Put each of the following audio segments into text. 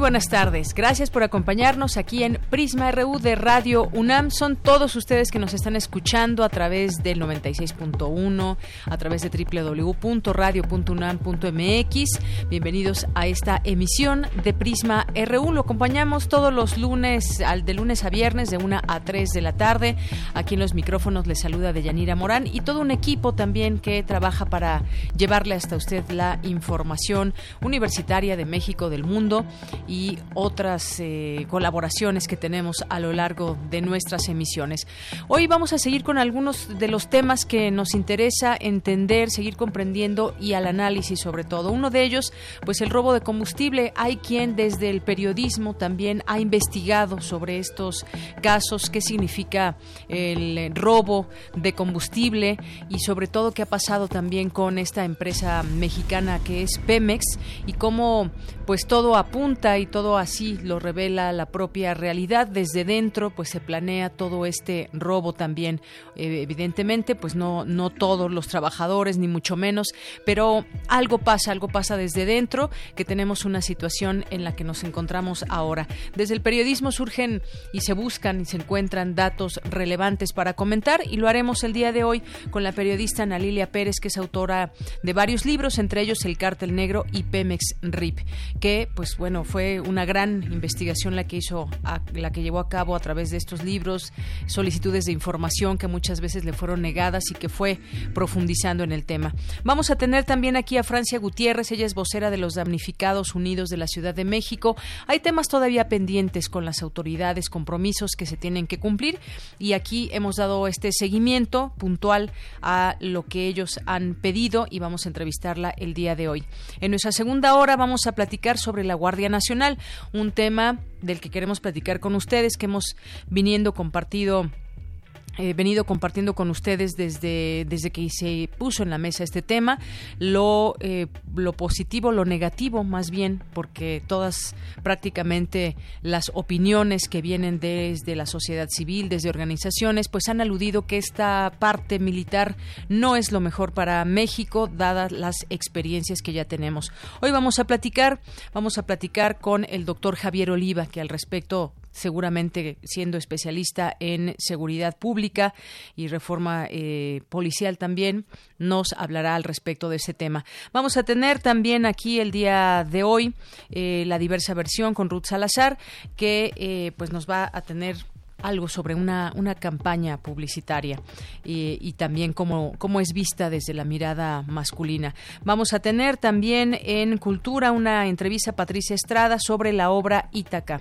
Buenas tardes. Gracias por acompañarnos aquí en Prisma RU de Radio UNAM. Son todos ustedes que nos están escuchando a través del 96.1, a través de www.radio.unam.mx. Bienvenidos a esta emisión de Prisma RU. Lo acompañamos todos los lunes, al de lunes a viernes, de 1 a 3 de la tarde. Aquí en los micrófonos les saluda Deyanira Morán y todo un equipo también que trabaja para llevarle hasta usted la información universitaria de México, del mundo y otras eh, colaboraciones que tenemos a lo largo de nuestras emisiones. Hoy vamos a seguir con algunos de los temas que nos interesa entender, seguir comprendiendo y al análisis sobre todo. Uno de ellos, pues el robo de combustible. Hay quien desde el periodismo también ha investigado sobre estos casos, qué significa el robo de combustible y sobre todo qué ha pasado también con esta empresa mexicana que es Pemex y cómo pues todo apunta y todo así lo revela la propia realidad. Desde dentro, pues se planea todo este robo también. Eh, evidentemente, pues no, no todos los trabajadores, ni mucho menos, pero algo pasa, algo pasa desde dentro, que tenemos una situación en la que nos encontramos ahora. Desde el periodismo surgen y se buscan y se encuentran datos relevantes para comentar y lo haremos el día de hoy con la periodista Ana Lilia Pérez, que es autora de varios libros, entre ellos El Cártel Negro y Pemex RIP, que pues bueno, fue una gran investigación la que hizo, la que llevó a cabo a través de estos libros, solicitudes de información que muchas veces le fueron negadas y que fue profundizando en el tema. Vamos a tener también aquí a Francia Gutiérrez, ella es vocera de los damnificados unidos de la Ciudad de México. Hay temas todavía pendientes con las autoridades, compromisos que se tienen que cumplir y aquí hemos dado este seguimiento puntual a lo que ellos han pedido y vamos a entrevistarla el día de hoy. En nuestra segunda hora vamos a platicar sobre la Guardia Nacional un tema del que queremos platicar con ustedes, que hemos viniendo compartido he venido compartiendo con ustedes desde, desde que se puso en la mesa este tema, lo, eh, lo positivo, lo negativo más bien, porque todas prácticamente las opiniones que vienen desde la sociedad civil, desde organizaciones, pues han aludido que esta parte militar no es lo mejor para México, dadas las experiencias que ya tenemos. Hoy vamos a platicar, vamos a platicar con el doctor Javier Oliva, que al respecto seguramente siendo especialista en seguridad pública y reforma eh, policial también, nos hablará al respecto de ese tema. Vamos a tener también aquí el día de hoy eh, la diversa versión con Ruth Salazar, que eh, pues nos va a tener algo sobre una, una campaña publicitaria y, también cómo, cómo, es vista desde la mirada masculina. Vamos a tener también en Cultura una entrevista a Patricia Estrada sobre la obra Ítaca.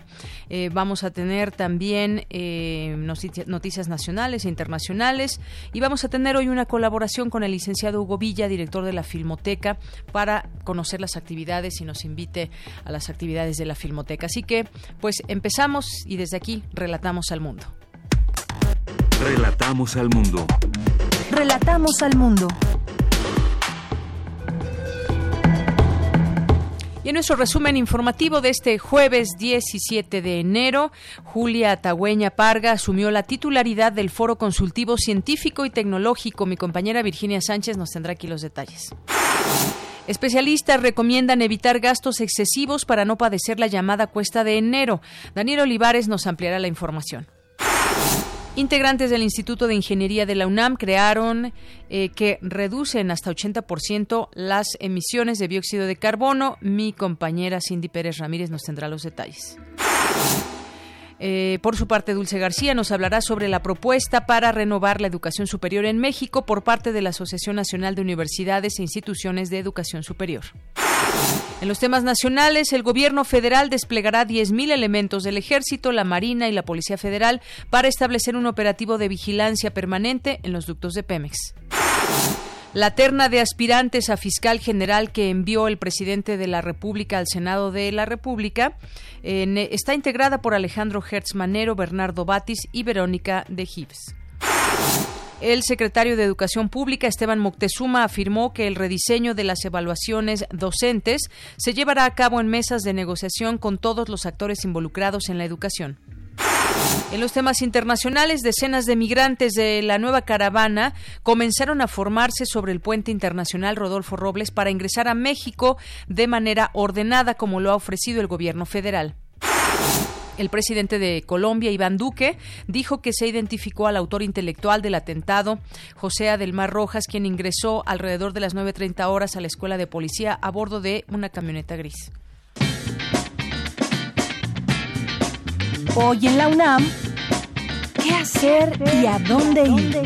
Eh, vamos a tener también eh, noticias, nacionales e internacionales y vamos a tener hoy una colaboración con el licenciado Hugo Villa, director de la Filmoteca, para conocer las actividades y nos invite a las actividades de la Filmoteca. Así que, pues empezamos y desde aquí relatamos al mundo. Relatamos al mundo. Relatamos al mundo. Y en nuestro resumen informativo de este jueves 17 de enero, Julia Tagüeña Parga asumió la titularidad del Foro Consultivo Científico y Tecnológico. Mi compañera Virginia Sánchez nos tendrá aquí los detalles. Especialistas recomiendan evitar gastos excesivos para no padecer la llamada cuesta de enero. Daniel Olivares nos ampliará la información. Integrantes del Instituto de Ingeniería de la UNAM crearon eh, que reducen hasta 80% las emisiones de dióxido de carbono. Mi compañera Cindy Pérez Ramírez nos tendrá los detalles. Eh, por su parte, Dulce García nos hablará sobre la propuesta para renovar la educación superior en México por parte de la Asociación Nacional de Universidades e Instituciones de Educación Superior. En los temas nacionales, el gobierno federal desplegará 10.000 elementos del ejército, la Marina y la Policía Federal para establecer un operativo de vigilancia permanente en los ductos de Pemex. La terna de aspirantes a fiscal general que envió el presidente de la República al Senado de la República está integrada por Alejandro Hertz Manero, Bernardo Batis y Verónica de Gibbs. El secretario de Educación Pública, Esteban Moctezuma, afirmó que el rediseño de las evaluaciones docentes se llevará a cabo en mesas de negociación con todos los actores involucrados en la educación. En los temas internacionales, decenas de migrantes de la nueva caravana comenzaron a formarse sobre el puente internacional Rodolfo Robles para ingresar a México de manera ordenada, como lo ha ofrecido el gobierno federal. El presidente de Colombia, Iván Duque, dijo que se identificó al autor intelectual del atentado, José Adelmar Rojas, quien ingresó alrededor de las 9.30 horas a la escuela de policía a bordo de una camioneta gris. Hoy en la UNAM, ¿qué hacer y a dónde ir?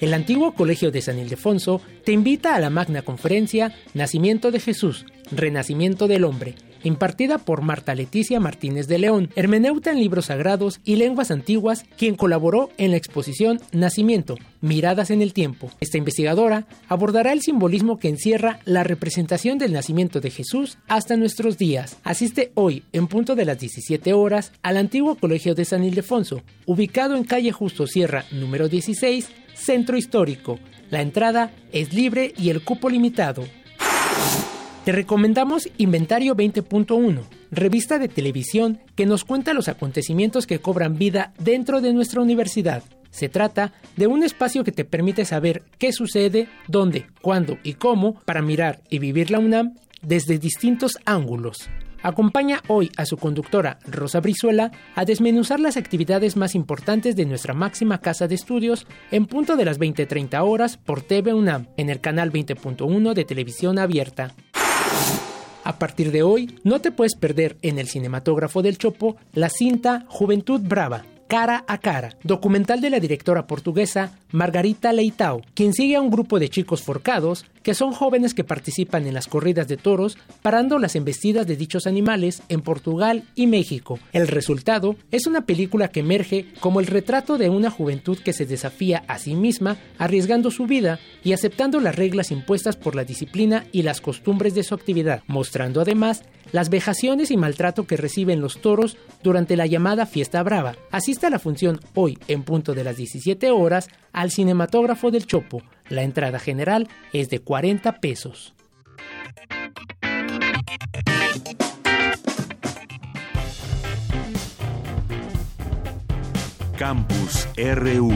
El antiguo Colegio de San Ildefonso te invita a la magna conferencia Nacimiento de Jesús, Renacimiento del Hombre, impartida por Marta Leticia Martínez de León, hermeneuta en libros sagrados y lenguas antiguas, quien colaboró en la exposición Nacimiento, Miradas en el Tiempo. Esta investigadora abordará el simbolismo que encierra la representación del nacimiento de Jesús hasta nuestros días. Asiste hoy, en punto de las 17 horas, al antiguo Colegio de San Ildefonso, ubicado en calle Justo Sierra número 16, Centro Histórico. La entrada es libre y el cupo limitado. Te recomendamos Inventario 20.1, revista de televisión que nos cuenta los acontecimientos que cobran vida dentro de nuestra universidad. Se trata de un espacio que te permite saber qué sucede, dónde, cuándo y cómo para mirar y vivir la UNAM desde distintos ángulos. Acompaña hoy a su conductora Rosa Brizuela a desmenuzar las actividades más importantes de nuestra máxima casa de estudios en punto de las 20:30 horas por TV UNAM en el canal 20.1 de televisión abierta. A partir de hoy, no te puedes perder en el cinematógrafo del Chopo la cinta Juventud Brava, Cara a Cara, documental de la directora portuguesa Margarita Leitao, quien sigue a un grupo de chicos forcados que son jóvenes que participan en las corridas de toros parando las embestidas de dichos animales en Portugal y México. El resultado es una película que emerge como el retrato de una juventud que se desafía a sí misma arriesgando su vida y aceptando las reglas impuestas por la disciplina y las costumbres de su actividad, mostrando además las vejaciones y maltrato que reciben los toros durante la llamada fiesta brava. Asista a la función hoy en punto de las 17 horas al cinematógrafo del Chopo. La entrada general es de 40 pesos. Campus RU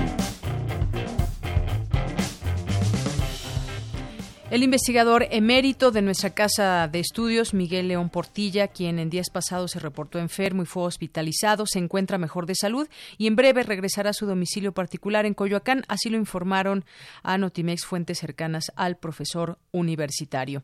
El investigador emérito de nuestra casa de estudios, Miguel León Portilla, quien en días pasados se reportó enfermo y fue hospitalizado, se encuentra mejor de salud y en breve regresará a su domicilio particular en Coyoacán. Así lo informaron a Notimex fuentes cercanas al profesor universitario.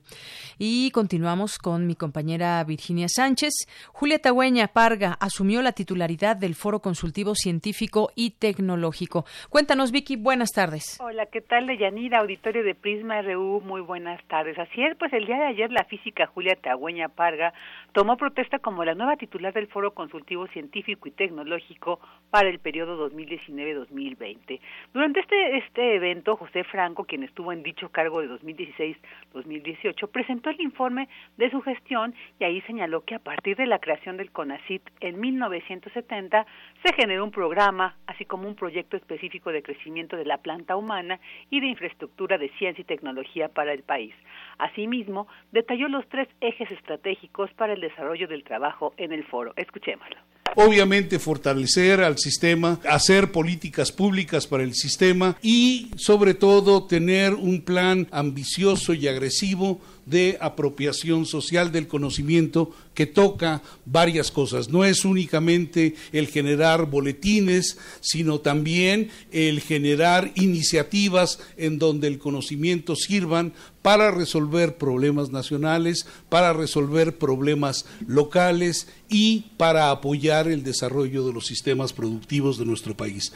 Y continuamos con mi compañera Virginia Sánchez. Julia Tagüeña Parga asumió la titularidad del Foro Consultivo Científico y Tecnológico. Cuéntanos, Vicky, buenas tardes. Hola, ¿qué tal, Deyanira? Auditorio de Prisma RU muy buenas tardes. Así es, pues el día de ayer la física Julia Tagüeña Parga tomó protesta como la nueva titular del Foro Consultivo Científico y Tecnológico para el periodo 2019-2020. Durante este, este evento, José Franco, quien estuvo en dicho cargo de 2016-2018, presentó el informe de su gestión y ahí señaló que a partir de la creación del CONACIT en 1970 se generó un programa, así como un proyecto específico de crecimiento de la planta humana y de infraestructura de ciencia y tecnología para el país. Asimismo, detalló los tres ejes estratégicos para el desarrollo del trabajo en el foro. Escuchémoslo. Obviamente fortalecer al sistema, hacer políticas públicas para el sistema y sobre todo tener un plan ambicioso y agresivo de apropiación social del conocimiento que toca varias cosas. No es únicamente el generar boletines, sino también el generar iniciativas en donde el conocimiento sirvan para resolver problemas nacionales, para resolver problemas locales y para apoyar el desarrollo de los sistemas productivos de nuestro país.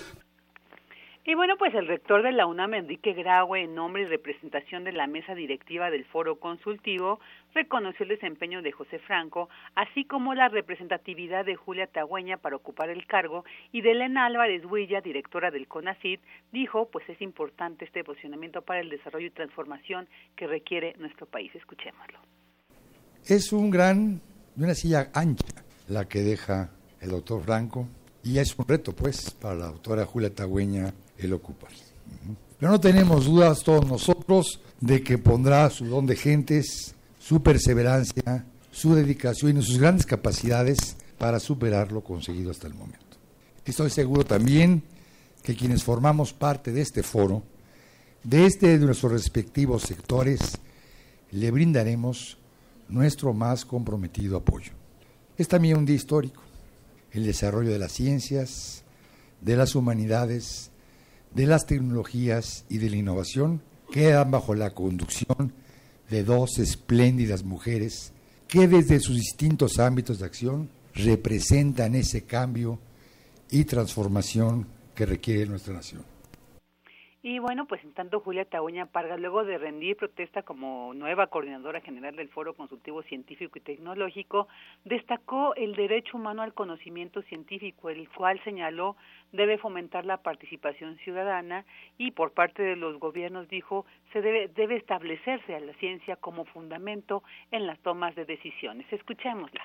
Y bueno, pues el rector de la UNAM, Enrique Graue, en nombre y representación de la mesa directiva del foro consultivo, reconoció el desempeño de José Franco, así como la representatividad de Julia Tagüeña para ocupar el cargo, y de Elena Álvarez Huilla, directora del CONACID, dijo, pues es importante este posicionamiento para el desarrollo y transformación que requiere nuestro país. Escuchémoslo. Es un gran, una silla ancha la que deja el doctor Franco, y es un reto, pues, para la doctora Julia Tagüeña el ocupar. Pero no tenemos dudas todos nosotros de que pondrá su don de gentes, su perseverancia, su dedicación y sus grandes capacidades para superar lo conseguido hasta el momento. Estoy seguro también que quienes formamos parte de este foro, de este nuestros respectivos sectores, le brindaremos nuestro más comprometido apoyo. Es también un día histórico, el desarrollo de las ciencias, de las humanidades, de las tecnologías y de la innovación quedan bajo la conducción de dos espléndidas mujeres que desde sus distintos ámbitos de acción representan ese cambio y transformación que requiere nuestra nación. Y bueno, pues en tanto Julia Taúña Parga, luego de rendir protesta como nueva coordinadora general del Foro Consultivo Científico y Tecnológico, destacó el derecho humano al conocimiento científico, el cual señaló debe fomentar la participación ciudadana y por parte de los gobiernos dijo se debe, debe establecerse a la ciencia como fundamento en las tomas de decisiones. Escuchémosla.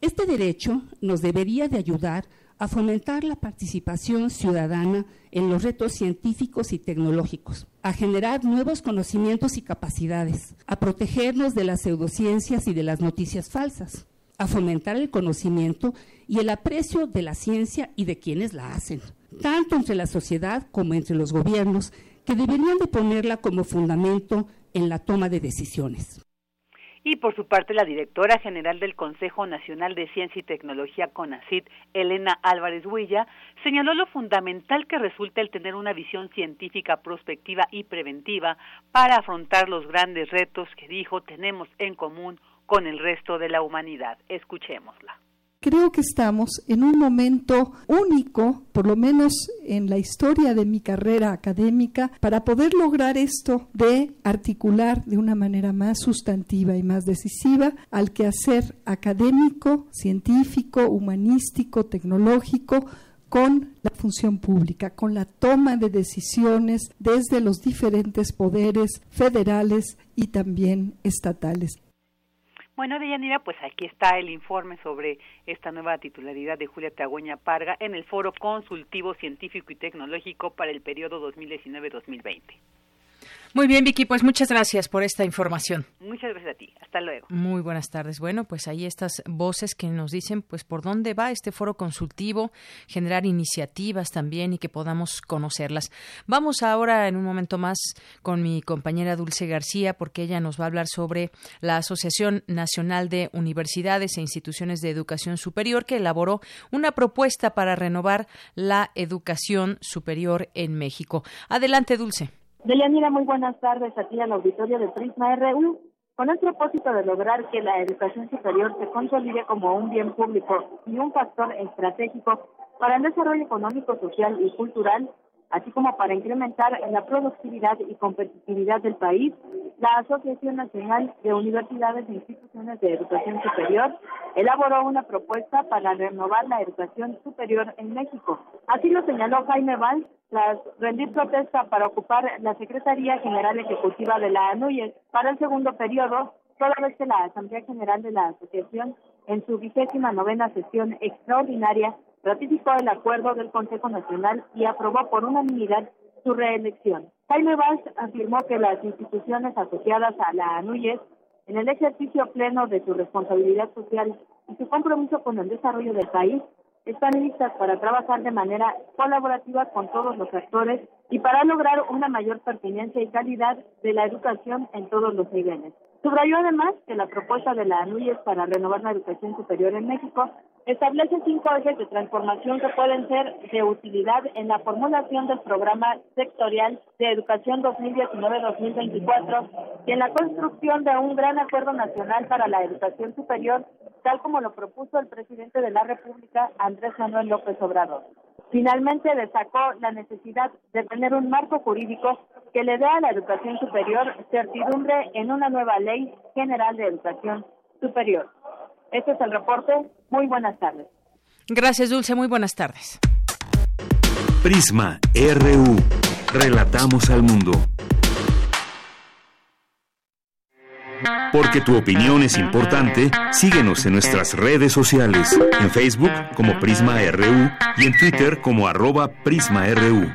Este derecho nos debería de ayudar fomentar la participación ciudadana en los retos científicos y tecnológicos, a generar nuevos conocimientos y capacidades, a protegernos de las pseudociencias y de las noticias falsas, a fomentar el conocimiento y el aprecio de la ciencia y de quienes la hacen, tanto entre la sociedad como entre los gobiernos, que deberían de ponerla como fundamento en la toma de decisiones. Y por su parte, la directora general del Consejo Nacional de Ciencia y Tecnología, CONACIT, Elena Álvarez Huilla, señaló lo fundamental que resulta el tener una visión científica prospectiva y preventiva para afrontar los grandes retos que dijo tenemos en común con el resto de la humanidad. Escuchémosla. Creo que estamos en un momento único, por lo menos en la historia de mi carrera académica, para poder lograr esto de articular de una manera más sustantiva y más decisiva al quehacer académico, científico, humanístico, tecnológico, con la función pública, con la toma de decisiones desde los diferentes poderes federales y también estatales. Bueno, Deyanira, pues aquí está el informe sobre esta nueva titularidad de Julia Tagüeña Parga en el Foro Consultivo Científico y Tecnológico para el periodo 2019-2020. Muy bien, Vicky, pues muchas gracias por esta información. Muchas gracias a ti. Hasta luego. Muy buenas tardes. Bueno, pues ahí estas voces que nos dicen pues por dónde va este foro consultivo, generar iniciativas también y que podamos conocerlas. Vamos ahora en un momento más con mi compañera Dulce García porque ella nos va a hablar sobre la Asociación Nacional de Universidades e Instituciones de Educación Superior que elaboró una propuesta para renovar la educación superior en México. Adelante, Dulce. Deyanira, muy buenas tardes aquí al auditorio de Prisma RU. Con el propósito de lograr que la educación superior se consolide como un bien público y un factor estratégico para el desarrollo económico, social y cultural, así como para incrementar la productividad y competitividad del país, la Asociación Nacional de Universidades e Instituciones de Educación Superior elaboró una propuesta para renovar la educación superior en México. Así lo señaló Jaime Valls tras rendir protesta para ocupar la Secretaría General Ejecutiva de la ANUYES para el segundo periodo, toda vez que la Asamblea General de la Asociación, en su vigésima novena sesión extraordinaria, ratificó el acuerdo del Consejo Nacional y aprobó por unanimidad su reelección. Jaime Valls afirmó que las instituciones asociadas a la ANUYES, en el ejercicio pleno de su responsabilidad social y su compromiso con el desarrollo del país, están listas para trabajar de manera colaborativa con todos los actores y para lograr una mayor pertinencia y calidad de la educación en todos los niveles. Subrayó además que la propuesta de la ANUYES para renovar la educación superior en México establece cinco ejes de transformación que pueden ser de utilidad en la formulación del programa sectorial de educación 2019-2024 y en la construcción de un gran acuerdo nacional para la educación superior, tal como lo propuso el presidente de la República, Andrés Manuel López Obrador. Finalmente destacó la necesidad de tener un marco jurídico que le dé a la educación superior certidumbre en una nueva ley general de educación superior. Este es el reporte. Muy buenas tardes. Gracias, Dulce. Muy buenas tardes. Prisma RU. Relatamos al mundo. Porque tu opinión es importante, síguenos en nuestras redes sociales, en Facebook como Prisma RU y en Twitter como arroba PrismaRU.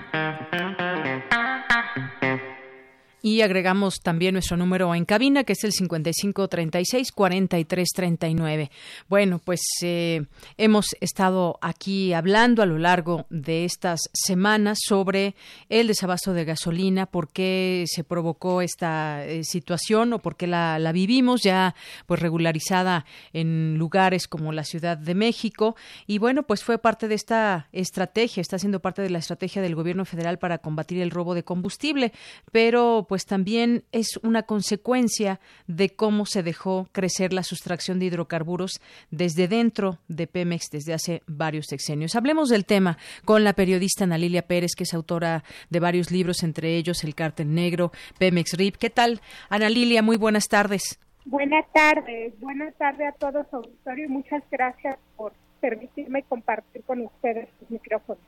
Y agregamos también nuestro número en cabina, que es el 5536-4339. Bueno, pues eh, hemos estado aquí hablando a lo largo de estas semanas sobre el desabasto de gasolina, por qué se provocó esta eh, situación o por qué la, la, vivimos ya pues regularizada en lugares como la Ciudad de México. Y bueno, pues fue parte de esta estrategia, está siendo parte de la estrategia del gobierno federal para combatir el robo de combustible, pero pues también es una consecuencia de cómo se dejó crecer la sustracción de hidrocarburos desde dentro de Pemex desde hace varios sexenios. Hablemos del tema con la periodista Ana Lilia Pérez, que es autora de varios libros, entre ellos El Cártel Negro, Pemex RIP. ¿Qué tal, Ana Lilia? Muy buenas tardes. Buenas tardes, buenas tardes a todos auditorio y muchas gracias por permitirme compartir con ustedes sus micrófonos.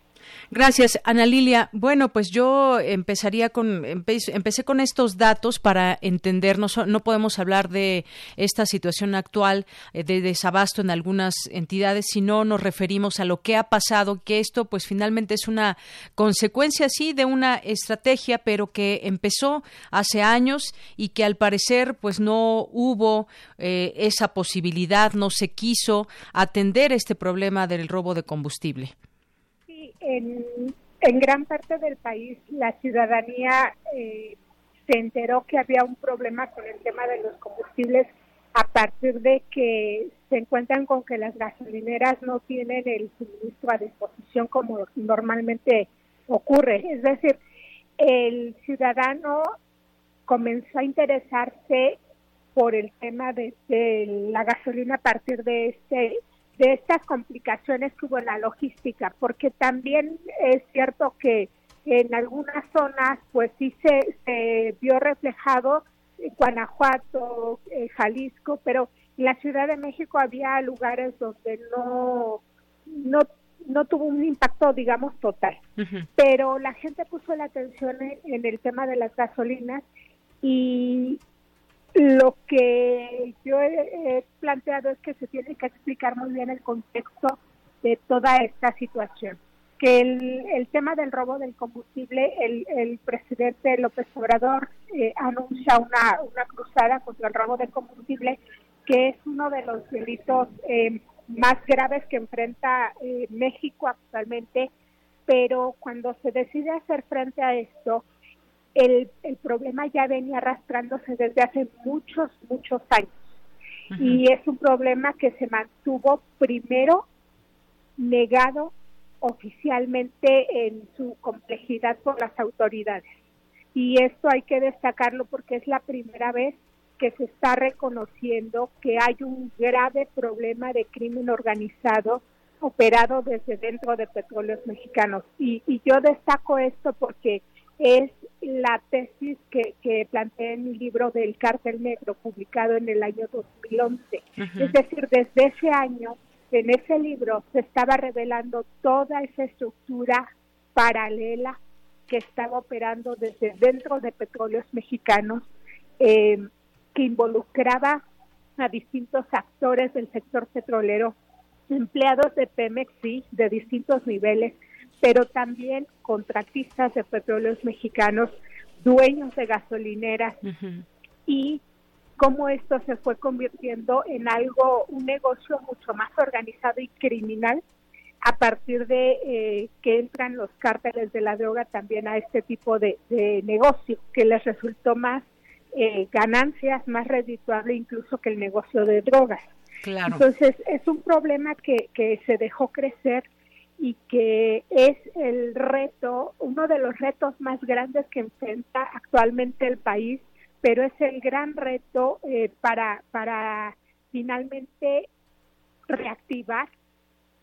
Gracias, Ana Lilia. Bueno, pues yo empezaría con empecé con estos datos para entendernos. No podemos hablar de esta situación actual eh, de desabasto en algunas entidades, si no nos referimos a lo que ha pasado, que esto pues finalmente es una consecuencia sí de una estrategia, pero que empezó hace años y que al parecer pues no hubo eh, esa posibilidad, no se quiso atender este problema del robo de combustible en, gran parte del país la ciudadanía eh, se enteró que había un problema con el tema de los combustibles a partir de que se encuentran con que las gasolineras no tienen el suministro a disposición como normalmente ocurre. Es decir, el ciudadano comenzó a interesarse por el tema de, de la gasolina a partir de este de estas complicaciones que hubo en la logística, porque también es cierto que en algunas zonas pues sí se, se vio reflejado en Guanajuato, Jalisco, pero en la Ciudad de México había lugares donde no, no, no tuvo un impacto, digamos, total. Pero la gente puso la atención en el tema de las gasolinas y, lo que yo he, planteado es que se tiene que explicar muy bien el contexto de toda esta situación. Que el, tema del robo del combustible, el, presidente López Obrador eh, anuncia una, una cruzada contra el robo del combustible, que es uno de los delitos eh, más graves que enfrenta eh, México actualmente, pero cuando se decide hacer frente a esto, el, el problema ya venía arrastrándose desde hace muchos, muchos años. Y es un problema que se mantuvo primero negado oficialmente en su complejidad por las autoridades. Y esto hay que destacarlo porque es la primera vez que se está reconociendo que hay un grave problema de crimen organizado operado desde dentro de petróleos mexicanos. Y, y yo destaco esto porque es la tesis que, que planteé en mi libro del cártel negro, publicado en el año 2011. Es decir, desde ese año, en ese libro se estaba revelando toda esa estructura paralela que estaba operando desde dentro de petróleos mexicanos, eh, que involucraba a distintos actores del sector petrolero, empleados de Pemex, sí, de distintos niveles, pero también contratistas de petróleos mexicanos, dueños de gasolineras. Y cómo esto se fue convirtiendo en algo, un negocio mucho más organizado y criminal a partir de eh, que entran los cárteles de la droga también a este tipo de, negocio, que les resultó más eh, ganancias, más redituable incluso que el negocio de drogas. Entonces, es un problema que, que se dejó crecer y que es el reto, uno de los retos más grandes que enfrenta actualmente el país, pero es el gran reto eh, para, para finalmente reactivar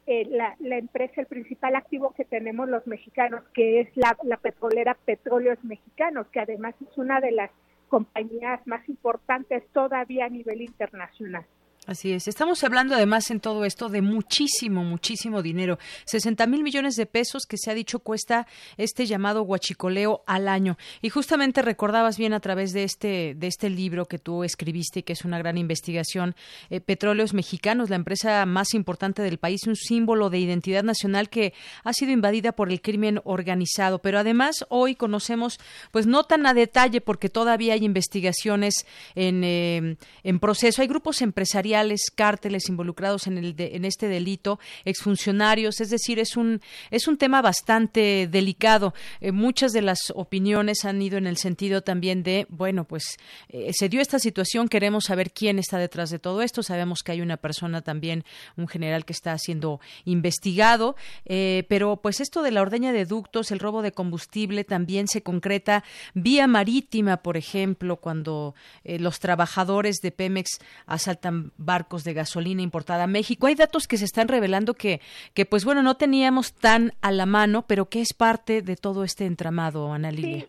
eh, la, empresa, el principal activo que tenemos los mexicanos, que es la, la petrolera Petróleos Mexicanos, que además es una de las compañías más importantes todavía a nivel internacional. Así es. Estamos hablando además en todo esto de muchísimo, muchísimo dinero. 60 mil millones de pesos que se ha dicho cuesta este llamado guachicoleo al año. Y justamente recordabas bien a través de este, de este libro que tú escribiste, que es una gran investigación, eh, Petróleos Mexicanos, la empresa más importante del país, un símbolo de identidad nacional que ha sido invadida por el crimen organizado. Pero además hoy conocemos, pues no tan a detalle porque todavía hay investigaciones en, eh, en proceso. Hay grupos empresariales cárteles involucrados en, el en este delito, exfuncionarios, es decir, es un, es un tema bastante delicado. Eh, muchas de las opiniones han ido en el sentido también de, bueno, pues eh, se dio esta situación, queremos saber quién está detrás de todo esto, sabemos que hay una persona también, un general que está siendo investigado, eh, pero pues esto de la ordeña de ductos, el robo de combustible también se concreta vía marítima, por ejemplo, cuando los trabajadores de Pemex asaltan barcos de gasolina importada a México. Hay datos que se están revelando que, que pues bueno, no teníamos tan a la mano, pero que es parte de todo este entramado, Ana Lilia.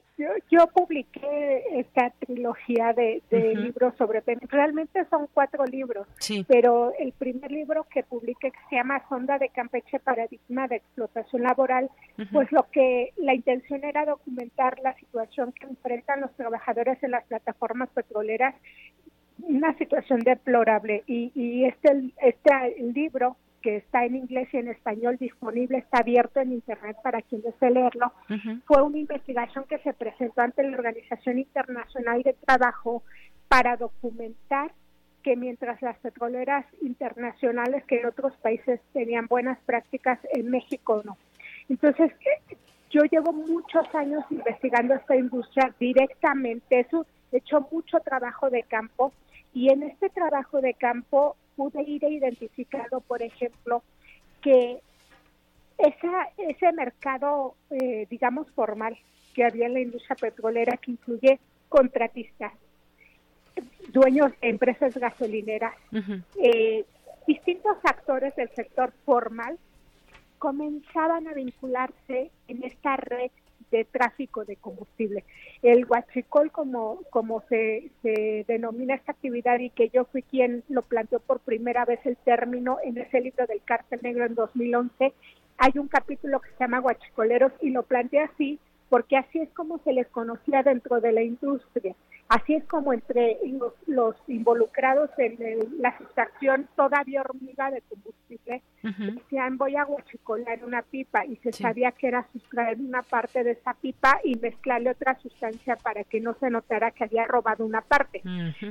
Yo, publiqué esta trilogía de, libros sobre Realmente son cuatro libros, pero el primer libro que publiqué que se llama Sonda de Campeche Paradigma de Explotación Laboral, pues lo que la intención era documentar la situación que enfrentan los trabajadores en las plataformas petroleras una situación deplorable. Y, y este, este libro que está en inglés y en español disponible, está abierto en Internet para quien desee leerlo, fue una investigación que se presentó ante la Organización Internacional de Trabajo para documentar que mientras las petroleras internacionales que en otros países tenían buenas prácticas, en México no. Entonces, yo llevo muchos años investigando esta industria directamente, he hecho mucho trabajo de campo y en este trabajo de campo pude ir identificando, por ejemplo, que esa, ese mercado, eh, digamos, formal que había en la industria petrolera, que incluye contratistas, dueños de empresas gasolineras, eh, distintos actores del sector formal comenzaban a vincularse en esta red de tráfico de combustible. El huachicol, como, como se, se denomina esta actividad y que yo fui quien lo planteó por primera vez el término en ese libro del cárcel negro en 2011, hay un capítulo que se llama Huachicoleros y lo plantea así porque así es como se les conocía dentro de la industria. Así es como entre los, involucrados en la sustracción todavía hormiga de combustible decían voy a guachicolar una pipa y se sabía que era sustraer una parte de esa pipa y mezclarle otra sustancia para que no se notara que había robado una parte.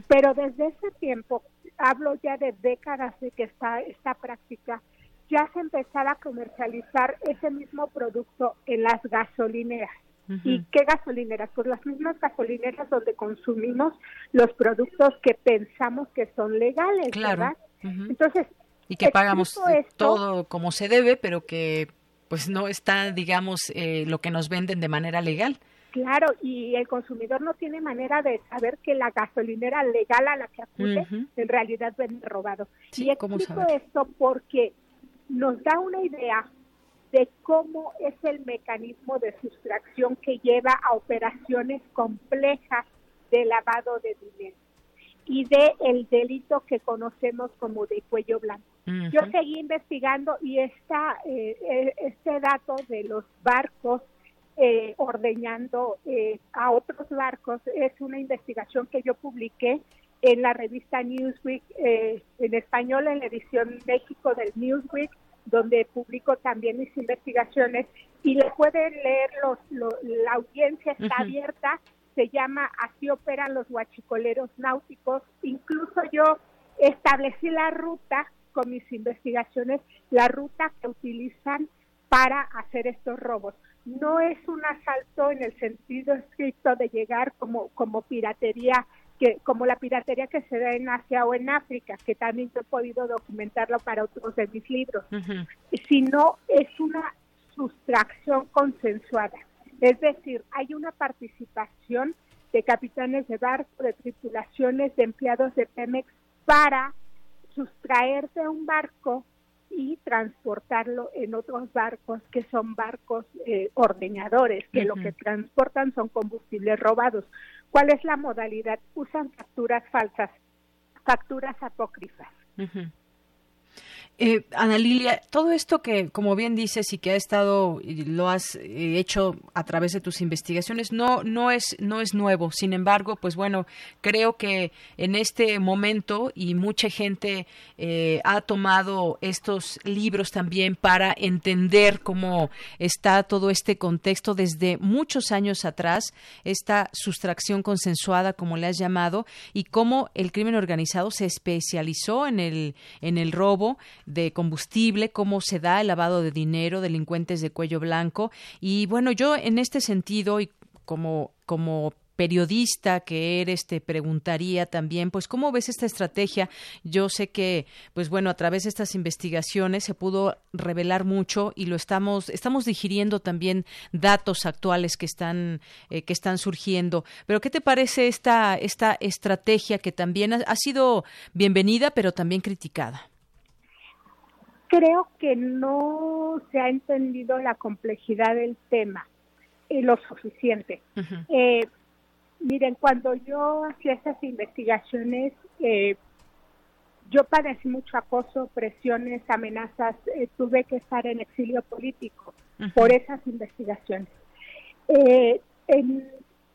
Pero desde ese tiempo, hablo ya de décadas de que está esta práctica, ya se empezaba a comercializar ese mismo producto en las gasolineras. ¿Y qué gasolineras? Pues las mismas gasolineras donde consumimos los productos que pensamos que son legales, ¿verdad? Entonces, y que pagamos todo como se debe, pero que pues no está, digamos, eh, lo que nos venden de manera legal. Claro, y el consumidor no tiene manera de saber que la gasolinera legal a la que acude en realidad vende robado. y explico esto porque nos da una idea de cómo es el mecanismo de sustracción que lleva a operaciones complejas de lavado de dinero y de el delito que conocemos como de cuello blanco. Yo seguí investigando y esta, eh, eh, este dato de los barcos eh, ordeñando a otros barcos es una investigación que yo publiqué en la revista Newsweek, en español en la edición México del Newsweek, donde publico también mis investigaciones y le pueden leer los, la audiencia está abierta se llama Así operan los huachicoleros náuticos. Incluso yo establecí la ruta con mis investigaciones, la ruta que utilizan para hacer estos robos. No es un asalto en el sentido estricto de llegar como, como piratería, que, como la piratería que se da en Asia o en África, que también he podido documentarlo para otros de mis libros, sino es una sustracción consensuada. Es decir, hay una participación de capitanes de barco, de tripulaciones, de empleados de Pemex para sustraer de un barco y transportarlo en otros barcos que son barcos eh, ordeñadores, que lo que transportan son combustibles robados. ¿Cuál es la modalidad? Usan facturas falsas, facturas apócrifas. Eh, Ana Lilia, todo esto que, como bien dices y que ha estado y lo has eh, hecho a través de tus investigaciones, no no es no es nuevo. Sin embargo, pues bueno, creo que en este momento y mucha gente eh, ha tomado estos libros también para entender cómo está todo este contexto desde muchos años atrás, esta sustracción consensuada, como le has llamado, y cómo el crimen organizado se especializó en el en el robo de combustible, cómo se da el lavado de dinero, delincuentes de cuello blanco. Y bueno, yo en este sentido y como, como periodista que eres te preguntaría también pues cómo ves esta estrategia yo sé que pues bueno a través de estas investigaciones se pudo revelar mucho y lo estamos estamos digiriendo también datos actuales que están eh, que están surgiendo. Pero qué te parece esta esta estrategia que también ha sido bienvenida pero también criticada creo que no se ha entendido la complejidad del tema eh, lo suficiente. eh, miren, cuando yo hacía esas investigaciones, eh, yo padecí mucho acoso, presiones, amenazas, eh, tuve que estar en exilio político por esas investigaciones. Eh, en,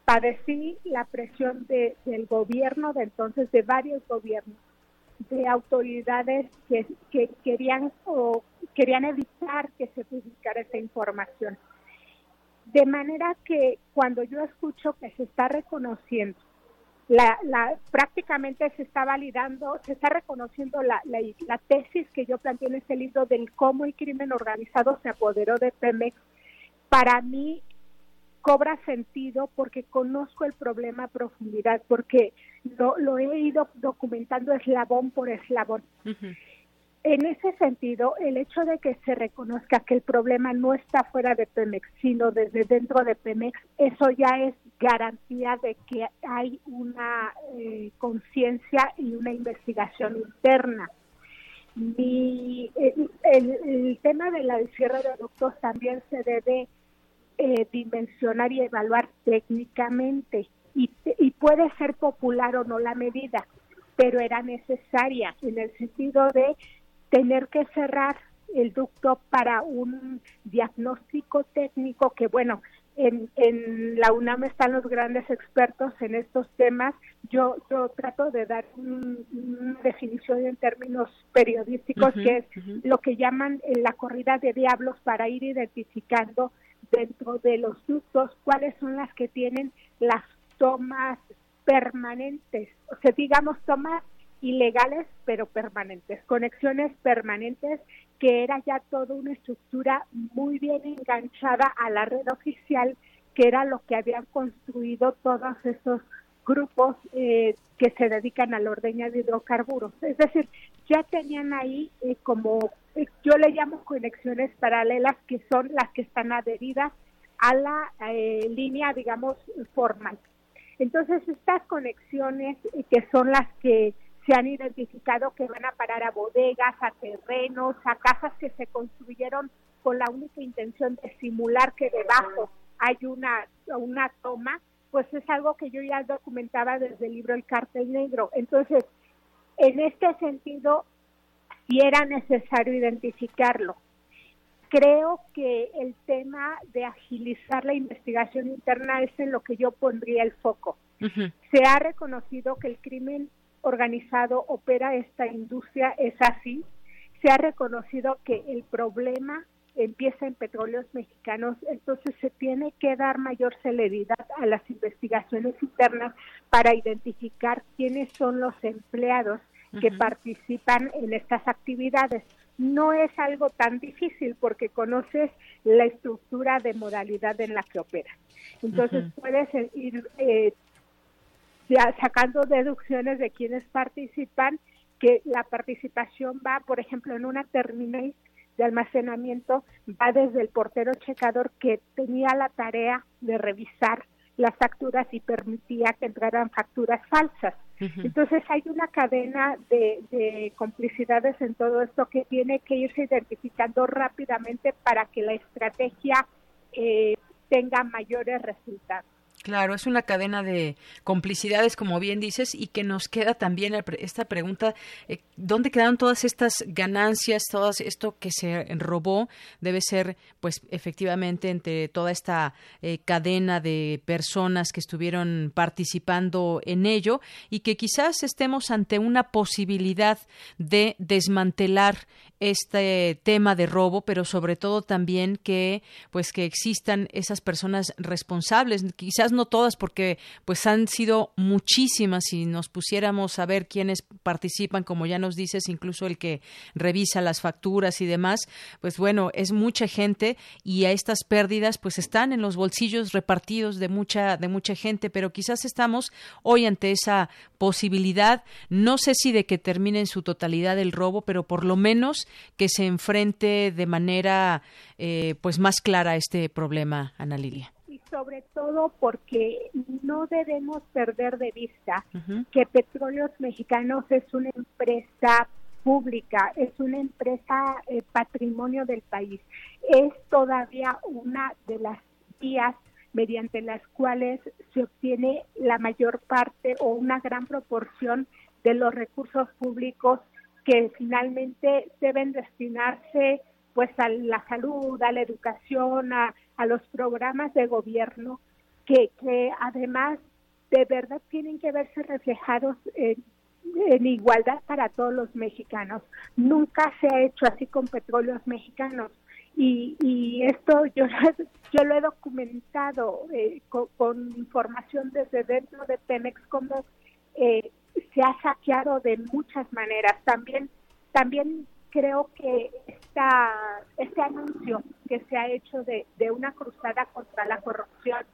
padecí la presión de, del gobierno de entonces, de varios gobiernos, de autoridades que, que querían o querían evitar que se publicara esa información. De manera que cuando yo escucho que se está reconociendo, la, la, prácticamente se está validando, se está reconociendo la, la, la tesis que yo planteé en este libro del cómo el crimen organizado se apoderó de Pemex, para mí cobra sentido porque conozco el problema a profundidad, porque lo, lo he ido documentando eslabón por eslabón. En ese sentido, el hecho de que se reconozca que el problema no está fuera de Pemex, sino desde dentro de Pemex, eso ya es garantía de que hay una eh, conciencia y una investigación interna. Y el, el, el, tema de la cierre de ductos también se debe eh, dimensionar y evaluar técnicamente y, y puede ser popular o no la medida, pero era necesaria en el sentido de tener que cerrar el ducto para un diagnóstico técnico que, bueno, en, en la UNAM están los grandes expertos en estos temas. Yo, yo trato de dar un, una definición en términos periodísticos, uh -huh, que es uh -huh. lo que llaman la corrida de diablos para ir identificando dentro de los ductos cuáles son las que tienen las tomas permanentes, o sea, digamos tomas ilegales pero permanentes, conexiones permanentes que era ya toda una estructura muy bien enganchada a la red oficial que era lo que habían construido todos esos grupos eh, que se dedican a la ordeña de hidrocarburos. Es decir, ya tenían ahí eh, como, yo le llamo conexiones paralelas, que son las que están adheridas a la eh, línea, digamos, formal. Entonces, estas conexiones que son las que se han identificado que van a parar a bodegas, a terrenos, a casas que se construyeron con la única intención de simular que debajo hay una, una toma, pues es algo que yo ya documentaba desde el libro El Cártel Negro. Entonces, en este sentido, sí era necesario identificarlo. Creo que el tema de agilizar la investigación interna es en lo que yo pondría el foco. Uh -huh. Se ha reconocido que el crimen organizado opera esta industria, es así. Se ha reconocido que el problema empieza en petróleos mexicanos, entonces se tiene que dar mayor celeridad a las investigaciones internas para identificar quiénes son los empleados que uh -huh. participan en estas actividades. No es algo tan difícil porque conoces la estructura de modalidad en la que opera. Entonces uh -huh. puedes ir eh, ya sacando deducciones de quienes participan, que la participación va, por ejemplo, en una terminal de almacenamiento va desde el portero checador que tenía la tarea de revisar las facturas y permitía que entraran facturas falsas. Entonces hay una cadena de, de, complicidades en todo esto que tiene que irse identificando rápidamente para que la estrategia eh, tenga mayores resultados. Claro, es una cadena de complicidades, como bien dices, y que nos queda también esta pregunta, eh, ¿dónde quedaron todas estas ganancias, todo esto que se robó? Debe ser, pues, efectivamente, entre toda esta eh, cadena de personas que estuvieron participando en ello y que quizás estemos ante una posibilidad de desmantelar este tema de robo, pero sobre todo también que pues que existan esas personas responsables, quizás no todas porque pues han sido muchísimas. Si nos pusiéramos a ver quiénes participan, como ya nos dices, incluso el que revisa las facturas y demás, pues bueno, es mucha gente y a estas pérdidas pues están en los bolsillos repartidos de mucha de mucha gente, pero quizás estamos hoy ante esa posibilidad, no sé si de que termine en su totalidad el robo, pero por lo menos que se enfrente de manera eh, pues más clara a este problema, Ana Lilia y sobre todo porque no debemos perder de vista que Petróleos Mexicanos es una empresa pública, es una empresa eh, patrimonio del país. Es todavía una de las vías mediante las cuales se obtiene la mayor parte o una gran proporción de los recursos públicos que finalmente deben destinarse pues a la salud, a la educación, a, los programas de gobierno que, que además de verdad tienen que verse reflejados en, igualdad para todos los mexicanos. Nunca se ha hecho así con petróleos mexicanos. Y, y esto yo, yo lo he documentado eh, con, información desde dentro de Pemex, como eh, se ha saqueado de muchas maneras. También, también creo que esta, este anuncio que se ha hecho de, de una cruzada contra la corrupción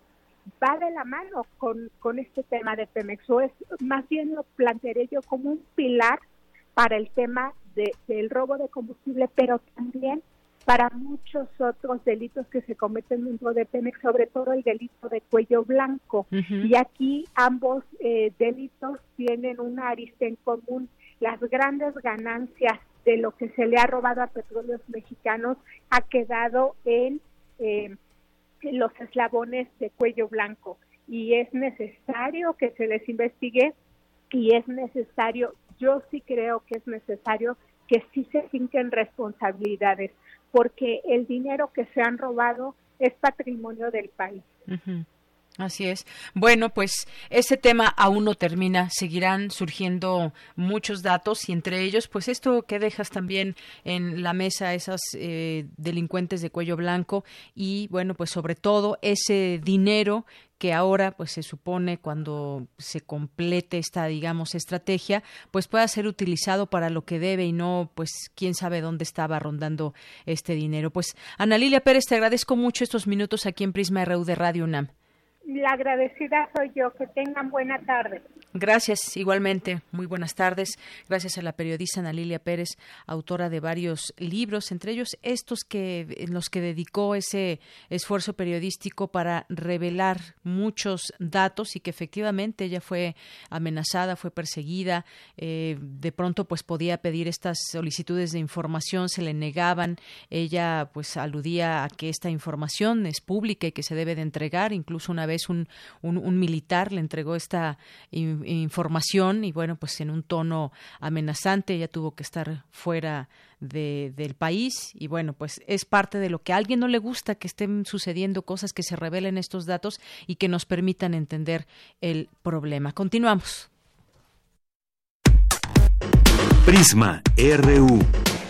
va de la mano con, con este tema de Pemex, o es más bien lo plantearé yo como un pilar para el tema de, del robo de combustible, pero también para muchos otros delitos que se cometen dentro de Pemex, sobre todo el delito de cuello blanco. Y aquí ambos eh, delitos tienen una arista en común, las grandes ganancias de lo que se le ha robado a petróleos mexicanos ha quedado en eh, los eslabones de cuello blanco. Y es necesario que se les investigue y es necesario, yo sí creo que es necesario que sí se finquen responsabilidades porque el dinero que se han robado es patrimonio del país. Así es. Bueno, pues ese tema aún no termina. Seguirán surgiendo muchos datos y entre ellos, pues esto que dejas también en la mesa, esas eh, delincuentes de cuello blanco y bueno, pues sobre todo ese dinero que ahora pues se supone cuando se complete esta digamos estrategia pues pueda ser utilizado para lo que debe y no pues quién sabe dónde estaba rondando este dinero pues Ana Lilia Pérez te agradezco mucho estos minutos aquí en Prisma RU de Radio UNAM la agradecida soy yo. Que tengan buena tarde. Gracias, igualmente. Muy buenas tardes. Gracias a la periodista Ana Lilia Pérez, autora de varios libros, entre ellos estos que en los que dedicó ese esfuerzo periodístico para revelar muchos datos y que efectivamente ella fue amenazada, fue perseguida. Eh, de pronto, pues podía pedir estas solicitudes de información, se le negaban. Ella, pues aludía a que esta información es pública y que se debe de entregar, incluso una vez vez un, un, militar le entregó esta información y bueno, pues en un tono amenazante ella tuvo que estar fuera de, del país y bueno, pues es parte de lo que a alguien no le gusta que estén sucediendo cosas que se revelen estos datos y que nos permitan entender el problema. Continuamos. Prisma RU.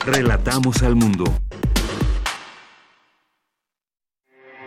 Relatamos al mundo.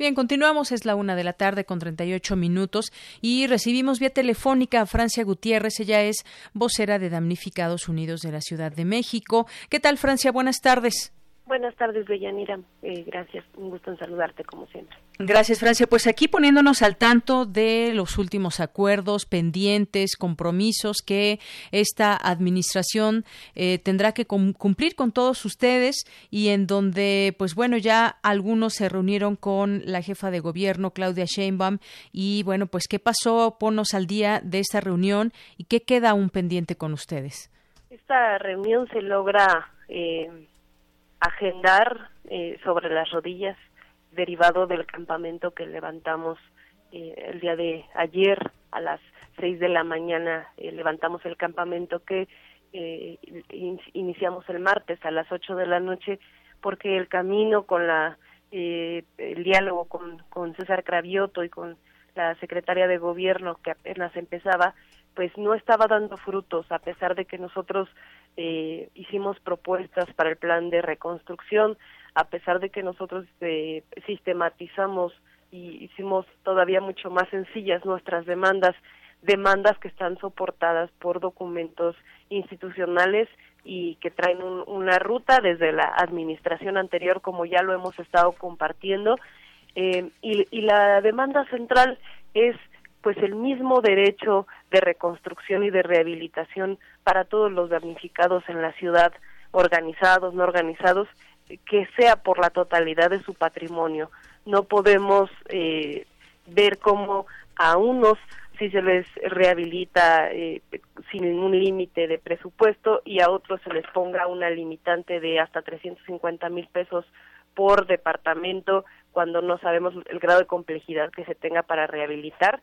Bien, continuamos, es la una de la tarde con 38 minutos y recibimos vía telefónica a Francia Gutiérrez, ella es vocera de Damnificados Unidos de la Ciudad de México. ¿Qué tal, Francia? Buenas tardes. Buenas tardes, Bellanira. Eh, gracias, un gusto en saludarte como siempre. Gracias, Francia. Pues aquí poniéndonos al tanto de los últimos acuerdos, pendientes, compromisos que esta administración eh, tendrá que cumplir con todos ustedes y en donde, pues bueno, ya algunos se reunieron con la jefa de gobierno, Claudia Sheinbaum, y bueno, pues qué pasó, ponos al día de esta reunión y qué queda aún pendiente con ustedes. Esta reunión se logra eh, agendar eh, sobre las rodillas derivado del campamento que levantamos eh, el día de ayer a las seis de la mañana eh, levantamos el campamento que iniciamos el martes a las ocho de la noche porque el camino con la el diálogo con, con César Cravioto y con la secretaria de gobierno que apenas empezaba pues no estaba dando frutos a pesar de que nosotros eh, hicimos propuestas para el plan de reconstrucción, a pesar de que nosotros eh, sistematizamos y hicimos todavía mucho más sencillas nuestras demandas, demandas que están soportadas por documentos institucionales y que traen una ruta desde la administración anterior, como ya lo hemos estado compartiendo. Eh, y, y la demanda central es pues el mismo derecho de reconstrucción y de rehabilitación para todos los damnificados en la ciudad, organizados, no organizados, que sea por la totalidad de su patrimonio. No podemos eh, ver cómo a unos si se les rehabilita eh, sin ningún límite de presupuesto y a otros se les ponga una limitante de hasta 350 mil pesos por departamento cuando no sabemos el grado de complejidad que se tenga para rehabilitar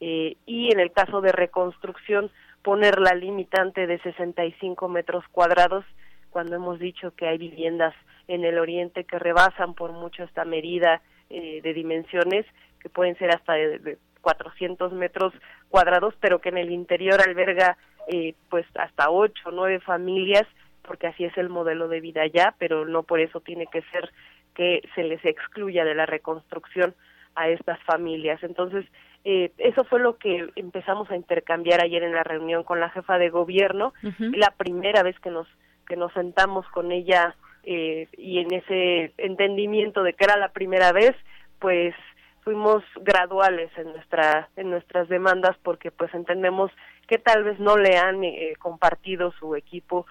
eh, y en el caso de reconstrucción poner la limitante de 65 metros cuadrados cuando hemos dicho que hay viviendas en el oriente que rebasan por mucho esta medida eh, de dimensiones que pueden ser hasta de, 400 metros cuadrados pero que en el interior alberga eh, pues hasta 8 o 9 familias porque así es el modelo de vida ya pero no por eso tiene que ser que se les excluya de la reconstrucción a estas familias. Entonces eh, eso fue lo que empezamos a intercambiar ayer en la reunión con la jefa de gobierno, la primera vez que nos que nos sentamos con ella eh, y en ese entendimiento de que era la primera vez, pues fuimos graduales en nuestra en nuestras demandas porque pues entendemos que tal vez no le han eh, compartido su equipo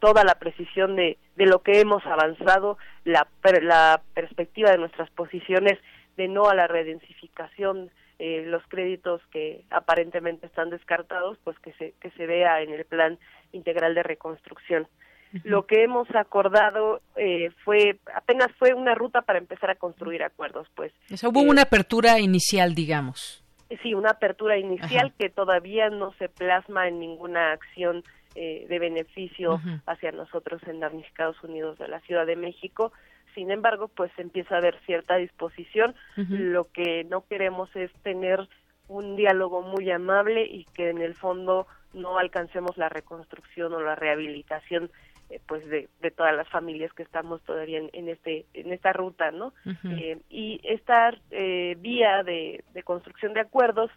toda la precisión de, de lo que hemos avanzado, la, la perspectiva de nuestras posiciones de no a la redensificación eh, los créditos que aparentemente están descartados, pues que se, que se vea en el plan integral de reconstrucción. Lo que hemos acordado eh, fue apenas fue una ruta para empezar a construir acuerdos, pues. hubo una apertura inicial, digamos. Sí, una apertura inicial que todavía no se plasma en ninguna acción eh, de beneficio hacia nosotros en Damnificados Unidos de la Ciudad de México sin embargo, pues empieza a haber cierta disposición. Lo que no queremos es tener un diálogo muy amable y que en el fondo no alcancemos la reconstrucción o la rehabilitación eh, pues de, de, todas las familias que estamos todavía en, este en esta ruta no eh, y esta eh, vía de, de, construcción de acuerdos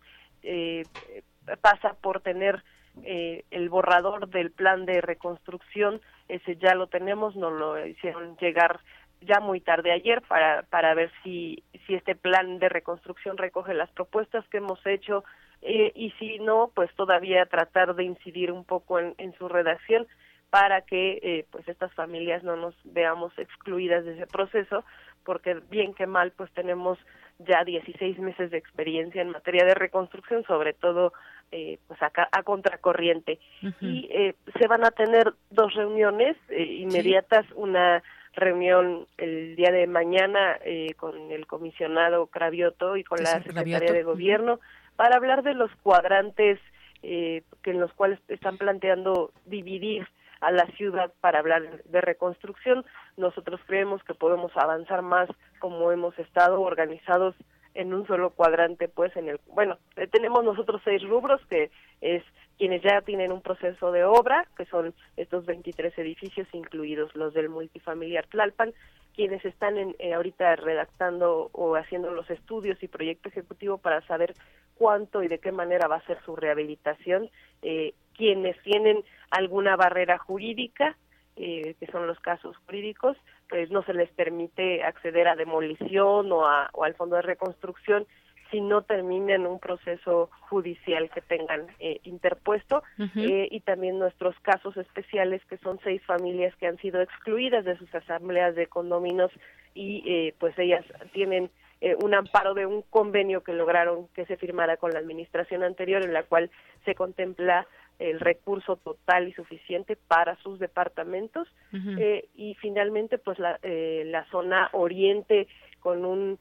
pasa por tener el borrador del plan de reconstrucción. Ese ya lo tenemos nos lo hicieron llegar ya muy tarde ayer para, para ver si, si este plan de reconstrucción recoge las propuestas que hemos hecho eh, y si no, pues todavía tratar de incidir un poco en, en su redacción para que eh, pues estas familias no nos veamos excluidas de ese proceso, porque bien que mal pues tenemos ya 16 meses de experiencia en materia de reconstrucción, sobre todo eh, pues acá a contracorriente. Y eh, se van a tener dos reuniones eh, inmediatas, una reunión el día de mañana eh, con el comisionado Cravioto y con la Secretaría de Gobierno para hablar de los cuadrantes eh, que en los cuales están planteando dividir a la ciudad para hablar de reconstrucción. Nosotros creemos que podemos avanzar más como hemos estado organizados en un solo cuadrante, pues en el, bueno, eh, tenemos nosotros seis rubros que es quienes ya tienen un proceso de obra, que son estos 23 edificios, incluidos los del multifamiliar Tlalpan, quienes están en, eh, ahorita redactando o haciendo los estudios y proyecto ejecutivo para saber cuánto y de qué manera va a ser su rehabilitación, eh, quienes tienen alguna barrera jurídica, eh, que son los casos jurídicos, pues no se les permite acceder a demolición o, a, o al fondo de reconstrucción si no terminan un proceso judicial que tengan eh, interpuesto. Eh, y también nuestros casos especiales que son seis familias que han sido excluidas de sus asambleas de condominios y eh, pues ellas tienen un amparo de un convenio que lograron que se firmara con la administración anterior en la cual se contempla el recurso total y suficiente para sus departamentos y finalmente pues la, la zona oriente con un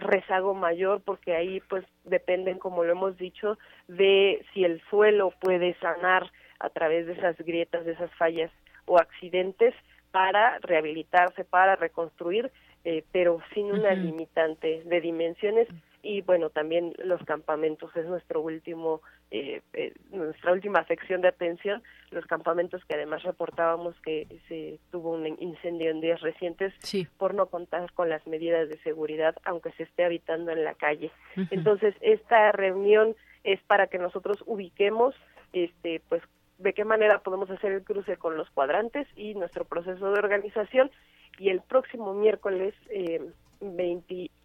rezago mayor porque ahí pues dependen como lo hemos dicho de si el suelo puede sanar a través de esas grietas de esas fallas o accidentes para rehabilitarse para reconstruir eh, pero sin una limitante de dimensiones y bueno también los campamentos es nuestro último eh, eh, nuestra última sección de atención. Los campamentos que además reportábamos que se tuvo un incendio en días recientes por no contar con las medidas de seguridad aunque se esté habitando en la calle. Entonces esta reunión es para que nosotros ubiquemos este pues de qué manera podemos hacer el cruce con los cuadrantes y nuestro proceso de organización. Y el próximo miércoles eh,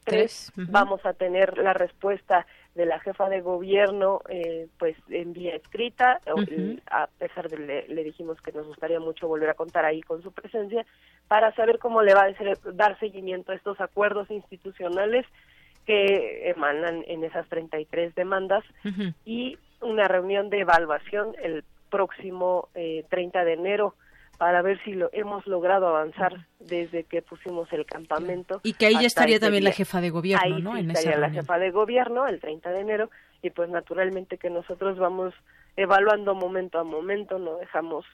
23 vamos a tener la respuesta de la jefa de gobierno eh, pues en vía escrita. A pesar de le, le, dijimos que nos gustaría mucho volver a contar ahí con su presencia para saber cómo le va a dar seguimiento a estos acuerdos institucionales que emanan en esas 33 demandas. Y una reunión de evaluación el próximo eh, 30 de enero para ver si lo hemos logrado avanzar desde que pusimos el campamento. Y que ahí ya estaría también la jefa de gobierno, ¿no? en estaría la jefa de gobierno el 30 de enero y pues naturalmente que nosotros vamos evaluando momento a momento, no dejamos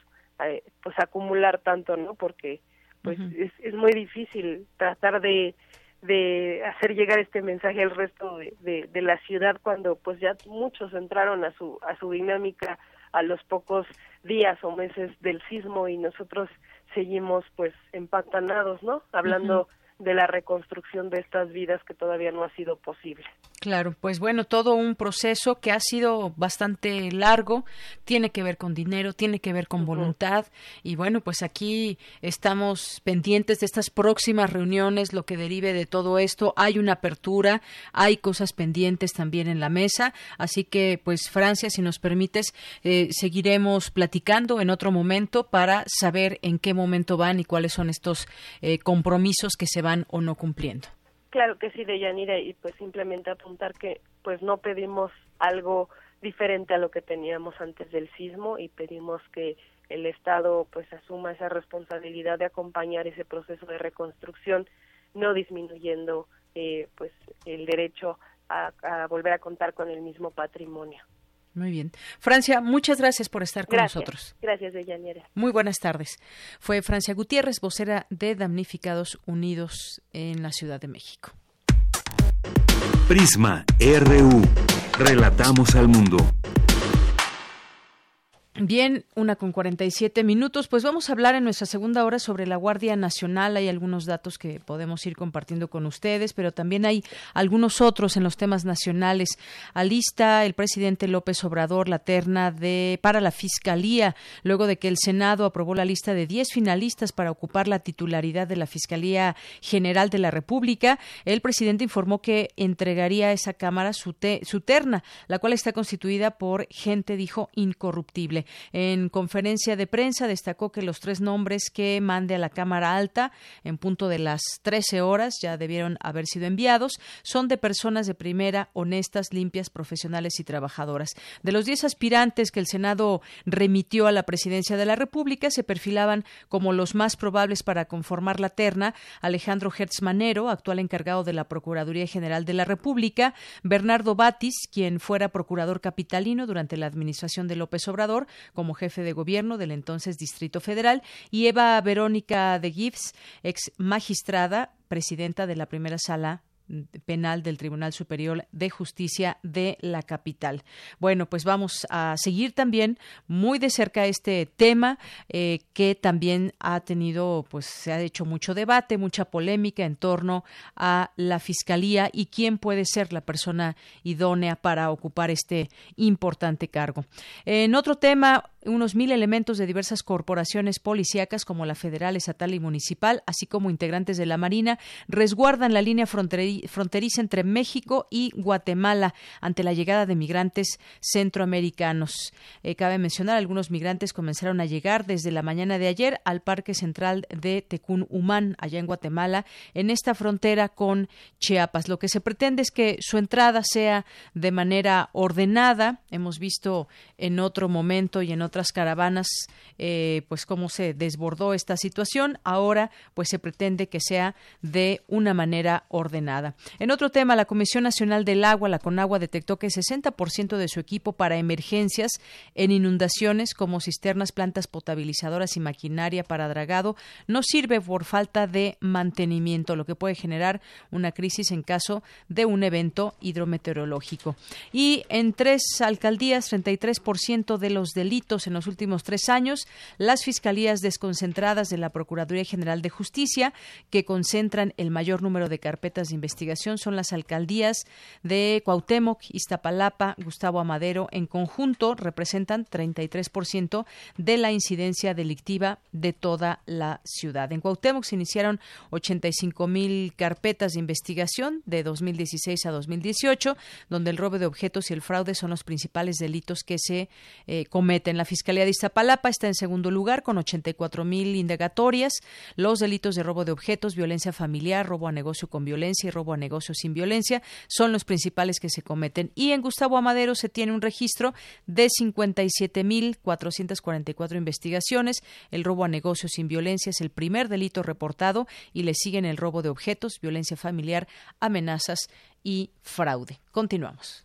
eh, pues acumular tanto, ¿no? Porque pues es, es muy difícil tratar de de hacer llegar este mensaje al resto de, de, de la ciudad cuando pues ya muchos entraron a su a su dinámica a los pocos días o meses del sismo y nosotros seguimos pues empantanados, ¿no? Hablando de la reconstrucción de estas vidas que todavía no ha sido posible. Claro, pues bueno, todo un proceso que ha sido bastante largo, tiene que ver con dinero, tiene que ver con voluntad y bueno, pues aquí estamos pendientes de estas próximas reuniones, lo que derive de todo esto. Hay una apertura, hay cosas pendientes también en la mesa, así que pues Francia, si nos permites, eh, seguiremos platicando en otro momento para saber en qué momento van y cuáles son estos eh, compromisos que se van o no cumpliendo. Claro que sí, Deyanira, y pues simplemente apuntar que pues no pedimos algo diferente a lo que teníamos antes del sismo y pedimos que el Estado pues asuma esa responsabilidad de acompañar ese proceso de reconstrucción, no disminuyendo eh, pues el derecho a, a volver a contar con el mismo patrimonio. Muy bien. Francia, muchas gracias por estar con nosotros. Gracias, Deyanira. Muy buenas tardes. Fue Francia Gutiérrez, vocera de Damnificados Unidos en la Ciudad de México. Prisma RU. Relatamos al mundo. Bien, una con 47 minutos. Pues vamos a hablar en nuestra segunda hora sobre la Guardia Nacional. Hay algunos datos que podemos ir compartiendo con ustedes, pero también hay algunos otros en los temas nacionales. Alista el presidente López Obrador la terna de para la Fiscalía, luego de que el Senado aprobó la lista de 10 finalistas para ocupar la titularidad de la Fiscalía General de la República. El presidente informó que entregaría a esa Cámara su, su terna, la cual está constituida por gente, dijo, incorruptible. En conferencia de prensa destacó que los tres nombres que mande a la Cámara Alta en punto de las 13 horas ya debieron haber sido enviados. Son de personas de primera, honestas, limpias, profesionales y trabajadoras. De los 10 aspirantes que el Senado remitió a la presidencia de la República se perfilaban como los más probables para conformar la terna. Alejandro Hertz Manero, actual encargado de la Procuraduría General de la República, Bernardo Batis, quien fuera procurador capitalino durante la administración de López Obrador, como jefe de gobierno del entonces Distrito Federal, y Eva Verónica de Gibbs, ex magistrada, presidenta de la primera sala penal del Tribunal Superior de Justicia de la capital. Bueno, pues vamos a seguir también muy de cerca este tema eh, que también ha tenido, pues se ha hecho mucho debate, mucha polémica en torno a la fiscalía y quién puede ser la persona idónea para ocupar este importante cargo. En otro tema, unos mil elementos de diversas corporaciones policíacas como la federal, estatal y municipal, así como integrantes de la Marina, resguardan la línea fronteriza entre México y Guatemala ante la llegada de migrantes centroamericanos. Eh, cabe mencionar, algunos migrantes comenzaron a llegar desde la mañana de ayer al Parque Central de Tecún Humán, allá en Guatemala, en esta frontera con Chiapas. Lo que se pretende es que su entrada sea de manera ordenada. Hemos visto en otro momento y en otras caravanas, eh, pues cómo se desbordó esta situación. Ahora, pues se pretende que sea de una manera ordenada. En otro tema, la Comisión Nacional del Agua, la CONAGUA, detectó que 60% de su equipo para emergencias en inundaciones, como cisternas, plantas potabilizadoras y maquinaria para dragado, no sirve por falta de mantenimiento, lo que puede generar una crisis en caso de un evento hidrometeorológico. Y en tres alcaldías, 33% de los delitos en los últimos tres años, las fiscalías desconcentradas de la Procuraduría General de Justicia, que concentran el mayor número de carpetas de investigación, son las alcaldías de Cuauhtémoc, Iztapalapa, Gustavo Amadero. En conjunto representan 33% de la incidencia delictiva de toda la ciudad. En Cuauhtémoc se iniciaron 85 mil carpetas de investigación de 2016 a 2018, donde el robo de objetos y el fraude son los principales delitos que se eh, cometen. La Fiscalía de Iztapalapa está en segundo lugar con 84 mil indagatorias. Los delitos de robo de objetos, violencia familiar, robo a negocio con violencia y robo a negocio sin violencia son los principales que se cometen. Y en Gustavo Amadero se tiene un registro de 57 mil 444 investigaciones. El robo a negocio sin violencia es el primer delito reportado y le siguen el robo de objetos, violencia familiar, amenazas y fraude. Continuamos.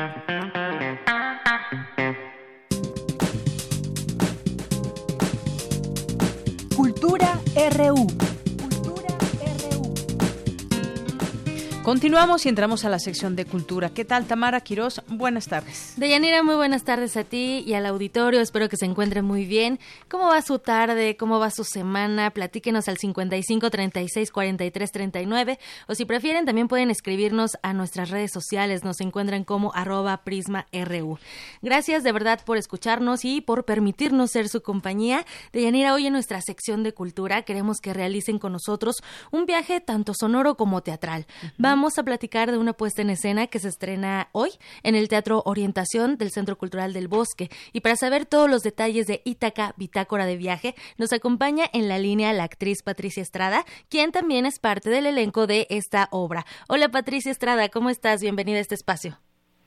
Continuamos y entramos a la sección de cultura. ¿Qué tal, Tamara Quiroz? Buenas tardes. Deyanira, muy buenas tardes a ti y al auditorio. Espero que se encuentre muy bien. ¿Cómo va su tarde? ¿Cómo va su semana? Platíquenos al 55 36 43 39 o si prefieren también pueden escribirnos a nuestras redes sociales. Nos encuentran como arroba prisma RU. Gracias de verdad por escucharnos y por permitirnos ser su compañía. Deyanira, hoy en nuestra sección de cultura queremos que realicen con nosotros un viaje tanto sonoro como teatral vamos a platicar de una puesta en escena que se estrena hoy en el Teatro Orientación del Centro Cultural del Bosque. Y para saber todos los detalles de Ítaca, Bitácora de Viaje, nos acompaña en la línea la actriz Patricia Estrada, quien también es parte del elenco de esta obra. Hola Patricia Estrada, ¿cómo estás? Bienvenida a este espacio.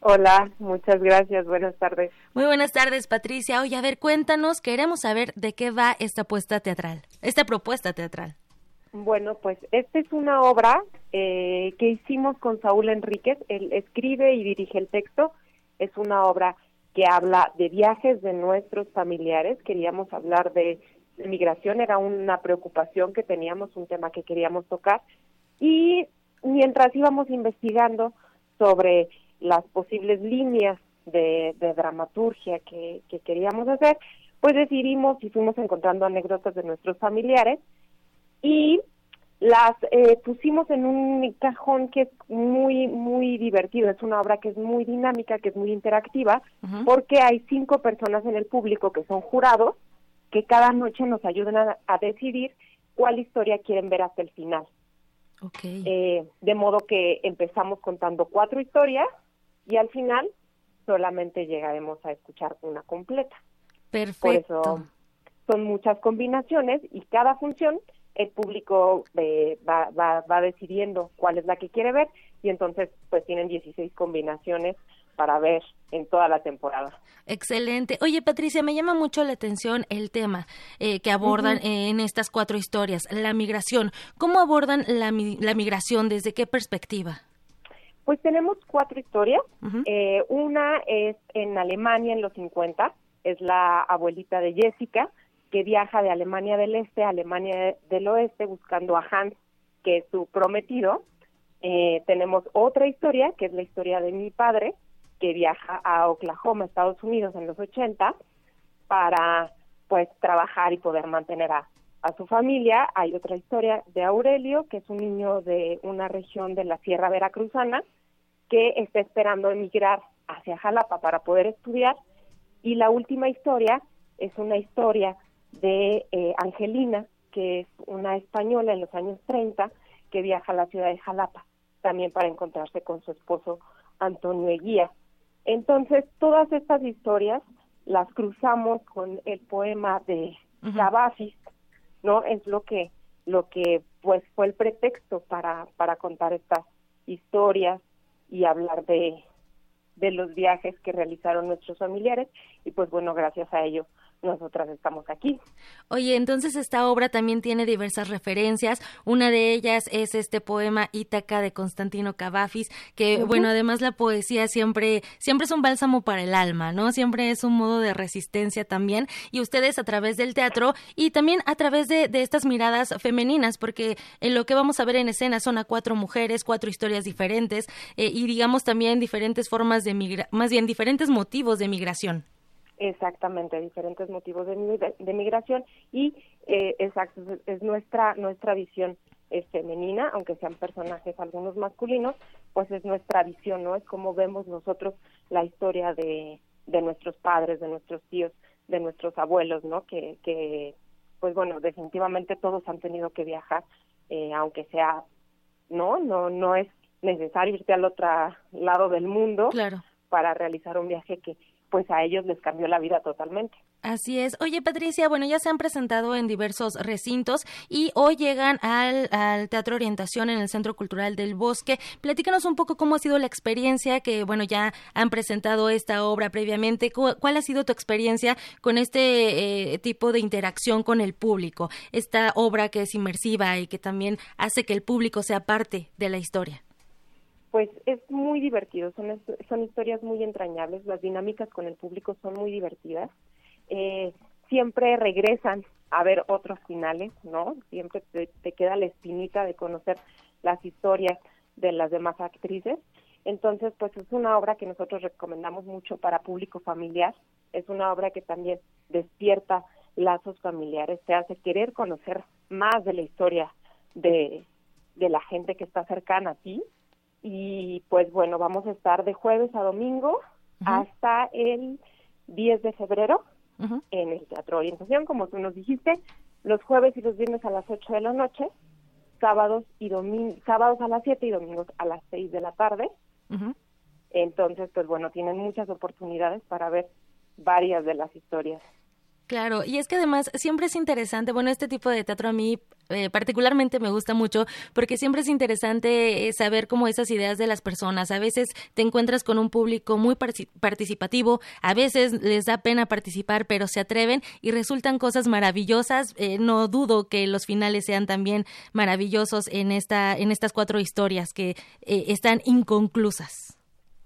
Hola, muchas gracias. Buenas tardes. Muy buenas tardes, Patricia. Oye, a ver, cuéntanos, queremos saber de qué va esta puesta teatral, esta propuesta teatral. Bueno, pues esta es una obra eh, que hicimos con Saúl Enríquez. Él escribe y dirige el texto. Es una obra que habla de viajes de nuestros familiares. Queríamos hablar de, migración, era una preocupación que teníamos, un tema que queríamos tocar. Y mientras íbamos investigando sobre las posibles líneas de, dramaturgia que, que queríamos hacer, pues decidimos y fuimos encontrando anécdotas de nuestros familiares y las eh, pusimos en un cajón que es muy, muy divertido. Es una obra que es muy dinámica, que es muy interactiva, porque hay cinco personas en el público que son jurados, que cada noche nos ayudan a, decidir cuál historia quieren ver hasta el final. Okay. Eh, de modo que empezamos contando cuatro historias y al final solamente llegaremos a escuchar una completa. Perfecto. Por eso son muchas combinaciones y cada función el público eh, va, va, va decidiendo cuál es la que quiere ver y entonces pues tienen 16 combinaciones para ver en toda la temporada. Excelente. Oye, Patricia, me llama mucho la atención el tema eh, que abordan en estas cuatro historias, la migración. ¿Cómo abordan la, la migración? ¿Desde qué perspectiva? Pues tenemos cuatro historias. Eh, una es en Alemania en los 50, es la abuelita de Jessica, que viaja de Alemania del Este a Alemania del Oeste buscando a Hans, que es su prometido. Eh, tenemos otra historia, que es la historia de mi padre, que viaja a Oklahoma, Estados Unidos, en los 80, para pues trabajar y poder mantener a, a su familia. Hay otra historia de Aurelio, que es un niño de una región de la Sierra Veracruzana, que está esperando emigrar hacia Jalapa para poder estudiar. Y la última historia es una historia de eh, Angelina, que es una española en los años 30, que viaja a la ciudad de Jalapa, también para encontrarse con su esposo Antonio Eguía. Entonces, todas estas historias las cruzamos con el poema de Cavafis, ¿no? Es lo que, lo que pues fue el pretexto para, para contar estas historias y hablar de, de los viajes que realizaron nuestros familiares y pues bueno, gracias a ello nosotras estamos aquí. Oye, entonces esta obra también tiene diversas referencias. Una de ellas es este poema Ítaca de Constantino Cavafis, que bueno, además la poesía siempre siempre es un bálsamo para el alma, ¿no? Siempre es un modo de resistencia también. Y ustedes a través del teatro y también a través de, estas miradas femeninas, porque en lo que vamos a ver en escena son a cuatro mujeres, cuatro historias diferentes eh, y digamos también diferentes formas de migra más bien diferentes motivos de migración. Exactamente, diferentes motivos de, de, migración y eh, exacto, es nuestra nuestra visión es femenina, aunque sean personajes algunos masculinos, pues es nuestra visión, ¿no? Es como vemos nosotros la historia de, de nuestros padres, de nuestros tíos, de nuestros abuelos, ¿no? Que, que pues bueno, definitivamente todos han tenido que viajar, eh, aunque sea, ¿no? No, no es necesario irte al otro lado del mundo para realizar un viaje que pues a ellos les cambió la vida totalmente. Así es. Oye, Patricia, bueno, ya se han presentado en diversos recintos y hoy llegan al, Teatro Orientación en el Centro Cultural del Bosque. Platícanos un poco cómo ha sido la experiencia, que bueno, ya han presentado esta obra previamente. ¿Cuál ha sido tu experiencia con este eh, tipo de interacción con el público? Esta obra que es inmersiva y que también hace que el público sea parte de la historia pues es muy divertido, son, son historias muy entrañables, las dinámicas con el público son muy divertidas, eh, siempre regresan a ver otros finales, ¿no? Siempre te, queda la espinita de conocer las historias de las demás actrices. Entonces, pues es una obra que nosotros recomendamos mucho para público familiar, es una obra que también despierta lazos familiares, te hace querer conocer más de la historia de, de la gente que está cercana a ti y pues bueno, vamos a estar de jueves a domingo hasta el 10 de febrero en el Teatro Orientación, como tú nos dijiste, los jueves y los viernes a las 8 de la noche, sábados y domingos, sábados a las 7 y domingos a las 6 de la tarde. Entonces, pues bueno, tienen muchas oportunidades para ver varias de las historias Claro, y es que además siempre es interesante, bueno, este tipo de teatro a mí eh, particularmente me gusta mucho porque siempre es interesante eh, saber cómo esas ideas de las personas. A veces te encuentras con un público muy participativo, a veces les da pena participar, pero se atreven y resultan cosas maravillosas. Eh, no dudo que los finales sean también maravillosos en esta en estas cuatro historias que están inconclusas.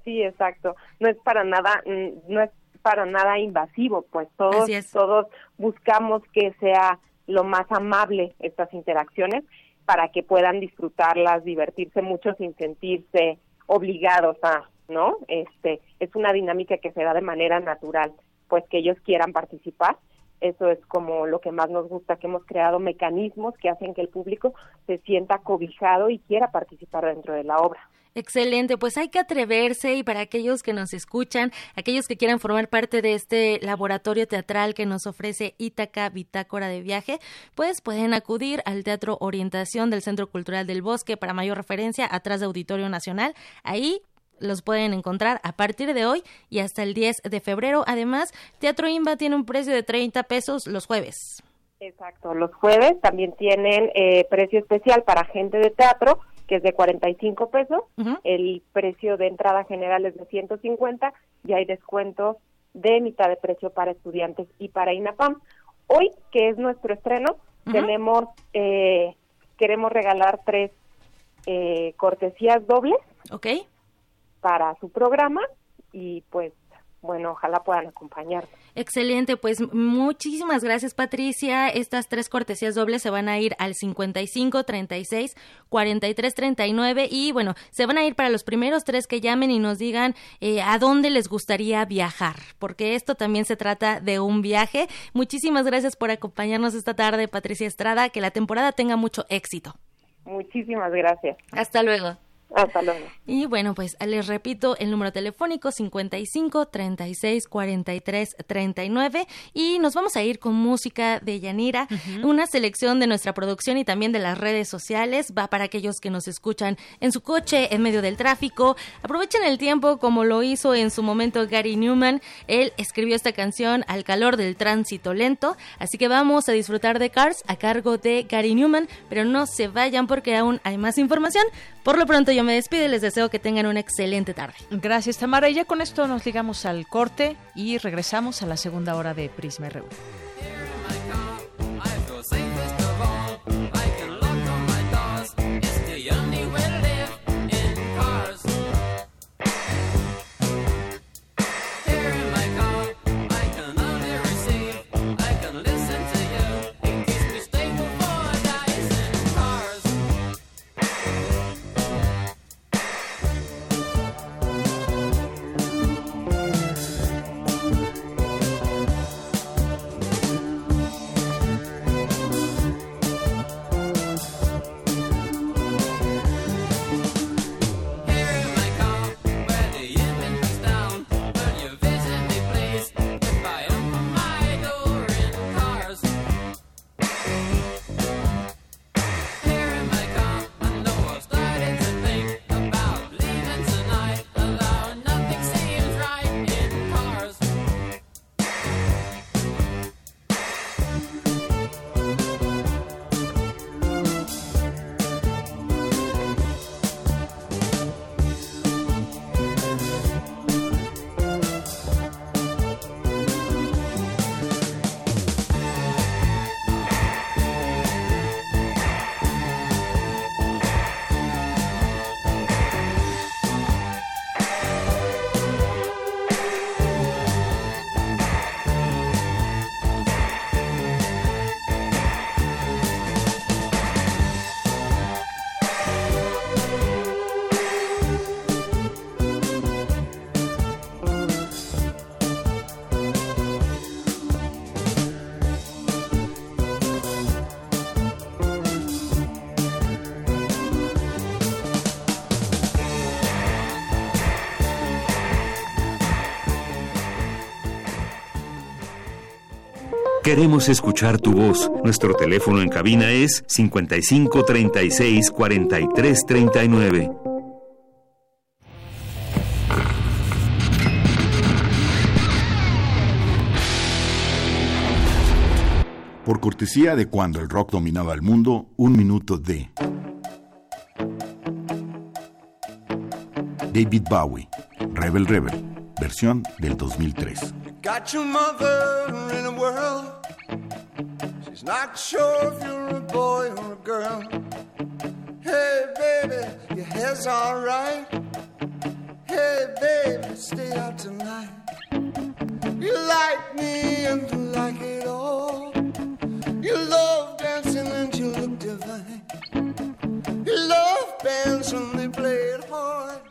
Sí, exacto. No es para nada, mm, no es para nada invasivo, pues todos, todos buscamos que sea lo más amable estas interacciones para que puedan disfrutarlas, divertirse mucho sin sentirse obligados a, ¿no? Este, es una dinámica que se da de manera natural, pues que ellos quieran participar. Eso es como lo que más nos gusta, que hemos creado mecanismos que hacen que el público se sienta cobijado y quiera participar dentro de la obra. Excelente, pues hay que atreverse y para aquellos que nos escuchan, aquellos que quieran formar parte de este laboratorio teatral que nos ofrece Ítaca Bitácora de Viaje, pues pueden acudir al Teatro Orientación del Centro Cultural del Bosque para mayor referencia atrás de Auditorio Nacional. Ahí los pueden encontrar a partir de hoy y hasta el 10 de febrero. Además, Teatro Imba tiene un precio de 30 pesos los jueves. Exacto, los jueves también tienen eh, precio especial para gente de teatro que es de 45 pesos, el precio de entrada general es de 150 y hay descuentos de mitad de precio para estudiantes y para INAPAM. Hoy, que es nuestro estreno, tenemos, eh, queremos regalar tres eh, cortesías dobles Ok. Para su programa y pues bueno, ojalá puedan acompañarnos. Excelente, pues muchísimas gracias Patricia. Estas tres cortesías dobles se van a ir al 55 36 43 39 y bueno, se van a ir para los primeros tres que llamen y nos digan eh, a dónde les gustaría viajar, porque esto también se trata de un viaje. Muchísimas gracias por acompañarnos esta tarde, Patricia Estrada. Que la temporada tenga mucho éxito. Muchísimas gracias. Hasta luego. Hasta luego. Y bueno, pues les repito el número telefónico 55 36 43 39 y nos vamos a ir con música de Yanira, una selección de nuestra producción y también de las redes sociales, va para aquellos que nos escuchan en su coche, en medio del tráfico. Aprovechen el tiempo como lo hizo en su momento Gary Newman. Él escribió esta canción al calor del tránsito lento, así que vamos a disfrutar de Cars a cargo de Gary Newman, pero no se vayan porque aún hay más información. Por lo pronto yo me despido y les deseo que tengan una excelente tarde. Gracias Tamara y ya con esto nos ligamos al corte y regresamos a la segunda hora de Prisma RU. Queremos escuchar tu voz. Nuestro teléfono en cabina es 55 36 43 39. Por cortesía de cuando el rock dominaba el mundo, un minuto de David Bowie, Rebel Rebel, versión del 2003. Got your mother in a world. She's not sure if you're a boy or a girl. Hey, baby, your hair's alright. Hey, baby, stay out tonight. You like me and you like it all. You love dancing and you look divine. You love bands when they play it hard.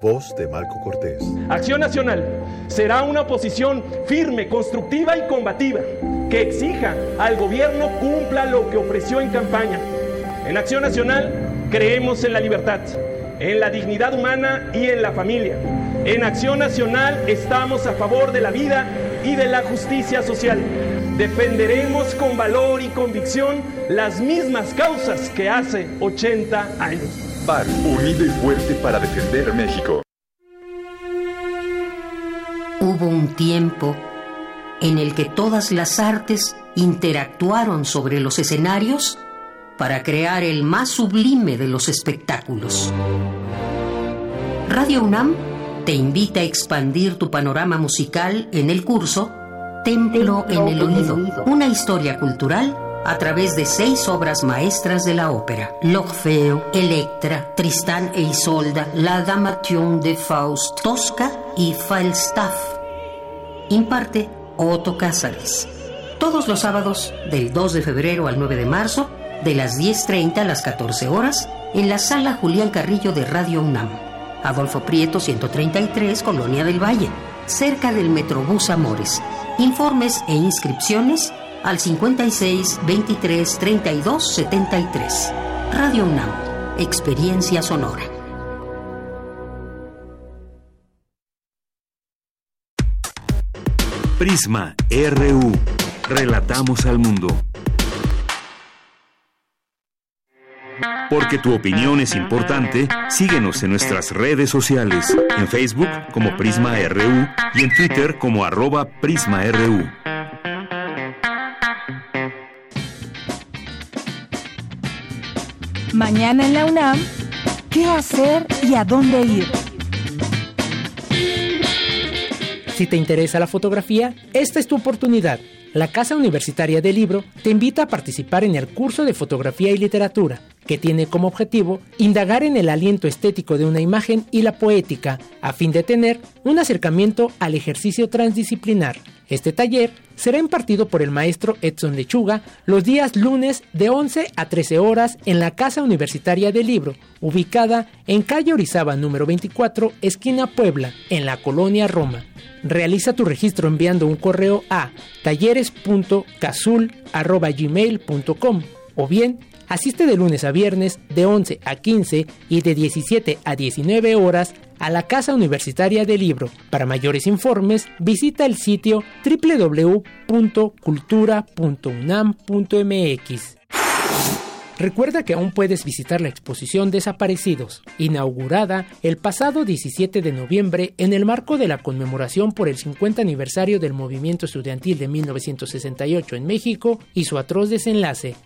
Voz de Marco Cortés. Acción Nacional será una oposición firme, constructiva y combativa que exija al gobierno cumpla lo que ofreció en campaña. En Acción Nacional creemos en la libertad, en la dignidad humana y en la familia. En Acción Nacional estamos a favor de la vida y de la justicia social. Defenderemos con valor y convicción las mismas causas que hace 80 años. Unido y fuerte para defender México. Hubo un tiempo en el que todas las artes interactuaron sobre los escenarios para crear el más sublime de los espectáculos. Radio UNAM te invita a expandir tu panorama musical en el curso Templo en el Oído, una historia cultural a través de seis obras maestras de la ópera: L'Orfeo, Electra, Tristán e Isolda, La Damation de Faust, Tosca y Falstaff. Imparte Otto Cázares. Todos los sábados, del 2 de febrero al 9 de marzo, de las 10.30 a las 14 horas, en la sala Julián Carrillo de Radio UNAM. Adolfo Prieto 133, Colonia del Valle, cerca del Metrobús Amores. Informes e inscripciones al 56 23 32 73. Radio UNAM, Experiencia Sonora. Prisma RU. Relatamos al mundo. Porque tu opinión es importante, síguenos en nuestras redes sociales, en Facebook como Prisma RU y en Twitter como arroba PrismaRU. Mañana en la UNAM, ¿qué hacer y a dónde ir? Si te interesa la fotografía, esta es tu oportunidad. La Casa Universitaria del Libro te invita a participar en el curso de fotografía y literatura, que tiene como objetivo indagar en el aliento estético de una imagen y la poética, a fin de tener un acercamiento al ejercicio transdisciplinar. Este taller será impartido por el maestro Edson Lechuga los días lunes de 11 a 13 horas en la Casa Universitaria del Libro, ubicada en calle Orizaba número 24, esquina Puebla, en la colonia Roma. Realiza tu registro enviando un correo a talleres.casul.gmail.com o bien asiste de lunes a viernes de 11 a 15 y de 17 a 19 horas a la Casa Universitaria del Libro. Para mayores informes, visita el sitio www.cultura.unam.mx. Recuerda que aún puedes visitar la exposición Desaparecidos, inaugurada el pasado 17 de noviembre en el marco de la conmemoración por el 50 aniversario del movimiento estudiantil de 1968 en México y su atroz desenlace.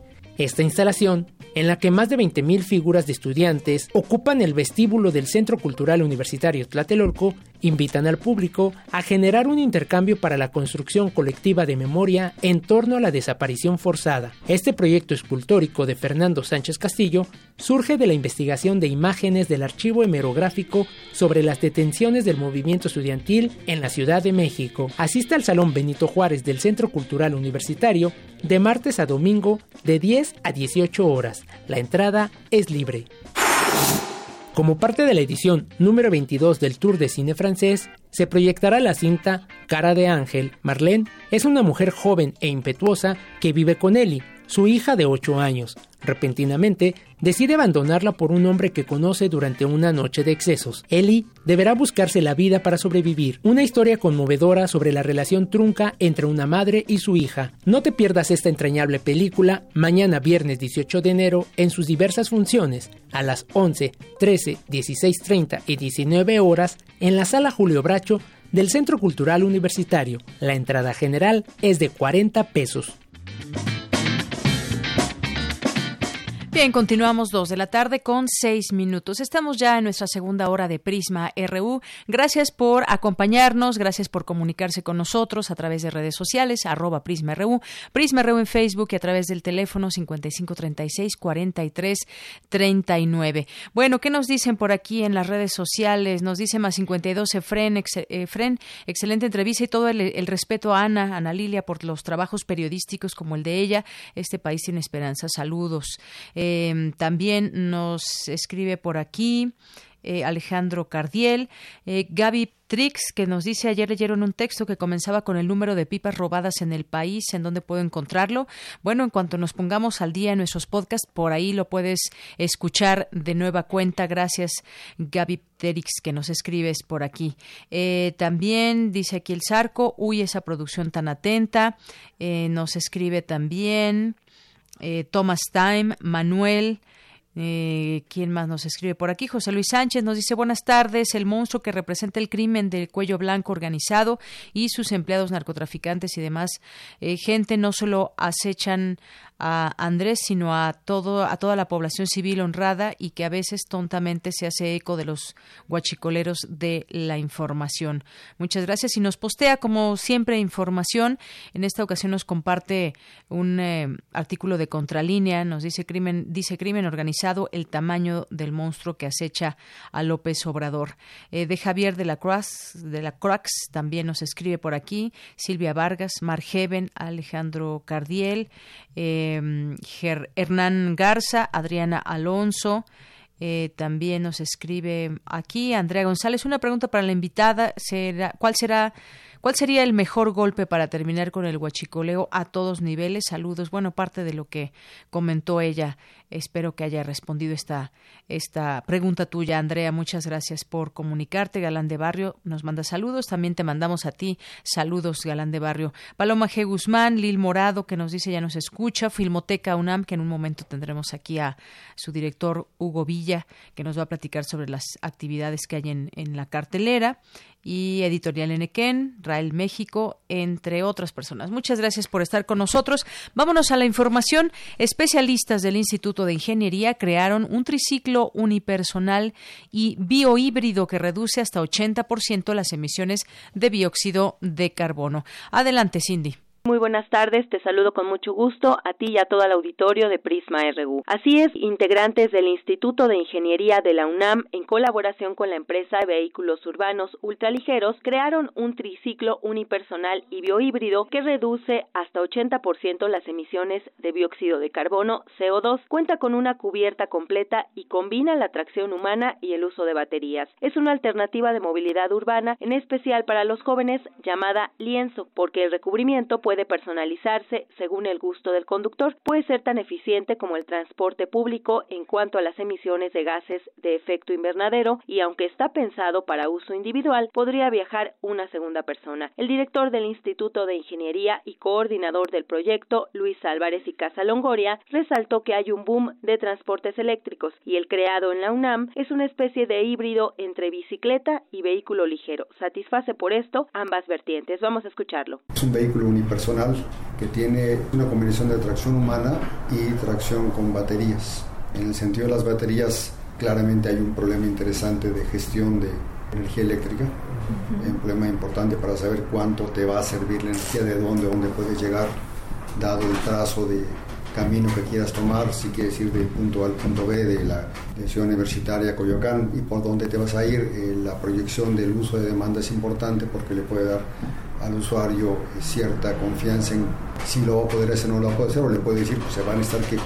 Esta instalación en la que más de 20.000 figuras de estudiantes ocupan el vestíbulo del Centro Cultural Universitario Tlatelolco, invitan al público a generar un intercambio para la construcción colectiva de memoria en torno a la desaparición forzada. Este proyecto escultórico de Fernando Sánchez Castillo surge de la investigación de imágenes del archivo hemerográfico sobre las detenciones del movimiento estudiantil en la Ciudad de México. Asiste al Salón Benito Juárez del Centro Cultural Universitario de martes a domingo de 10 a 18 horas. La entrada es libre. Como parte de la edición número 22 del Tour de Cine francés, se proyectará la cinta Cara de Ángel. Marlene es una mujer joven e impetuosa que vive con Ellie, su hija de 8 años. Repentinamente, decide abandonarla por un hombre que conoce durante una noche de excesos. Ellie deberá buscarse la vida para sobrevivir. Una historia conmovedora sobre la relación trunca entre una madre y su hija. No te pierdas esta entrañable película mañana viernes 18 de enero en sus diversas funciones a las 11, 13, 16.30 y 19 horas en la sala Julio Bracho del Centro Cultural Universitario. La entrada general es de 40 pesos. Bien, continuamos dos de la tarde con seis minutos. Estamos ya en nuestra segunda hora de Prisma RU. Gracias por acompañarnos, gracias por comunicarse con nosotros a través de redes sociales, arroba Prisma RU, Prisma RU en Facebook y a través del teléfono 5536-4339. Bueno, ¿qué nos dicen por aquí en las redes sociales? Nos dice más 52 Efren, Efren excelente entrevista y todo el, el respeto a Ana, Ana Lilia, por los trabajos periodísticos como el de ella. Este país tiene esperanza. Saludos. Eh, también nos escribe por aquí eh, Alejandro Cardiel, eh, Gaby Trix, que nos dice ayer leyeron un texto que comenzaba con el número de pipas robadas en el país, en dónde puedo encontrarlo. Bueno, en cuanto nos pongamos al día en nuestros podcasts, por ahí lo puedes escuchar de nueva cuenta. Gracias, Gaby Trix, que nos escribes por aquí. Eh, también dice aquí el Zarco, uy, esa producción tan atenta. Eh, nos escribe también eh, Thomas Time, Manuel. Eh, ¿Quién más nos escribe por aquí? José Luis Sánchez nos dice buenas tardes. El monstruo que representa el crimen del cuello blanco organizado y sus empleados narcotraficantes y demás eh, gente no solo acechan a Andrés, sino a todo a toda la población civil honrada y que a veces tontamente se hace eco de los guachicoleros de la información. Muchas gracias y nos postea como siempre información. En esta ocasión nos comparte un eh, artículo de Contralínea, nos dice crimen dice crimen organizado, el tamaño del monstruo que acecha a López Obrador. Eh, de Javier de la Cruz de la Crux también nos escribe por aquí, Silvia Vargas, Margeven, Alejandro Cardiel, eh, Em, Hernán Garza, Adriana Alonso. Eh, también nos escribe aquí Andrea González. Una pregunta para la invitada: será, ¿cuál será ¿Cuál sería el mejor golpe para terminar con el huachicoleo a todos niveles? Saludos. Bueno, parte de lo que comentó ella. Espero que haya respondido esta, esta pregunta tuya, Andrea. Muchas gracias por comunicarte. Galán de Barrio nos manda saludos. También te mandamos a ti saludos, Galán de Barrio. Paloma G. Guzmán, Lil Morado, que nos dice ya nos escucha. Filmoteca UNAM, que en un momento tendremos aquí a su director Hugo Villa, que nos va a platicar sobre las actividades que hay en, en la cartelera y Editorial Enequén, Rael México, entre otras personas. Muchas gracias por estar con nosotros. Vámonos a la información. Especialistas del Instituto de Ingeniería crearon un triciclo unipersonal y biohíbrido que reduce hasta 80% las emisiones de dióxido de carbono. Adelante, Cindy. Muy buenas tardes, te saludo con mucho gusto a ti y a todo el auditorio de Prisma RU. Así es, integrantes del Instituto de Ingeniería de la UNAM, en colaboración con la empresa de vehículos urbanos ultraligeros, crearon un triciclo unipersonal y biohíbrido que reduce hasta 80% las emisiones de dióxido de carbono, CO2, cuenta con una cubierta completa y combina la tracción humana y el uso de baterías. Es una alternativa de movilidad urbana, en especial para los jóvenes, llamada lienzo, porque el recubrimiento puede personalizarse según el gusto del conductor, puede ser tan eficiente como el transporte público en cuanto a las emisiones de gases de efecto invernadero y aunque está pensado para uso individual, podría viajar una segunda persona. El director del Instituto de Ingeniería y coordinador del proyecto, Luis Álvarez y Casa Longoria, resaltó que hay un boom de transportes eléctricos y el creado en la UNAM es una especie de híbrido entre bicicleta y vehículo ligero. Satisface por esto ambas vertientes. Vamos a escucharlo. Es un vehículo personal que tiene una combinación de tracción humana y tracción con baterías. En el sentido de las baterías, claramente hay un problema interesante de gestión de energía eléctrica, un problema importante para saber cuánto te va a servir la energía, de dónde, dónde puedes llegar, dado el trazo de camino que quieras tomar, si quieres ir del punto A al punto B de la, ciudad universitaria Coyoacán y por dónde te vas a ir, eh, la proyección del uso de demanda es importante porque le puede dar al usuario cierta confianza en si lo va a poder hacer o no lo va a poder hacer, o le puede decir, pues se va a necesitar que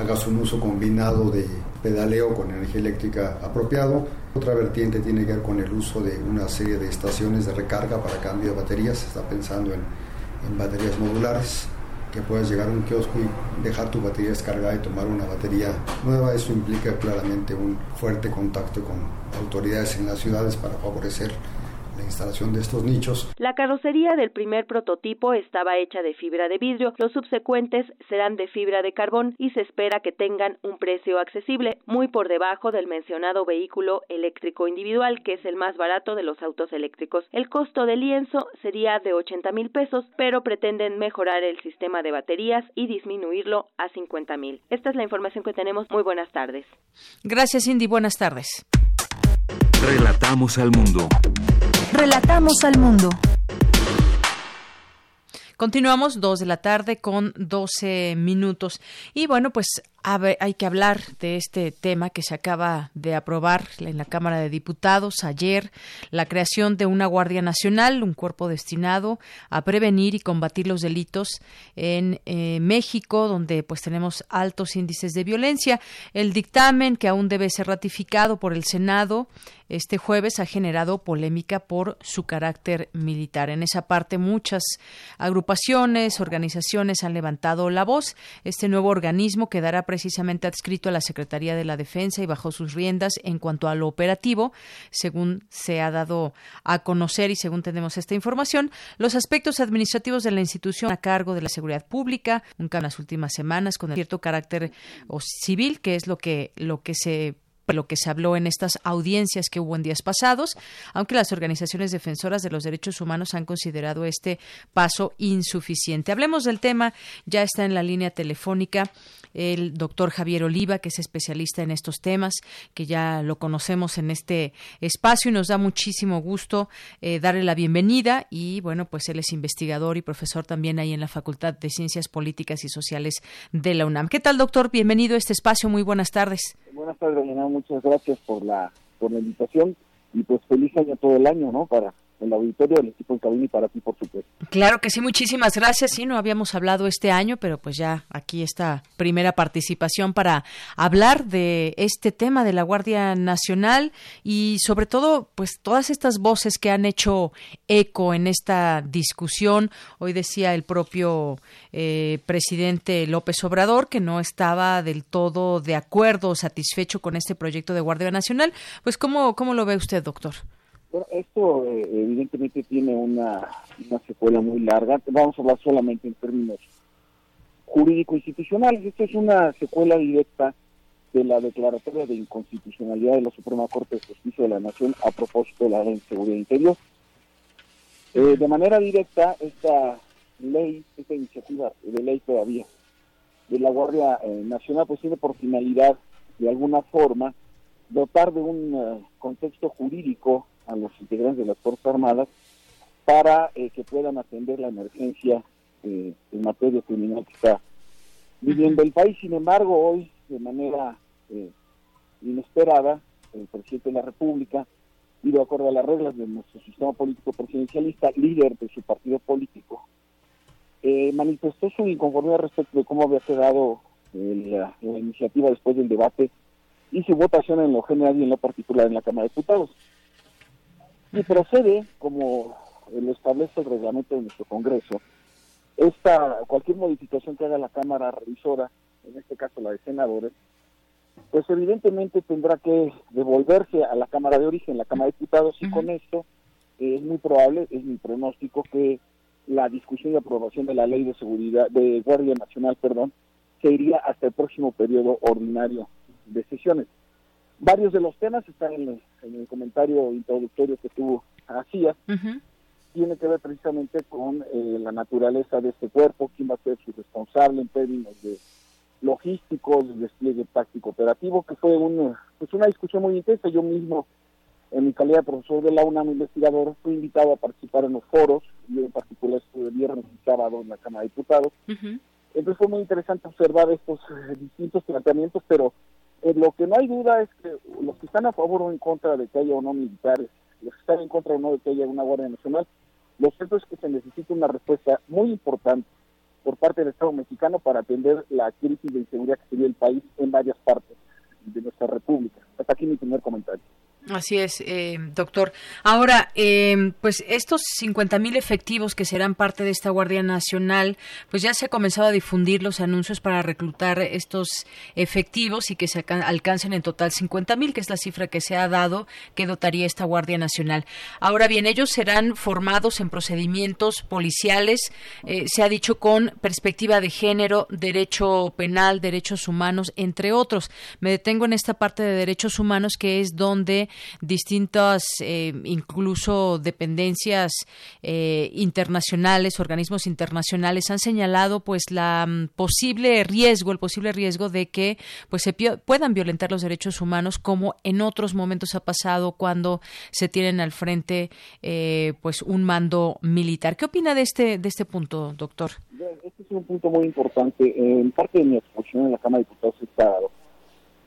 hagas un uso combinado de pedaleo con energía eléctrica apropiado. Otra vertiente tiene que ver con el uso de una serie de estaciones de recarga para cambio de baterías. Se está pensando en, en baterías modulares, que puedas llegar a un kiosco y dejar tu batería descargada y tomar una batería nueva. Eso implica claramente un fuerte contacto con autoridades en las ciudades para favorecer la instalación de estos nichos. La carrocería del primer prototipo estaba hecha de fibra de vidrio, los subsecuentes serán de fibra de carbón y se espera que tengan un precio accesible, muy por debajo del mencionado vehículo eléctrico individual, que es el más barato de los autos eléctricos. El costo del lienzo sería de 80 mil pesos, pero pretenden mejorar el sistema de baterías y disminuirlo a 50 mil. Esta es la información que tenemos. Muy buenas tardes. Gracias, Cindy. Buenas tardes. Relatamos al mundo. Relatamos al mundo. Continuamos, dos de la tarde con 12 minutos. Y bueno, pues hay que hablar de este tema que se acaba de aprobar en la Cámara de Diputados ayer, la creación de una Guardia Nacional, un cuerpo destinado a prevenir y combatir los delitos en eh, México, donde pues tenemos altos índices de violencia. El dictamen que aún debe ser ratificado por el Senado este jueves ha generado polémica por su carácter militar. En esa parte muchas agrupaciones, organizaciones han levantado la voz. Este nuevo organismo quedará precisamente adscrito a la Secretaría de la Defensa y bajo sus riendas en cuanto a lo operativo, según se ha dado a conocer y según tenemos esta información, los aspectos administrativos de la institución a cargo de la seguridad pública, nunca en las últimas semanas con cierto carácter civil, que es lo que lo que se lo que se habló en estas audiencias que hubo en días pasados, aunque las organizaciones defensoras de los derechos humanos han considerado este paso insuficiente. Hablemos del tema, ya está en la línea telefónica el doctor Javier Oliva, que es especialista en estos temas, que ya lo conocemos en este espacio y nos da muchísimo gusto eh, darle la bienvenida y bueno, pues él es investigador y profesor también ahí en la Facultad de Ciencias Políticas y Sociales de la UNAM. ¿Qué tal, doctor? Bienvenido a este espacio. Muy buenas tardes. Buenas tardes, Muchas gracias por la, por la invitación y pues feliz año todo el año, ¿no? Para el auditorio, del equipo en cabina y para ti, por supuesto. Claro que sí, muchísimas gracias. Sí, no habíamos hablado este año, pero pues ya aquí esta primera participación para hablar de este tema de la Guardia Nacional y sobre todo, pues todas estas voces que han hecho eco en esta discusión. Hoy decía el propio eh, presidente López Obrador que no estaba del todo de acuerdo satisfecho con este proyecto de Guardia Nacional. Pues, ¿cómo, cómo lo ve usted, doctor? Bueno, esto eh, evidentemente tiene una, una secuela muy larga. Vamos a hablar solamente en términos jurídico-institucionales. Esto es una secuela directa de la declaratoria de inconstitucionalidad de la Suprema Corte de Justicia de la Nación a propósito de la ley de seguridad interior. Eh, de manera directa, esta ley, esta iniciativa de ley todavía de la Guardia eh, Nacional, pues tiene por finalidad, de alguna forma, dotar de un contexto jurídico a los integrantes de las Fuerzas Armadas para eh, que puedan atender la emergencia eh, en materia criminal que está viviendo el país. Sin embargo, hoy, de manera eh, inesperada, el presidente de la República, y de acuerdo a las reglas de nuestro sistema político presidencialista, líder de su partido político, manifestó su inconformidad respecto de cómo había quedado la, la, iniciativa después del debate y su votación en lo general y en lo particular en la Cámara de Diputados y procede, como lo establece el reglamento de nuestro Congreso, esta cualquier modificación que haga la Cámara Revisora, en este caso la de senadores, pues evidentemente tendrá que devolverse a la Cámara de Origen, la Cámara de Diputados, y con esto eh, es muy probable, es mi pronóstico, que la discusión y aprobación de la Ley de Seguridad, de Guardia Nacional, perdón, se iría hasta el próximo periodo ordinario de sesiones. Varios de los temas están en el, comentario introductorio que tú hacías. Tiene que ver precisamente con eh, la naturaleza de este cuerpo, quién va a ser su responsable en términos de logísticos, de despliegue táctico operativo, que fue un, pues una discusión muy intensa. Yo mismo, en mi calidad de profesor de la UNAM investigador, fui invitado a participar en los foros, yo en particular estuve viernes y sábado en la Cámara de Diputados. Entonces fue muy interesante observar estos eh, distintos planteamientos, pero eh, lo que no hay duda es que los que están a favor o en contra de que haya o no militares, los que están en contra o no de que haya una Guardia Nacional, lo cierto es que se necesita una respuesta muy importante por parte del Estado mexicano para atender la crisis de inseguridad que vive el país en varias partes de nuestra república. Hasta aquí mi primer comentario. Así es, eh, doctor. Ahora, eh, pues estos 50.000 efectivos que serán parte de esta Guardia Nacional, pues ya se ha comenzado a difundir los anuncios para reclutar estos efectivos y que se alcancen en total 50.000, que es la cifra que se ha dado que dotaría esta Guardia Nacional. Ahora bien, ellos serán formados en procedimientos policiales, eh, se ha dicho con perspectiva de género, derecho penal, derechos humanos, entre otros. Me detengo en esta parte de derechos humanos que es donde distintas, eh, incluso dependencias eh, internacionales, organismos internacionales han señalado pues la mm, posible riesgo, el posible riesgo de que pues se puedan violentar los derechos humanos como en otros momentos ha pasado cuando se tienen al frente eh, pues un mando militar. ¿Qué opina de este de este punto, doctor? Este es un punto muy importante. En parte de mi exposición en la Cámara de Diputados está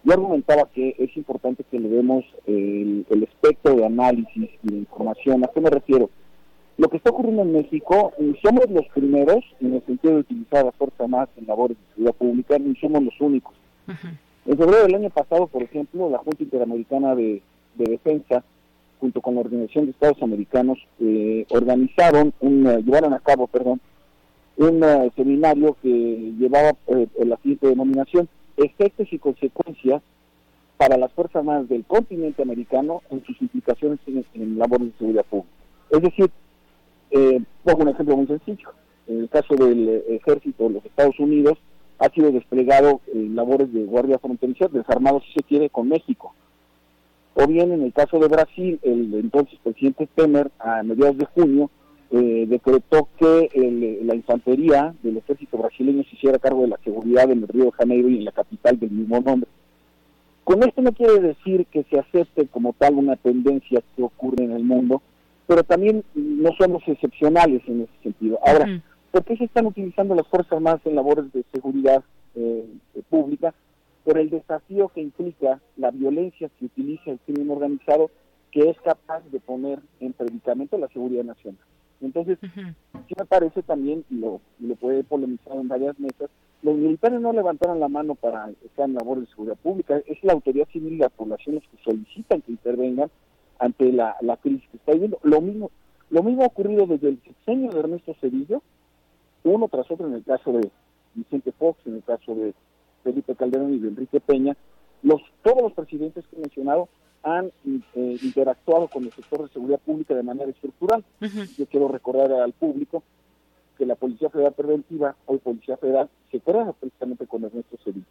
yo argumentaba que es importante que le demos el, espectro de análisis y de información. ¿A qué me refiero? Lo que está ocurriendo en México, ni somos los primeros en el sentido de utilizar la fuerza más en labores de seguridad pública, ni somos los únicos. En febrero del año pasado, por ejemplo, la Junta Interamericana de, Defensa, junto con la Organización de Estados Americanos, eh, organizaron, un, llevaron a cabo, perdón, un eh, seminario que llevaba eh, la siguiente denominación, efectos y consecuencias para las Fuerzas Armadas del continente americano en sus implicaciones en, labores de seguridad pública. Es decir, eh, pongo un ejemplo muy sencillo. En el caso del eh, ejército de los Estados Unidos, ha sido desplegado en labores de guardia fronteriza, desarmado si se quiere, con México. O bien en el caso de Brasil, el entonces presidente Temer, a mediados de junio, eh, decretó que el- la infantería del ejército brasileño se hiciera cargo de la seguridad en el Río de Janeiro y en la capital del mismo nombre. Con esto no quiere decir que se acepte como tal una tendencia que ocurre en el mundo, pero también no somos excepcionales en ese sentido. Ahora, ¿por qué se están utilizando las Fuerzas Armadas en labores de seguridad eh, eh, pública? Por el desafío que implica la violencia que utiliza el crimen organizado, que es capaz de poner en predicamento la seguridad nacional. Entonces, sí me parece también, y lo, y lo puede polemizar en varias mesas, los militares no levantaron la mano para estar en labores de seguridad pública, es la autoridad civil y las poblaciones que solicitan que intervengan ante la, la crisis que está viviendo. Lo mismo, lo mismo ha ocurrido desde el sexenio de Ernesto Cedillo, uno tras otro en el caso de Vicente Fox, en el caso de Felipe Calderón y de Enrique Peña, los, todos los presidentes que he mencionado han eh, interactuado con el sector de seguridad pública de manera estructural. Yo quiero recordar al público que la Policía Federal Preventiva, hoy Policía Federal, se crea precisamente con Ernesto Cedillo.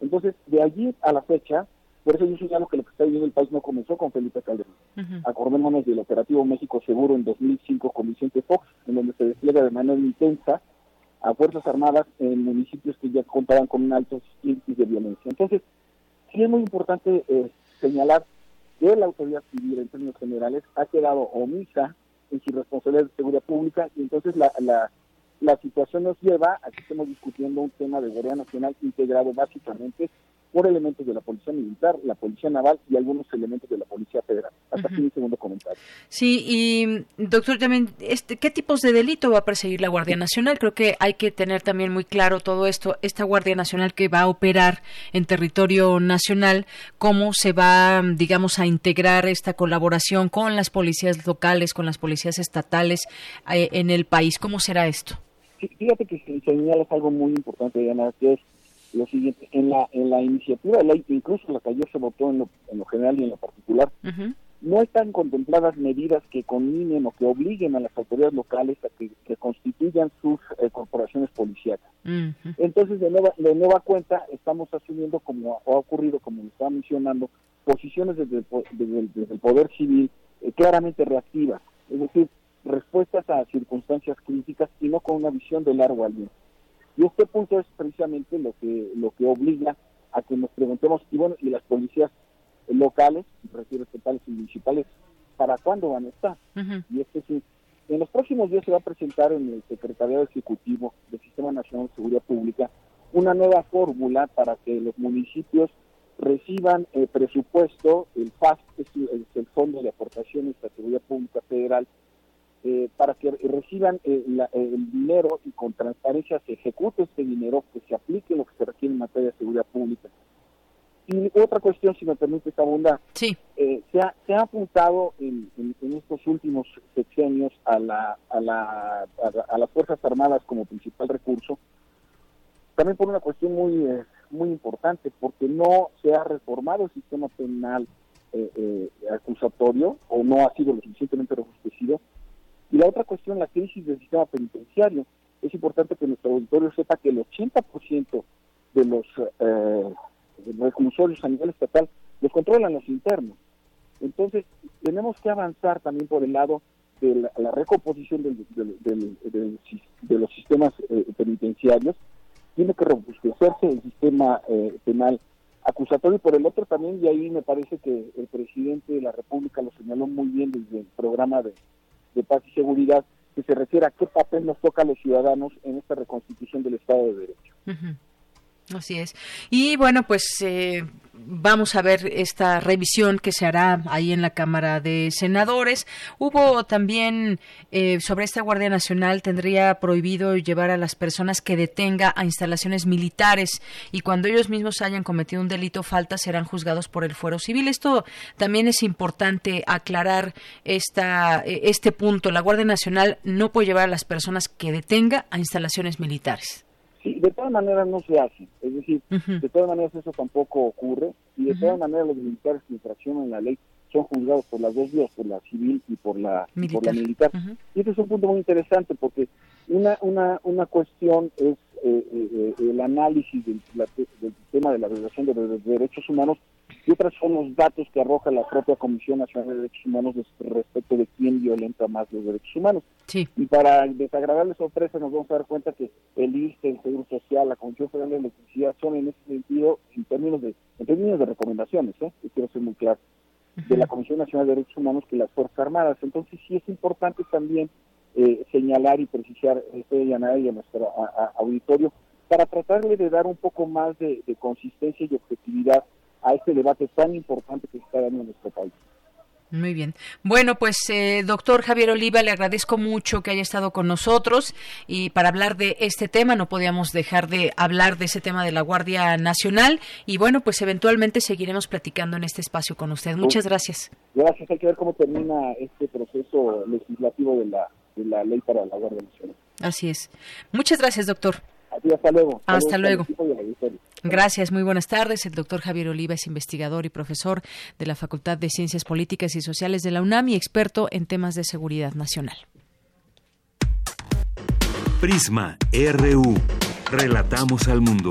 Entonces, de allí a la fecha, por eso yo señalo que lo que está viviendo el país no comenzó con Felipe Calderón. Acordémonos del operativo México Seguro en 2005 con Vicente Fox, en donde se despliega de manera intensa a Fuerzas Armadas en municipios que ya contaban con un alto índice de violencia. Entonces, sí es muy importante eh, señalar que la autoridad civil, en términos generales, ha quedado omisa en su responsabilidad de seguridad pública y entonces la, la, la situación nos lleva a que estemos discutiendo un tema de Guardia Nacional integrado básicamente por elementos de la Policía Militar, la Policía Naval y algunos elementos de la Policía Federal. Hasta aquí mi segundo comentario. Sí, y doctor, también, este, ¿qué tipos de delito va a perseguir la Guardia Nacional? Creo que hay que tener también muy claro todo esto. Esta Guardia Nacional que va a operar en territorio nacional, ¿cómo se va, digamos, a integrar esta colaboración con las policías locales, con las policías estatales eh, en el país? ¿Cómo será esto? Sí, fíjate que se señalas algo muy importante, Diana, que es lo siguiente. En la, en la iniciativa de ley, incluso la que ayer se votó en lo, en lo general y en lo particular, no están contempladas medidas que conminen o que obliguen a las autoridades locales a que, que constituyan sus eh, corporaciones policíacas. Entonces, de nueva, de nueva cuenta, estamos asumiendo, como ha ocurrido, como lo estaba mencionando, posiciones desde el, desde el- desde el poder civil eh, claramente reactivas, es decir, respuestas a circunstancias críticas y no con una visión de largo aliento. Y este punto es precisamente lo que lo que obliga a que nos preguntemos, y bueno, y las policías locales, me refiero estatales y municipales, ¿para cuándo van a estar? Y es que sí, en los próximos días se va a presentar en el Secretariado Ejecutivo del Sistema Nacional de Seguridad Pública una nueva fórmula para que los municipios reciban eh, presupuesto, el FAST, el, es el Fondo de Aportaciones a Seguridad Pública Federal, eh, para que reciban eh, la- eh, el dinero y con transparencia se ejecute este dinero, que se aplique lo que se requiere en materia de seguridad pública. Y otra cuestión, si me permite abundar, sí. eh, se, ha, se ha apuntado en, en- en estos últimos sexenios a, la, a, la, a, la- a las Fuerzas Armadas como principal recurso, también por una cuestión muy, muy importante, porque no se ha reformado el sistema penal acusatorio o no ha sido lo suficientemente robustecido. Y la otra cuestión, la crisis del sistema penitenciario. Es importante que nuestro auditorio sepa que el 80% de los eh, reclusorios a nivel estatal los controlan los internos. Entonces, tenemos que avanzar también por el lado de la, recomposición del- del- del- de los sistemas eh, penitenciarios. Tiene que robustecerse el sistema eh, penal acusatorio y por el otro también, y ahí me parece que el presidente de la República lo señaló muy bien desde el programa de, de paz y seguridad, que se refiere a qué papel nos toca a los ciudadanos en esta reconstitución del Estado de Derecho. Así es. Y bueno, pues eh, vamos a ver esta revisión que se hará ahí en la Cámara de Senadores. Hubo también eh, sobre esta Guardia Nacional tendría prohibido llevar a las personas que detenga a instalaciones militares y cuando ellos mismos hayan cometido un delito falta serán juzgados por el fuero civil. Esto también es importante aclarar esta, eh, este punto. La Guardia Nacional no puede llevar a las personas que detenga a instalaciones militares. Sí, de todas maneras no se hace. Es decir, de todas maneras eso tampoco ocurre. Y de todas maneras los militares que infraccionan la ley son juzgados por las dos vías, por la civil y por la y por la militar. Y este es un punto muy interesante porque una una una cuestión es eh, eh, eh, el análisis del, la- del tema de la violación de los derechos humanos y otras son los datos que arroja la propia Comisión Nacional de Derechos Humanos respecto de quién violenta más los derechos humanos. Y para desagradable sorpresa nos vamos a dar cuenta que el ISTE, el Seguro Social, la Comisión Federal de Electricidad son en ese sentido, en términos de, en términos de recomendaciones, ¿eh? quiero ser muy claro, de la Comisión Nacional de Derechos Humanos que las Fuerzas Armadas. Entonces sí es importante también eh, señalar y precisar, esto y a nuestro auditorio, para tratarle de dar un poco más de consistencia y objetividad a este debate tan importante que se está dando en nuestro país. Muy bien. Bueno, pues eh, doctor Javier Oliva, le agradezco mucho que haya estado con nosotros y para hablar de este tema no podíamos dejar de hablar de ese tema de la Guardia Nacional y bueno, pues eventualmente seguiremos platicando en este espacio con usted. Muchas gracias. Gracias. Hay que ver cómo termina este proceso legislativo de la, de la ley para la Guardia Nacional. Así es. Muchas gracias, doctor. hasta luego. Hasta luego. Gracias, muy buenas tardes. El doctor Javier Oliva es investigador y profesor de la Facultad de Ciencias Políticas y Sociales de la UNAM y experto en temas de seguridad nacional. Prisma RU. Relatamos al mundo.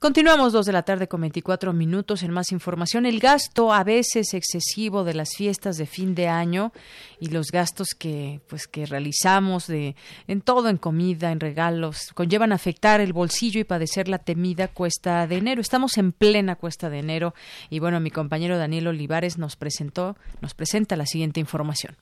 Continuamos dos de la tarde con 24 minutos en más información. El gasto a veces excesivo de las fiestas de fin de año y los gastos que pues que realizamos de en todo, en comida, en regalos, conllevan afectar el bolsillo y padecer la temida cuesta de enero. Estamos en plena cuesta de enero y bueno, mi compañero Daniel Olivares nos presentó, nos presenta la siguiente información.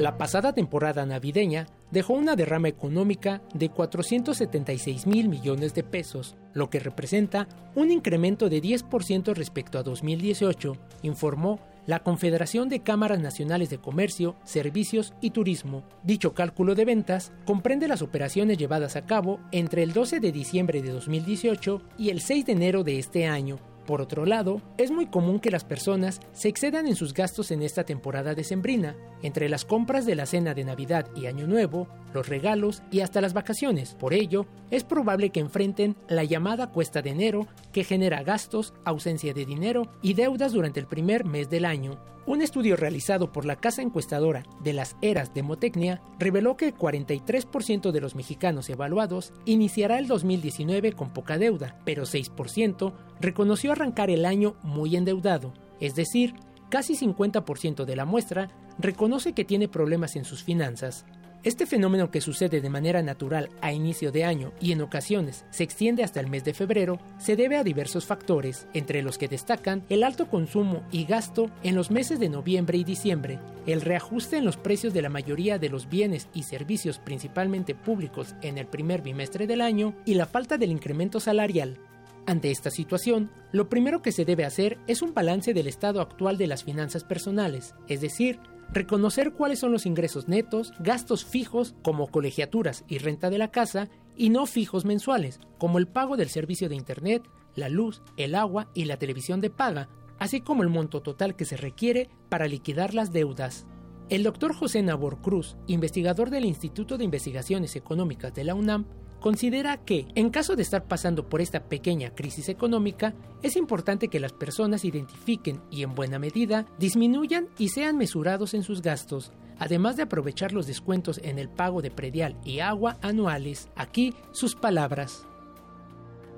La pasada temporada navideña dejó una derrama económica de 476 mil millones de pesos, lo que representa un incremento de 10% respecto a 2018, informó la Confederación de Cámaras Nacionales de Comercio, Servicios y Turismo. Dicho cálculo de ventas comprende las operaciones llevadas a cabo entre el 12 de diciembre de 2018 y el 6 de enero de este año, por otro lado, es muy común que las personas se excedan en sus gastos en esta temporada decembrina, entre las compras de la cena de Navidad y Año Nuevo, los regalos y hasta las vacaciones. Por ello, es probable que enfrenten la llamada cuesta de enero, que genera gastos, ausencia de dinero y deudas durante el primer mes del año. Un estudio realizado por la casa encuestadora de las eras de Motecnia reveló que el 43% de los mexicanos evaluados iniciará el 2019 con poca deuda, pero 6% reconoció arrancar el año muy endeudado, es decir, casi 50% de la muestra reconoce que tiene problemas en sus finanzas. Este fenómeno que sucede de manera natural a inicio de año y en ocasiones se extiende hasta el mes de febrero se debe a diversos factores, entre los que destacan el alto consumo y gasto en los meses de noviembre y diciembre, el reajuste en los precios de la mayoría de los bienes y servicios principalmente públicos en el primer bimestre del año y la falta del incremento salarial. Ante esta situación, lo primero que se debe hacer es un balance del estado actual de las finanzas personales, es decir, reconocer cuáles son los ingresos netos, gastos fijos como colegiaturas y renta de la casa y no fijos mensuales, como el pago del servicio de Internet, la luz, el agua y la televisión de paga, así como el monto total que se requiere para liquidar las deudas. El doctor José Nabor Cruz, investigador del Instituto de Investigaciones Económicas de la UNAM, considera que, en caso de estar pasando por esta pequeña crisis económica, es importante que las personas identifiquen y en buena medida disminuyan y sean mesurados en sus gastos, además de aprovechar los descuentos en el pago de predial y agua anuales. Aquí sus palabras.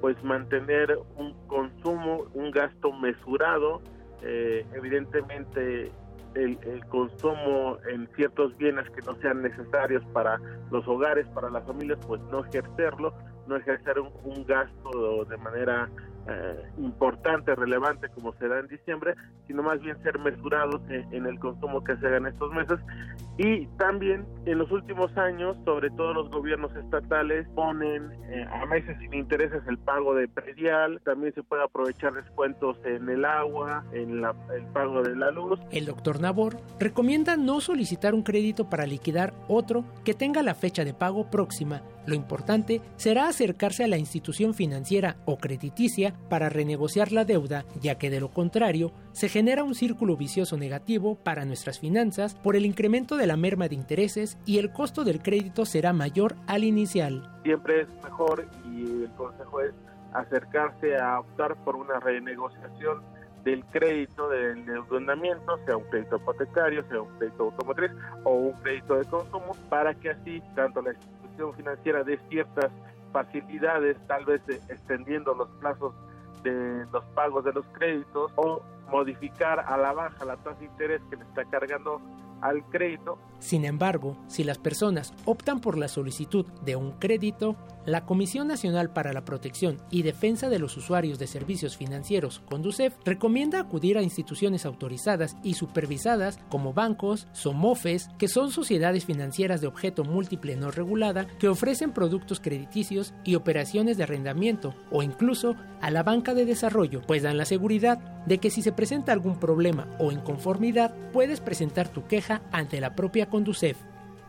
Pues mantener un consumo, un gasto mesurado, eh, evidentemente el, consumo en ciertos bienes que no sean necesarios para los hogares, para las familias, pues no ejercerlo, no ejercer un gasto de manera eh, importante, relevante como se da en diciembre, sino más bien ser mesurados en, el consumo que se haga en estos meses. Y también en los últimos años, sobre todo los gobiernos estatales ponen eh, a meses sin intereses el pago de predial, también se puede aprovechar descuentos en el agua, en la, el pago de la luz. El doctor Nabor recomienda no solicitar un crédito para liquidar otro que tenga la fecha de pago próxima. Lo importante será acercarse a la institución financiera o crediticia para renegociar la deuda, ya que de lo contrario se genera un círculo vicioso negativo para nuestras finanzas por el incremento de la merma de intereses y el costo del crédito será mayor al inicial. Siempre es mejor y el consejo es acercarse a optar por una renegociación del crédito del endeudamiento, sea un crédito hipotecario, sea un crédito automotriz o un crédito de consumo, para que así tanto la institución financiera dé ciertas facilidades, tal vez extendiendo los plazos de los pagos de los créditos o modificar a la baja la tasa de interés que le está cargando al crédito. Sin embargo, si las personas optan por la solicitud de un crédito, la Comisión Nacional para la Protección y Defensa de los Usuarios de Servicios Financieros, CONDUCEF, recomienda acudir a instituciones autorizadas y supervisadas como bancos, SOMOFES, que son sociedades financieras de objeto múltiple no regulada que ofrecen productos crediticios y operaciones de arrendamiento, o incluso a la banca de desarrollo, pues dan la seguridad de que si se presenta algún problema o inconformidad, puedes presentar tu queja ante la propia CONDUCEF.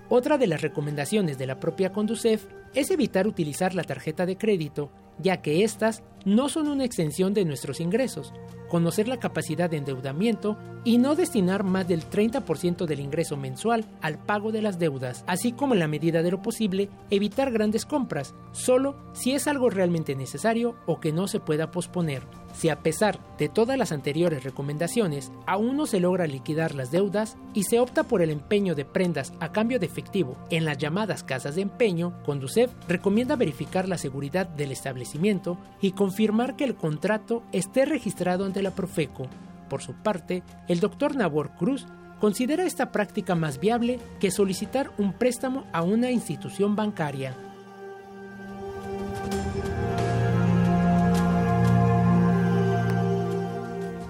Otra de las recomendaciones de la propia Conducef es evitar utilizar la tarjeta de crédito, ya que éstas no son una extensión de nuestros ingresos, conocer la capacidad de endeudamiento y no destinar más del 30% del ingreso mensual al pago de las deudas, así como en la medida de lo posible evitar grandes compras, solo si es algo realmente necesario o que no se pueda posponer. Si a pesar de todas las anteriores recomendaciones aún no se logra liquidar las deudas y se opta por el empeño de prendas a cambio de efectivo en las llamadas casas de empeño, Conducef recomienda verificar la seguridad del establecimiento y confirmar que el contrato esté registrado ante la Profeco. Por su parte, el doctor Nabor Cruz considera esta práctica más viable que solicitar un préstamo a una institución bancaria.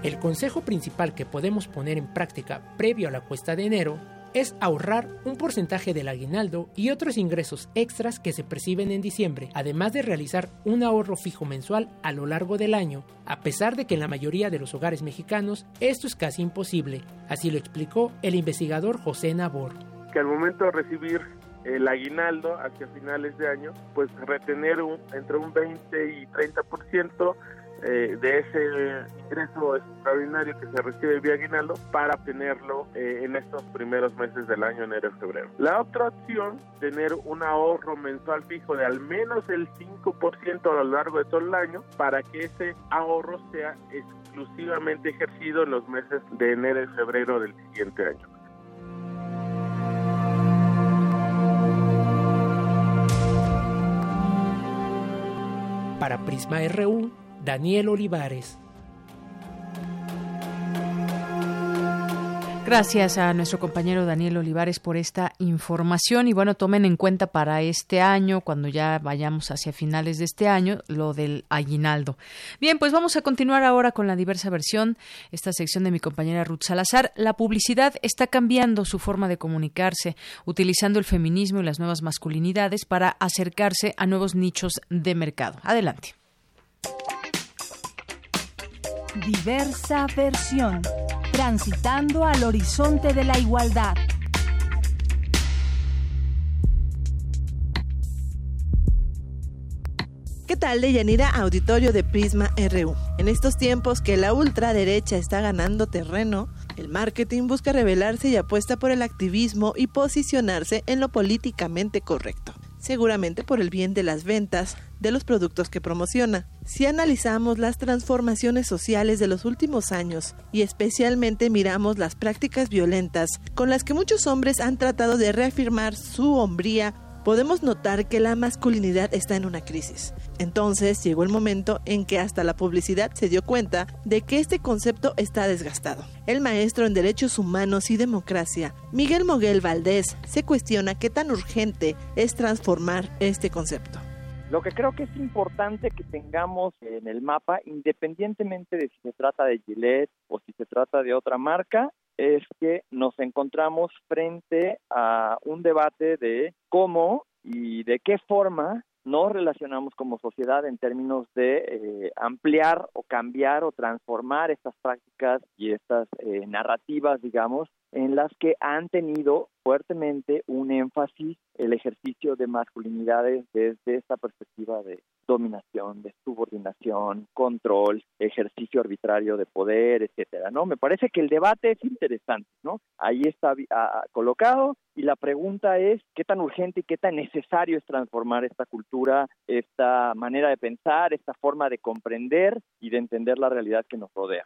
El consejo principal que podemos poner en práctica previo a la cuesta de enero es ahorrar un porcentaje del aguinaldo y otros ingresos extras que se perciben en diciembre, además de realizar un ahorro fijo mensual a lo largo del año, a pesar de que en la mayoría de los hogares mexicanos esto es casi imposible, así lo explicó el investigador José Nabor. Que al momento de recibir el aguinaldo hacia finales de año, pues retener entre un 20 y 30% eh, de ese ingreso extraordinario que se recibe vía aguinaldo para obtenerlo eh, en estos primeros meses del año, enero y febrero. La otra opción, tener un ahorro mensual fijo de al menos el 5% a lo largo de todo el año para que ese ahorro sea exclusivamente ejercido en los meses de enero y febrero del siguiente año. Para Prisma RU, Daniel Olivares. Gracias a nuestro compañero Daniel Olivares por esta información y bueno, tomen en cuenta para este año, cuando ya vayamos hacia finales de este año, lo del aguinaldo. Bien, pues vamos a continuar ahora con la diversa versión, esta sección de mi compañera Ruth Salazar. La publicidad está cambiando su forma de comunicarse, utilizando el feminismo y las nuevas masculinidades para acercarse a nuevos nichos de mercado. Adelante. Diversa versión. Transitando al horizonte de la igualdad. ¿Qué tal, Deyanira, auditorio de Prisma RU? En estos tiempos que la ultraderecha está ganando terreno, el marketing busca revelarse y apuesta por el activismo y posicionarse en lo políticamente correcto seguramente por el bien de las ventas de los productos que promociona. Si analizamos las transformaciones sociales de los últimos años y especialmente miramos las prácticas violentas con las que muchos hombres han tratado de reafirmar su hombría podemos notar que la masculinidad está en una crisis. Entonces llegó el momento en que hasta la publicidad se dio cuenta de que este concepto está desgastado. El maestro en Derechos Humanos y Democracia, Miguel Moguel Valdés, se cuestiona qué tan urgente es transformar este concepto. Lo que creo que es importante que tengamos en el mapa, independientemente de si se trata de Gillette o si se trata de otra marca, es que nos encontramos frente a un debate de cómo y de qué forma nos relacionamos como sociedad en términos de eh, ampliar o cambiar o transformar estas prácticas y estas eh, narrativas, digamos, en las que han tenido fuertemente un énfasis el ejercicio de masculinidades desde esta perspectiva de dominación, de subordinación, control, ejercicio arbitrario de poder, etcétera, ¿no? Me parece que el debate es interesante, ¿no? Ahí está colocado y la pregunta es qué tan urgente y qué tan necesario es transformar esta cultura, esta manera de pensar, esta forma de comprender y de entender la realidad que nos rodea.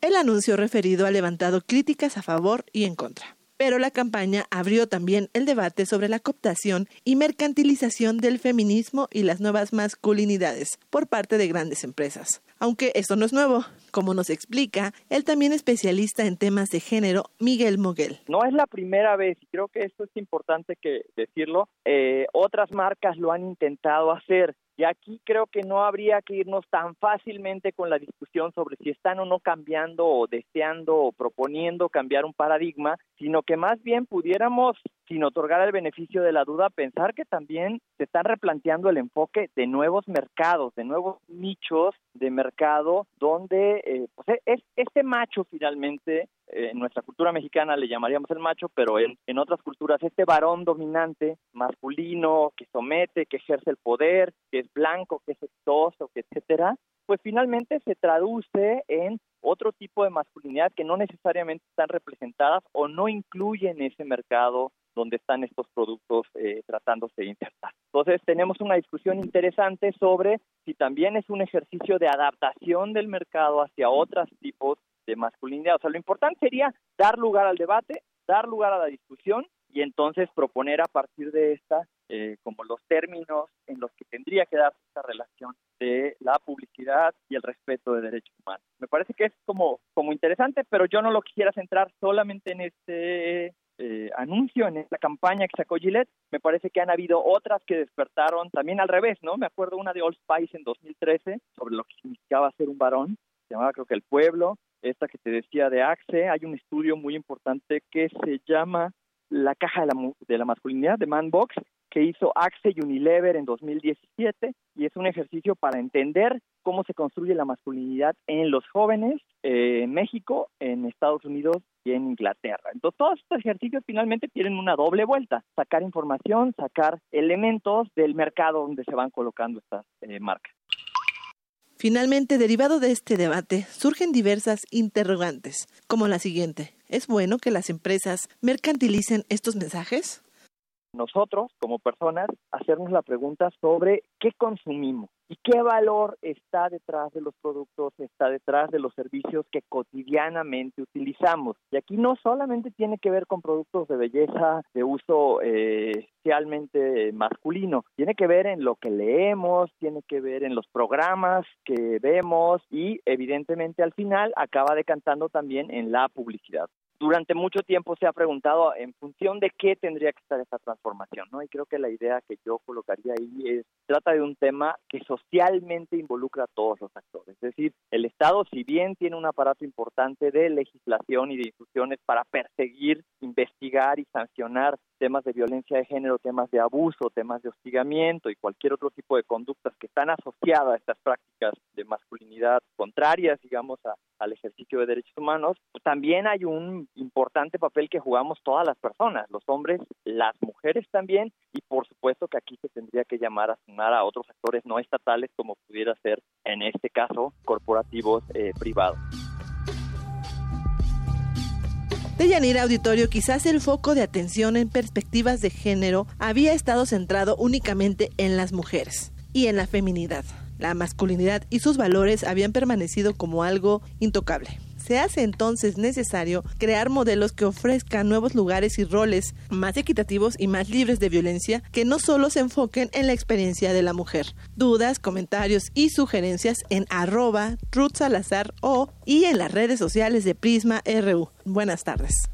El anuncio referido ha levantado críticas a favor y en contra. Pero la campaña abrió también el debate sobre la cooptación y mercantilización del feminismo y las nuevas masculinidades por parte de grandes empresas. Aunque esto no es nuevo, como nos explica el también especialista en temas de género, Miguel Moguel. No es la primera vez, y creo que esto es importante que decirlo, eh, otras marcas lo han intentado hacer. Y aquí creo que no habría que irnos tan fácilmente con la discusión sobre si están o no cambiando o deseando o proponiendo cambiar un paradigma, sino que más bien pudiéramos, sin otorgar el beneficio de la duda, pensar que también se están replanteando el enfoque de nuevos mercados, de nuevos nichos de mercado, donde eh, pues es, este macho finalmente eh, en nuestra cultura mexicana le llamaríamos el macho, pero en, en otras culturas este varón dominante, masculino, que somete, que ejerce el poder, que es blanco, que es exitoso, que etcétera, pues finalmente se traduce en otro tipo de masculinidad que no necesariamente están representadas o no incluyen ese mercado donde están estos productos eh, tratándose de insertar. Entonces tenemos una discusión interesante sobre si también es un ejercicio de adaptación del mercado hacia otros tipos de masculinidad. O sea, lo importante sería dar lugar al debate, dar lugar a la discusión y entonces proponer a partir de esta eh, como los términos en los que tendría que darse esta relación de la publicidad y el respeto de derechos humanos. Me parece que es como, como interesante, pero yo no lo quisiera centrar solamente en este eh, anuncio, en esta campaña que sacó Gillette. Me parece que han habido otras que despertaron también al revés, ¿no? Me acuerdo una de Old Spice en 2013 sobre lo que significaba ser un varón, se llamaba creo que El Pueblo, esta que te decía de Axe, hay un estudio muy importante que se llama La caja de la, de la masculinidad de Manbox, que hizo Axe Unilever en 2017 y es un ejercicio para entender cómo se construye la masculinidad en los jóvenes eh, en México, en Estados Unidos y en Inglaterra. Entonces, todos estos ejercicios finalmente tienen una doble vuelta, sacar información, sacar elementos del mercado donde se van colocando estas eh, marcas. Finalmente, derivado de este debate, surgen diversas interrogantes, como la siguiente. ¿Es bueno que las empresas mercantilicen estos mensajes? nosotros como personas hacernos la pregunta sobre qué consumimos y qué valor está detrás de los productos, está detrás de los servicios que cotidianamente utilizamos. Y aquí no solamente tiene que ver con productos de belleza de uso eh, especialmente masculino, tiene que ver en lo que leemos, tiene que ver en los programas que vemos y evidentemente al final acaba decantando también en la publicidad durante mucho tiempo se ha preguntado en función de qué tendría que estar esta transformación, ¿no? Y creo que la idea que yo colocaría ahí es, trata de un tema que socialmente involucra a todos los actores. Es decir, el Estado, si bien tiene un aparato importante de legislación y de instrucciones para perseguir, investigar y sancionar temas de violencia de género, temas de abuso, temas de hostigamiento y cualquier otro tipo de conductas que están asociadas a estas prácticas de masculinidad contrarias, digamos, al ejercicio de derechos humanos, pues también hay un importante papel que jugamos todas las personas, los hombres, las mujeres también, y por supuesto que aquí se tendría que llamar a sumar a otros actores no estatales como pudiera ser en este caso corporativos eh, privados. De Yanira Auditorio, quizás el foco de atención en perspectivas de género había estado centrado únicamente en las mujeres y en la feminidad. La masculinidad y sus valores habían permanecido como algo intocable. Se hace entonces necesario crear modelos que ofrezcan nuevos lugares y roles más equitativos y más libres de violencia que no solo se enfoquen en la experiencia de la mujer. Dudas, comentarios y sugerencias en arroba Ruth Salazar o y en las redes sociales de Prisma RU. Buenas tardes.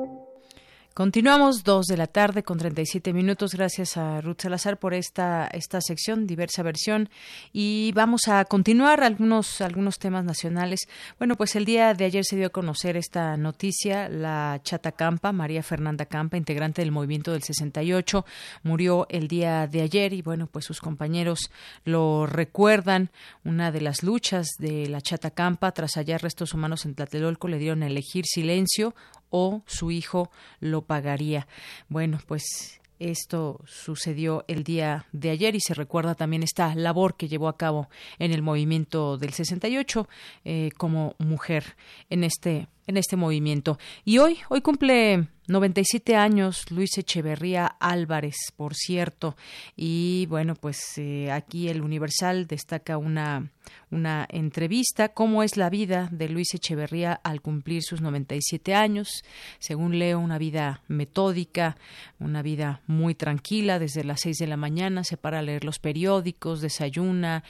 Continuamos dos de la tarde con 37 minutos. Gracias a Ruth Salazar por esta, esta sección, diversa versión. Y vamos a continuar algunos, algunos temas nacionales. Bueno, pues el día de ayer se dio a conocer esta noticia. La chata Campa, María Fernanda Campa, integrante del movimiento del 68, murió el día de ayer y bueno, pues sus compañeros lo recuerdan. Una de las luchas de la chata Campa tras hallar restos humanos en Tlatelolco le dieron a elegir silencio o su hijo lo pagaría. Bueno, pues esto sucedió el día de ayer y se recuerda también esta labor que llevó a cabo en el movimiento del 68 eh, como mujer en este en este movimiento. Y hoy hoy cumple 97 años Luis Echeverría Álvarez, por cierto. Y bueno, pues eh, aquí el Universal destaca una una entrevista cómo es la vida de Luis Echeverría al cumplir sus 97 años. Según leo, una vida metódica, una vida muy tranquila, desde las 6 de la mañana se para a leer los periódicos, desayuna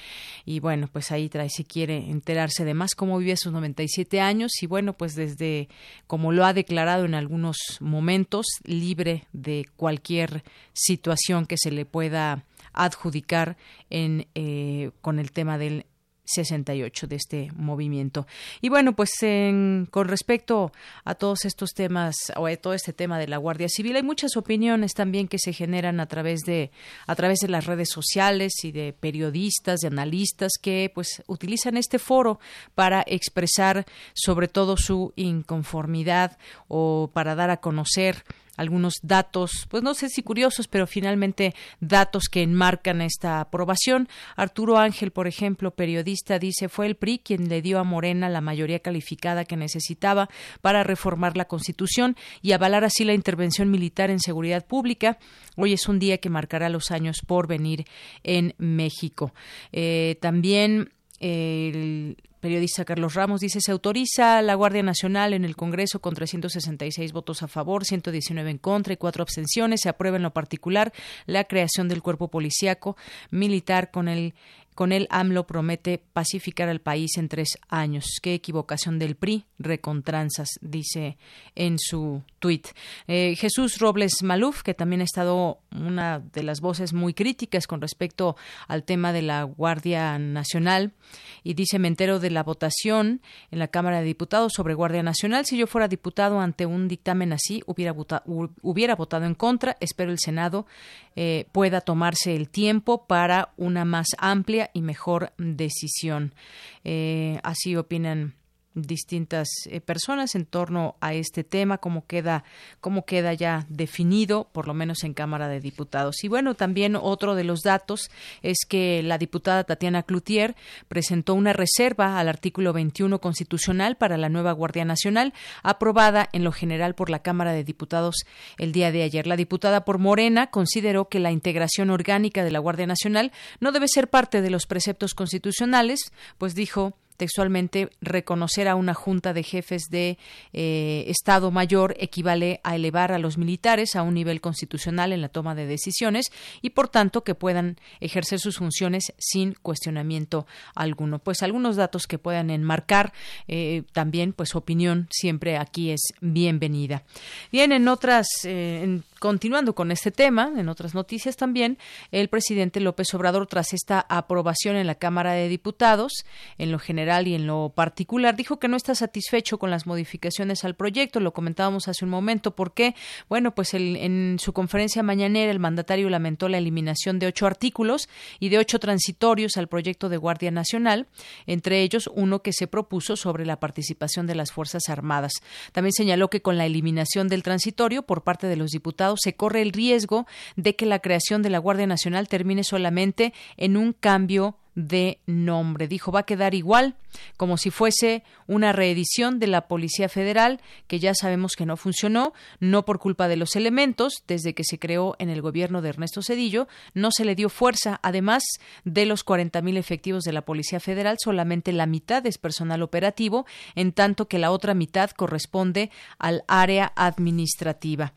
y bueno, pues ahí trae si quiere enterarse de más cómo vive sus 97 años y bueno, pues desde como lo ha declarado en algunos momentos, libre de cualquier situación que se le pueda adjudicar en, eh, con el tema del 68 de este movimiento. Y bueno, pues con respecto a todos estos temas o a todo este tema de la Guardia Civil, hay muchas opiniones también que se generan a través de a través de las redes sociales y de periodistas, de analistas que pues utilizan este foro para expresar sobre todo su inconformidad o para dar a conocer algunos datos, pues no sé si curiosos, pero finalmente datos que enmarcan esta aprobación. Arturo Ángel, por ejemplo, periodista, dice fue el PRI quien le dio a Morena la mayoría calificada que necesitaba para reformar la Constitución y avalar así la intervención militar en seguridad pública. Hoy es un día que marcará los años por venir en México. Eh, también el periodista Carlos Ramos dice se autoriza la Guardia Nacional en el Congreso con 366 votos a favor, 119 en contra y cuatro abstenciones. Se aprueba en lo particular la creación del cuerpo policíaco militar con el con él, AMLO promete pacificar al país en tres años. Qué equivocación del PRI, recontranzas, dice en su tuit. Eh, Jesús Robles Maluf, que también ha estado una de las voces muy críticas con respecto al tema de la Guardia Nacional, y dice, me entero de la votación en la Cámara de Diputados sobre Guardia Nacional. Si yo fuera diputado ante un dictamen así, hubiera, hubiera votado en contra. Espero el Senado eh, pueda tomarse el tiempo para una más amplia y mejor decisión. Eh, así opinan distintas eh, personas en torno a este tema, cómo queda, cómo queda ya definido, por lo menos en Cámara de Diputados. Y bueno, también otro de los datos es que la diputada Tatiana Cloutier presentó una reserva al artículo 21 constitucional para la nueva Guardia Nacional, aprobada en lo general por la Cámara de Diputados el día de ayer. La diputada por Morena consideró que la integración orgánica de la Guardia Nacional no debe ser parte de los preceptos constitucionales, pues dijo textualmente, reconocer a una junta de jefes de eh, Estado Mayor equivale a elevar a los militares a un nivel constitucional en la toma de decisiones y, por tanto, que puedan ejercer sus funciones sin cuestionamiento alguno. Pues algunos datos que puedan enmarcar eh, también, pues opinión siempre aquí es bienvenida. Bien, en otras, eh, continuando con este tema, en otras noticias también, el presidente López Obrador, tras esta aprobación en la Cámara de Diputados, en lo general y en lo particular, dijo que no está satisfecho con las modificaciones al proyecto. Lo comentábamos hace un momento. ¿Por qué? Bueno, pues en su conferencia mañanera el mandatario lamentó la eliminación de ocho artículos y de ocho transitorios al proyecto de Guardia Nacional, entre ellos uno que se propuso sobre la participación de las Fuerzas Armadas. También señaló que con la eliminación del transitorio por parte de los diputados se corre el riesgo de que la creación de la Guardia Nacional termine solamente en un cambio de nombre. Dijo, va a quedar igual, como si fuese una reedición de la Policía Federal, que ya sabemos que no funcionó, no por culpa de los elementos, desde que se creó en el gobierno de Ernesto Cedillo, no se le dio fuerza. Además de los 40.000 efectivos de la Policía Federal, solamente la mitad es personal operativo, en tanto que la otra mitad corresponde al área administrativa.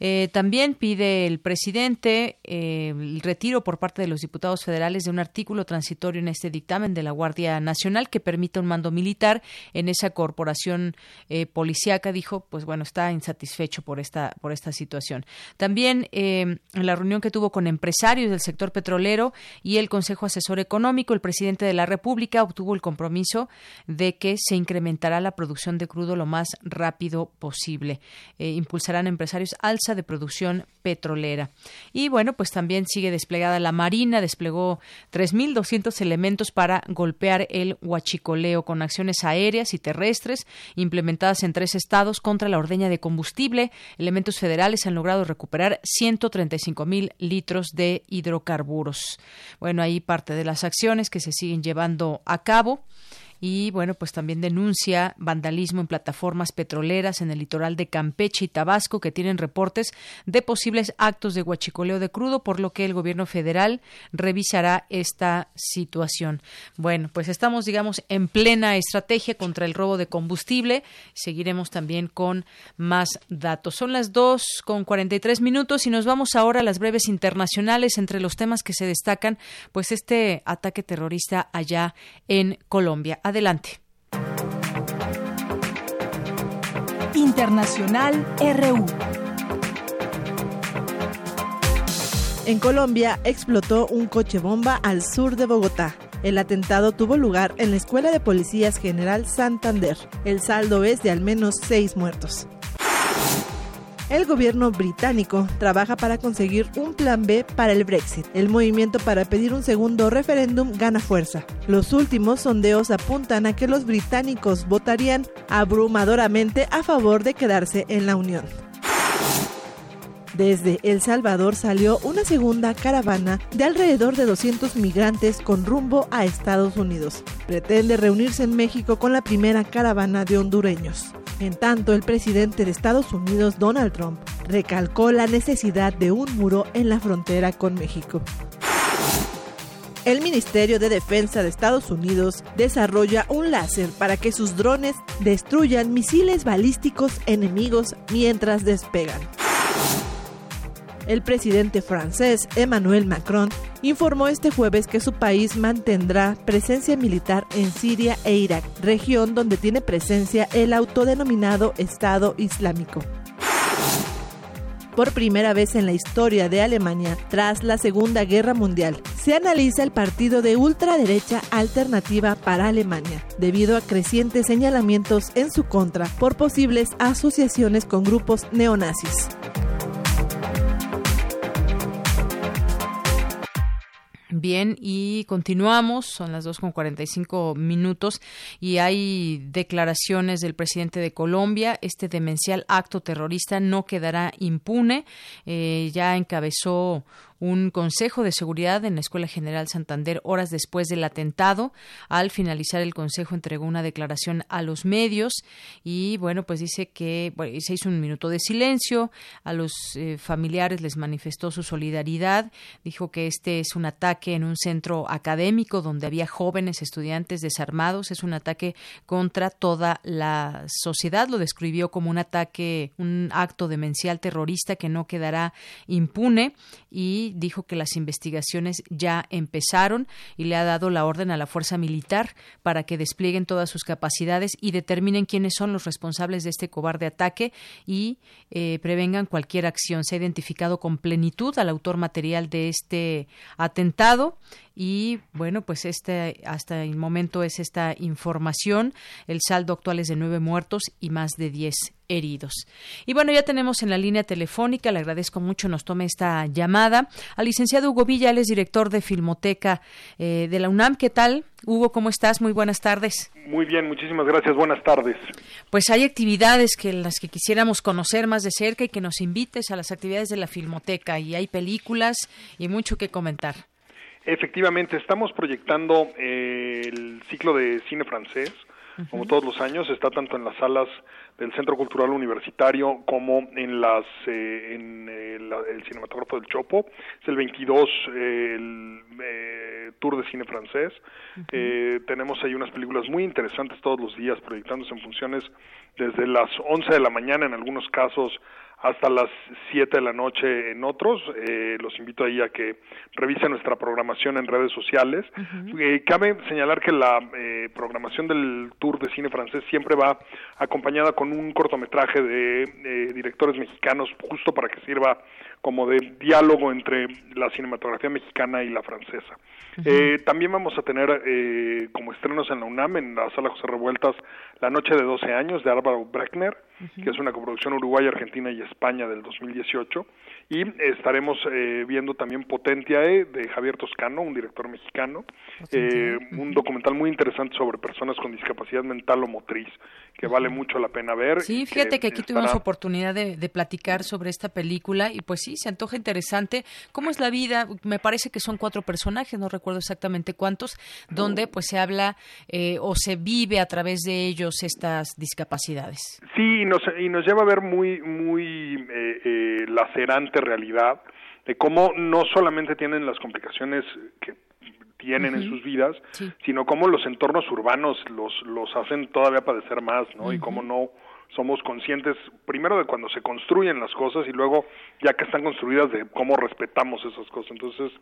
Eh, también pide el presidente eh, el retiro por parte de los diputados federales de un artículo transitorio en este dictamen de la Guardia Nacional que permite un mando militar en esa corporación eh, policíaca. Dijo, pues bueno, está insatisfecho por esta, por esta situación. También eh, en la reunión que tuvo con empresarios del sector petrolero y el Consejo Asesor Económico, el presidente de la República obtuvo el compromiso de que se incrementará la producción de crudo lo más rápido posible. Eh, impulsarán empresarios alza de producción petrolera. Y bueno, pues también sigue desplegada la Marina, desplegó 3.200 elementos para golpear el huachicoleo con acciones aéreas y terrestres implementadas en tres estados contra la ordeña de combustible. Elementos federales han logrado recuperar 135 mil litros de hidrocarburos. Bueno, ahí parte de las acciones que se siguen llevando a cabo y bueno, pues también denuncia vandalismo en plataformas petroleras en el litoral de Campeche y Tabasco que tienen reportes de posibles actos de huachicoleo de crudo, por lo que el gobierno federal revisará esta situación. Bueno, pues estamos, digamos, en plena estrategia contra el robo de combustible. Seguiremos también con más datos. Son las dos con 43 minutos y nos vamos ahora a las breves internacionales entre los temas que se destacan, pues este ataque terrorista allá en Colombia. Adelante. Internacional RU. En Colombia explotó un coche bomba al sur de Bogotá. El atentado tuvo lugar en la Escuela de Policías General Santander. El saldo es de al menos seis muertos. El gobierno británico trabaja para conseguir un plan B para el Brexit. El movimiento para pedir un segundo referéndum gana fuerza. Los últimos sondeos apuntan a que los británicos votarían abrumadoramente a favor de quedarse en la Unión. Desde El Salvador salió una segunda caravana de alrededor de 200 migrantes con rumbo a Estados Unidos. Pretende reunirse en México con la primera caravana de hondureños. En tanto, el presidente de Estados Unidos, Donald Trump, recalcó la necesidad de un muro en la frontera con México. El Ministerio de Defensa de Estados Unidos desarrolla un láser para que sus drones destruyan misiles balísticos enemigos mientras despegan. El presidente francés Emmanuel Macron informó este jueves que su país mantendrá presencia militar en Siria e Irak, región donde tiene presencia el autodenominado Estado Islámico. Por primera vez en la historia de Alemania, tras la Segunda Guerra Mundial, se analiza el partido de ultraderecha alternativa para Alemania, debido a crecientes señalamientos en su contra por posibles asociaciones con grupos neonazis. Bien, y continuamos, son las dos con cuarenta y cinco minutos y hay declaraciones del presidente de Colombia. Este demencial acto terrorista no quedará impune. Eh, ya encabezó un consejo de seguridad en la Escuela General Santander horas después del atentado. Al finalizar el consejo entregó una declaración a los medios y bueno, pues dice que se hizo un minuto de silencio, a los eh, familiares les manifestó su solidaridad, dijo que este es un ataque en un centro académico donde había jóvenes estudiantes desarmados, es un ataque contra toda la sociedad, lo describió como un ataque, un acto demencial terrorista que no quedará impune. Y dijo que las investigaciones ya empezaron y le ha dado la orden a la fuerza militar para que desplieguen todas sus capacidades y determinen quiénes son los responsables de este cobarde ataque y eh, prevengan cualquier acción. Se ha identificado con plenitud al autor material de este atentado y bueno, pues este hasta el momento es esta información. El saldo actual es de nueve muertos y más de diez heridos. Y bueno, ya tenemos en la línea telefónica, le agradezco mucho, nos tome esta llamada al licenciado Hugo Villa, él es director de Filmoteca eh, de la UNAM. ¿Qué tal? Hugo, ¿cómo estás? Muy buenas tardes. Muy bien, muchísimas gracias. Buenas tardes. Pues hay actividades que las que quisiéramos conocer más de cerca y que nos invites a las actividades de la Filmoteca y hay películas y mucho que comentar. Efectivamente, estamos proyectando eh, el ciclo de cine francés, como todos los años, está tanto en las salas del Centro Cultural Universitario como en las eh, en el, cinematógrafo del Chopo. Es el 22 el eh, tour de cine francés. tenemos ahí unas películas muy interesantes todos los días proyectándose en funciones desde las 11 de la mañana en algunos casos hasta las 7 de la noche en otros. Eh, los invito ahí a que revisen nuestra programación en redes sociales. Eh, cabe señalar que la eh, programación del Tour de Cine Francés siempre va acompañada con un cortometraje de eh, directores mexicanos justo para que sirva como de diálogo entre la cinematografía mexicana y la francesa. Eh, también vamos a tener eh, como estrenos en la UNAM, en la sala José Revueltas, La Noche de 12 años de Álvaro Breckner, que es una coproducción uruguaya, argentina y España del 2018. Y estaremos eh, viendo también Potentiae de Javier Toscano, un director mexicano, eh, un documental muy interesante sobre personas con discapacidad mental o motriz, que vale mucho la pena ver. Sí, fíjate que aquí tuvimos oportunidad de, de platicar sobre esta película y pues sí, se antoja interesante. ¿Cómo es la vida? Me parece que son cuatro personajes, no recuerdo exactamente cuántos, donde pues se habla eh, o se vive a través de ellos estas discapacidades. Sí, nos, y nos lleva a ver muy, muy eh, eh, lacerante realidad de cómo no solamente tienen las complicaciones que tienen en sus vidas, sino cómo los entornos urbanos los, los hacen todavía padecer más, ¿no? Y cómo no somos conscientes primero de cuando se construyen las cosas y luego ya que están construidas de cómo respetamos esas cosas. Entonces,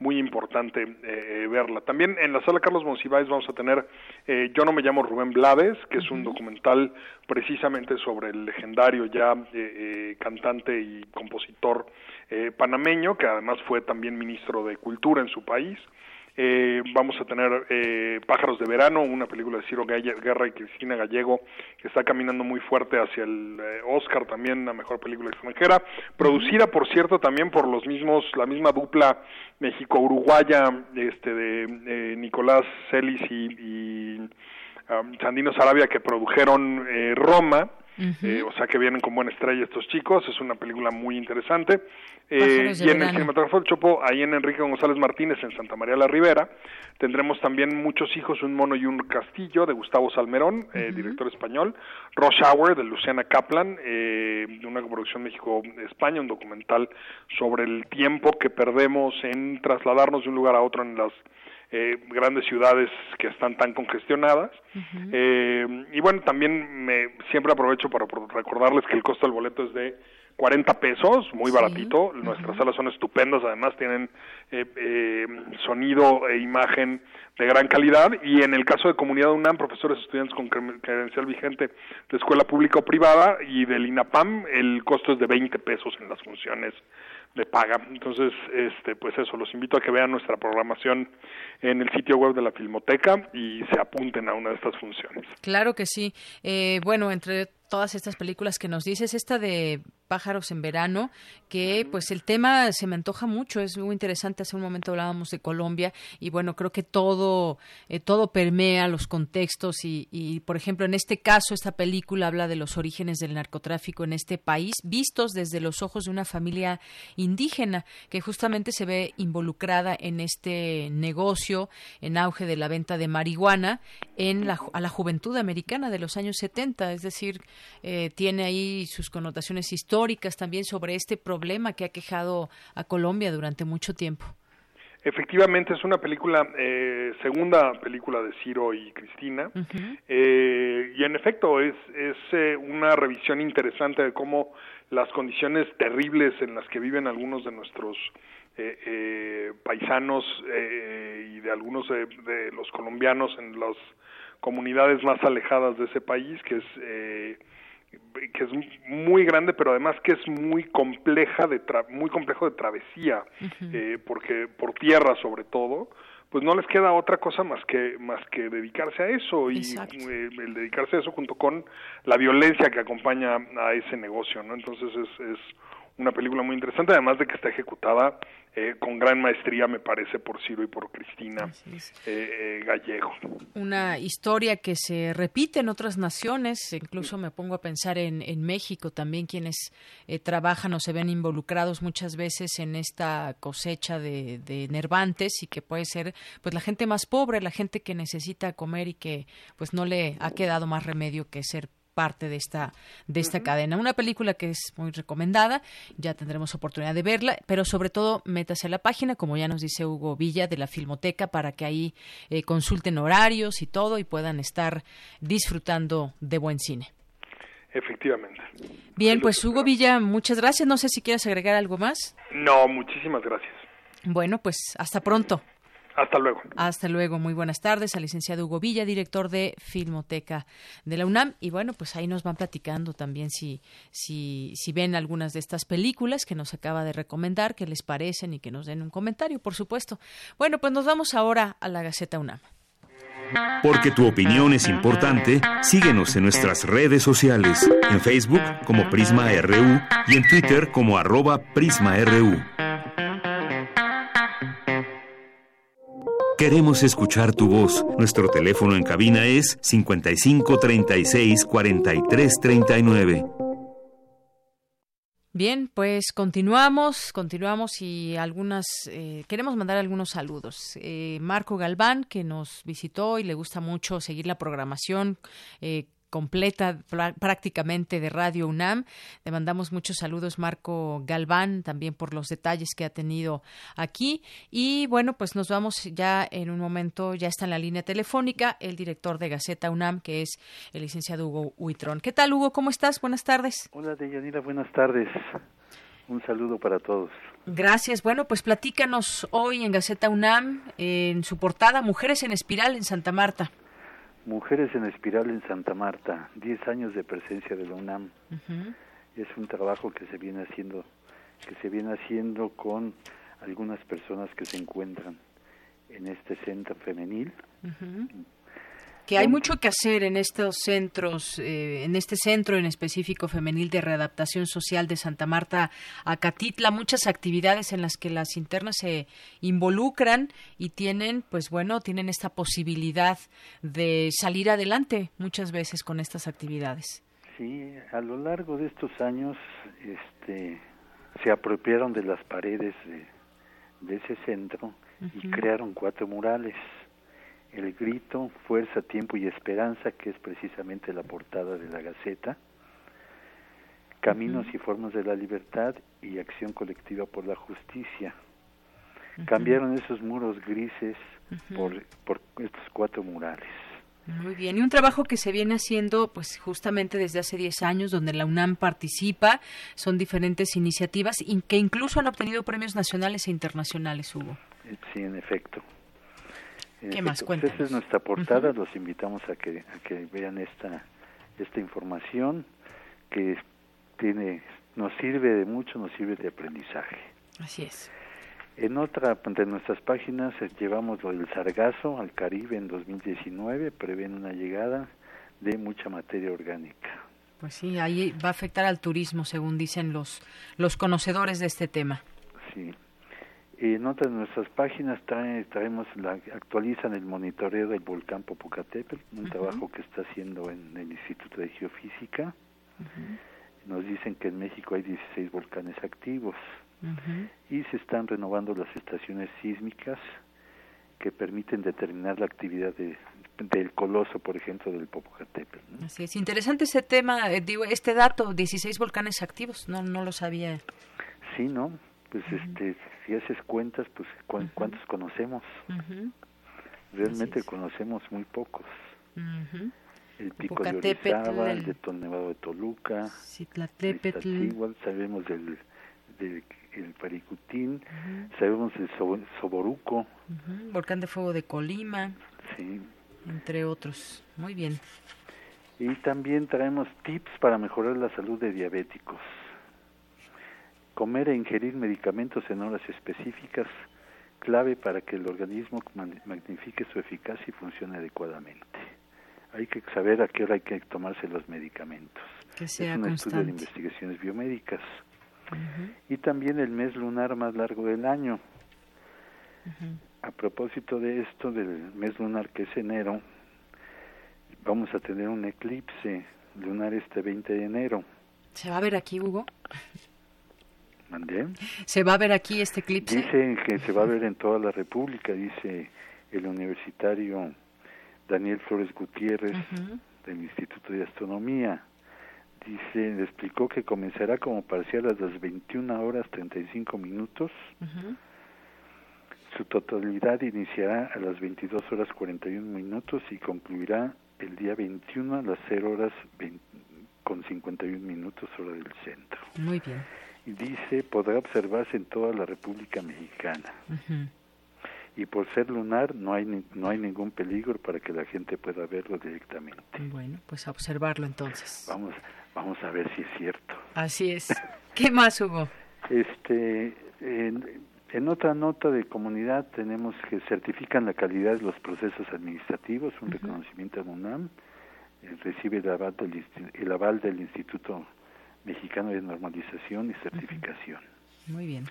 muy importante eh, verla. También en la sala Carlos Monsiváis vamos a tener eh, Yo no me llamo Rubén Blades, que es un documental precisamente sobre el legendario ya eh, eh, cantante y compositor eh, panameño, que además fue también ministro de Cultura en su país. Eh, vamos a tener eh, Pájaros de Verano, una película de Ciro Guerra y Cristina Gallego, que está caminando muy fuerte hacia el eh, Oscar también, la mejor película extranjera, producida por cierto también por los mismos, la misma dupla México-Uruguaya, este de eh, Nicolás Celis y, y um, Sandino Sarabia que produjeron eh, eh, o sea que vienen con buena estrella estos chicos, es una película muy interesante. Eh, y en el cinematógrafo del Chopo, ahí en Enrique González Martínez, en Santa María la Ribera, tendremos también Muchos hijos, un mono y un castillo de Gustavo Salmerón, eh, director español, Rush Hour de Luciana Kaplan, eh, de una producción México-España, un documental sobre el tiempo que perdemos en trasladarnos de un lugar a otro en las eh, grandes ciudades que están tan congestionadas. Eh, y bueno, también me siempre aprovecho para recordarles que el costo del boleto es de 40 pesos, muy baratito. Nuestras salas son estupendas, además tienen eh, eh, sonido e imagen de gran calidad. Y en el caso de Comunidad UNAM, profesores, estudiantes con cre- credencial vigente de escuela pública o privada y del INAPAM, el costo es de 20 pesos en las funciones de paga. Entonces, este, pues eso, los invito a que vean nuestra programación en el sitio web de la Filmoteca y se apunten a una de estas funciones. Claro que sí. Eh, bueno, entre todas estas películas que nos dices, esta de Pájaros en Verano, que pues el tema se me antoja mucho, es muy interesante. Hace un momento hablábamos de Colombia y bueno, creo que todo, eh, todo permea los contextos y, y, por ejemplo, en este caso, esta película habla de los orígenes del narcotráfico en este país, vistos desde los ojos de una familia indígena que justamente se ve involucrada en este negocio en auge de la venta de marihuana en la, a la juventud americana de los años 70, es decir, eh, tiene ahí sus connotaciones históricas también sobre este problema que ha quejado a Colombia durante mucho tiempo. Efectivamente, es una película, eh, segunda película de Ciro y Cristina, Eh, y en efecto es, es eh, una revisión interesante de cómo las condiciones terribles en las que viven algunos de nuestros eh, eh, paisanos eh, y de algunos de, de los colombianos en las comunidades más alejadas de ese país, que es eh, que es muy grande, pero además que es muy compleja de tra- muy complejo de travesía, eh, porque por tierra sobre todo, pues no les queda otra cosa más que más que dedicarse a eso. Y eh, el dedicarse a eso junto con la violencia que acompaña a ese negocio, ¿no? Entonces es, es una película muy interesante, además de que está ejecutada eh, con gran maestría, me parece, por Ciro y por Cristina eh, eh, Gallego. Una historia que se repite en otras naciones, incluso me pongo a pensar en, en México también, quienes eh, trabajan o se ven involucrados muchas veces en esta cosecha de, de nervantes y que puede ser pues la gente más pobre, la gente que necesita comer y que pues no le ha quedado más remedio que ser parte de esta de esta cadena. Una película que es muy recomendada, ya tendremos oportunidad de verla, pero sobre todo métase a la página, como ya nos dice Hugo Villa de la Filmoteca, para que ahí eh, consulten horarios y todo y puedan estar disfrutando de buen cine. Efectivamente. Bien, pues Hugo Villa, muchas gracias. No sé si quieres agregar algo más. No, muchísimas gracias. Bueno, pues hasta pronto. Hasta luego. Hasta luego. Muy buenas tardes al licenciado Hugo Villa, director de Filmoteca de la UNAM. Y bueno, pues ahí nos van platicando también si, si, si ven algunas de estas películas que nos acaba de recomendar, qué les parecen y que nos den un comentario, por supuesto. Bueno, pues nos vamos ahora a la Gaceta UNAM. Porque tu opinión es importante, síguenos en nuestras redes sociales, en Facebook como Prisma RU y en Twitter como arroba PrismaRU. Queremos escuchar tu voz. Nuestro teléfono en cabina es 55 36 43 39. Bien, pues continuamos, continuamos y algunas, eh, queremos mandar algunos saludos. Eh, Marco Galván, que nos visitó y le gusta mucho seguir la programación. Eh, completa prácticamente de Radio UNAM. Le mandamos muchos saludos, Marco Galván, también por los detalles que ha tenido aquí. Y bueno, pues nos vamos ya en un momento, ya está en la línea telefónica el director de Gaceta UNAM, que es el licenciado Hugo Huitrón. ¿Qué tal, Hugo? ¿Cómo estás? Buenas tardes. Hola, Deyanira, buenas tardes. Un saludo para todos. Gracias. Bueno, pues platícanos hoy en Gaceta UNAM, en su portada, Mujeres en Espiral en Santa Marta. Mujeres en Espiral en Santa Marta, 10 años de presencia de la UNAM. Es un trabajo que se viene haciendo, que se viene haciendo con algunas personas que se encuentran en este centro femenil. Que hay mucho que hacer en estos centros, eh, en este centro en específico femenil de readaptación social de Santa Marta a Catitla, muchas actividades en las que las internas se involucran y tienen, pues bueno, tienen esta posibilidad de salir adelante muchas veces con estas actividades. Sí, a lo largo de estos años, este, se apropiaron de las paredes de, ese centro y crearon cuatro murales el grito, fuerza, tiempo y esperanza, que es precisamente la portada de la Gaceta, caminos y formas de la libertad y acción colectiva por la justicia. Cambiaron esos muros grises por, por estos cuatro murales. Muy bien, y un trabajo que se viene haciendo pues justamente desde hace 10 años, donde la UNAM participa, son diferentes iniciativas y que incluso han obtenido premios nacionales e internacionales, Hugo. Sí, en efecto. ¿Qué más pues esa es nuestra portada, los invitamos a que, a que vean esta, esta información que tiene, nos sirve de mucho, nos sirve de aprendizaje. Así es. En otra de nuestras páginas eh, llevamos lo del sargazo al Caribe en 2019, prevén una llegada de mucha materia orgánica. Pues sí, ahí va a afectar al turismo, según dicen los, los conocedores de este tema. Sí, en otras de nuestras páginas trae, traemos la, actualizan el monitoreo del volcán Popocatépetl, un trabajo que está haciendo en el Instituto de Geofísica. Nos dicen que en México hay 16 volcanes activos y se están renovando las estaciones sísmicas que permiten determinar la actividad de, del coloso, por ejemplo, del Popocatépetl. Así es, interesante ese tema, eh, digo, este dato, 16 volcanes activos, no, no lo sabía. Sí, ¿no? Pues este si haces cuentas, pues ¿cuántos conocemos? Realmente conocemos muy pocos. El pico de Orizaba, el de Nevado de Toluca, igual sabemos del, del el Paricutín, sabemos del Soboruco. Volcán de Fuego de Colima. Sí. Entre otros. Muy bien. Y también traemos tips para mejorar la salud de diabéticos comer e ingerir medicamentos en horas específicas, clave para que el organismo magnifique su eficacia y funcione adecuadamente. Hay que saber a qué hora hay que tomarse los medicamentos. es un estudio de investigaciones biomédicas. Y también el mes lunar más largo del año. A propósito de esto, del mes lunar que es enero, vamos a tener un eclipse lunar este 20 de enero. ¿Se va a ver aquí, Hugo? ¿Mandé? ¿Se va a ver aquí este eclipse? Dicen que se va a ver en toda la República, dice el universitario Daniel Flores Gutiérrez del Instituto de Astronomía. Dice, le explicó que comenzará como parcial a las 21 horas 35 minutos. Su totalidad iniciará a las 22 horas 41 minutos y concluirá el día 21 a las 0 horas con 51 minutos hora del centro. Muy bien. Y dice, podrá observarse en toda la República Mexicana. Y por ser lunar no hay no hay ningún peligro para que la gente pueda verlo directamente. Bueno, pues a observarlo entonces. Vamos vamos a ver si es cierto. Así es. ¿Qué más hubo? Este en, en otra nota de comunidad tenemos que certifican la calidad de los procesos administrativos, un reconocimiento a UNAM, eh, recibe el aval, del, el aval del Instituto Mexicano de Normalización y Certificación. Muy bien.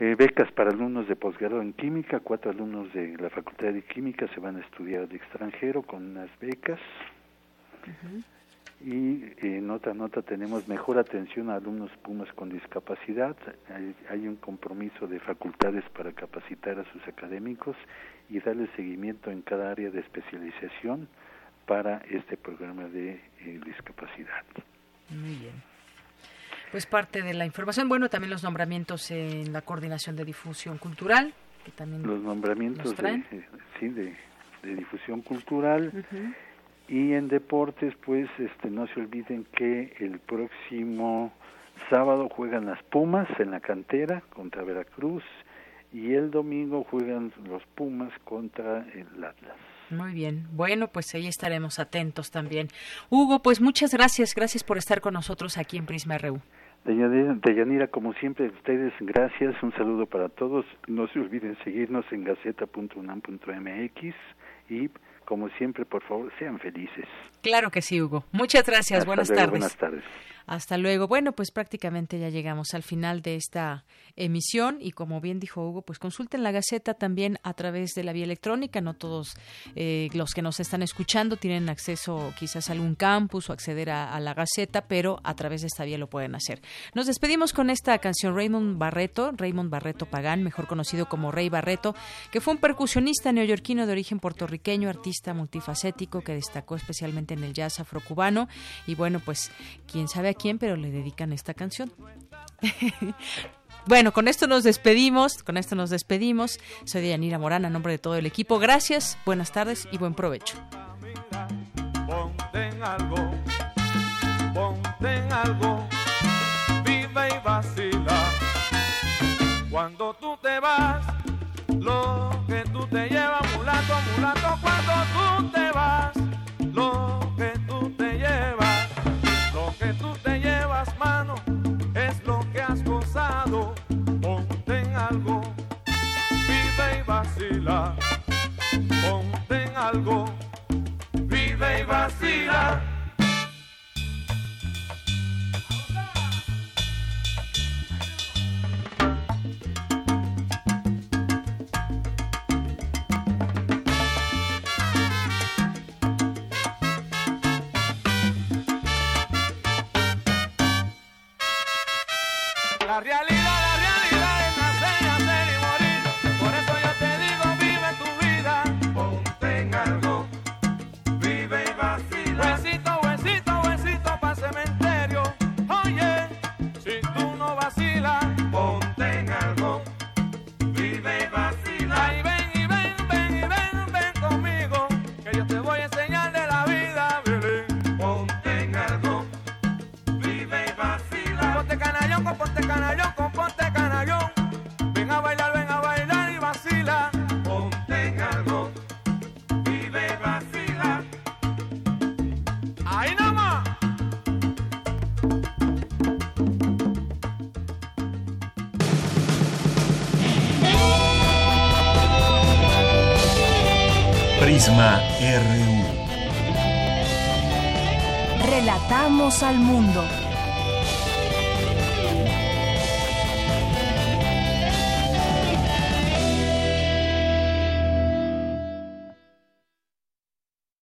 Eh, becas para alumnos de posgrado en química, cuatro alumnos de la Facultad de Química se van a estudiar al extranjero con unas becas. Y en otra nota tenemos mejor atención a alumnos Pumas con discapacidad. Hay, hay, un compromiso de facultades para capacitar a sus académicos y darle seguimiento en cada área de especialización para este programa de eh, discapacidad. Muy bien. Pues parte de la información, bueno, también los nombramientos en la coordinación de difusión cultural, que también los nombramientos de, sí, de, de, difusión cultural. Y en deportes, pues este no se olviden que el próximo sábado juegan las Pumas en la cantera contra Veracruz y el domingo juegan los Pumas contra el Atlas. Muy bien. Bueno, pues ahí estaremos atentos también. Hugo, pues muchas gracias. Gracias por estar con nosotros aquí en Prisma RU. Deyanira, como siempre, ustedes gracias. Un saludo para todos. No se olviden seguirnos en gaceta.unam.mx y como siempre, por favor, sean felices. Claro que sí, Hugo. Muchas gracias. Hasta buenas luego, tardes. Buenas tardes. Hasta luego. Bueno, pues prácticamente ya llegamos al final de esta emisión y como bien dijo Hugo, pues consulten la Gaceta también a través de la vía electrónica. No todos eh, los que nos están escuchando tienen acceso quizás a algún campus o acceder a, la Gaceta, pero a través de esta vía lo pueden hacer. Nos despedimos con esta canción Raymond Barreto, Raymond Barreto Pagán, mejor conocido como Rey Barreto, que fue un percusionista neoyorquino de origen puertorriqueño, artista multifacético que destacó especialmente en el jazz afrocubano y bueno, pues quién sabe quién, pero le dedican esta canción. bueno, con esto nos despedimos, con esto nos despedimos. Soy Yanira Morán, a nombre de todo el equipo. Gracias, buenas tardes y buen provecho. Ponte en algo, Ponte en algo, vive y vacila.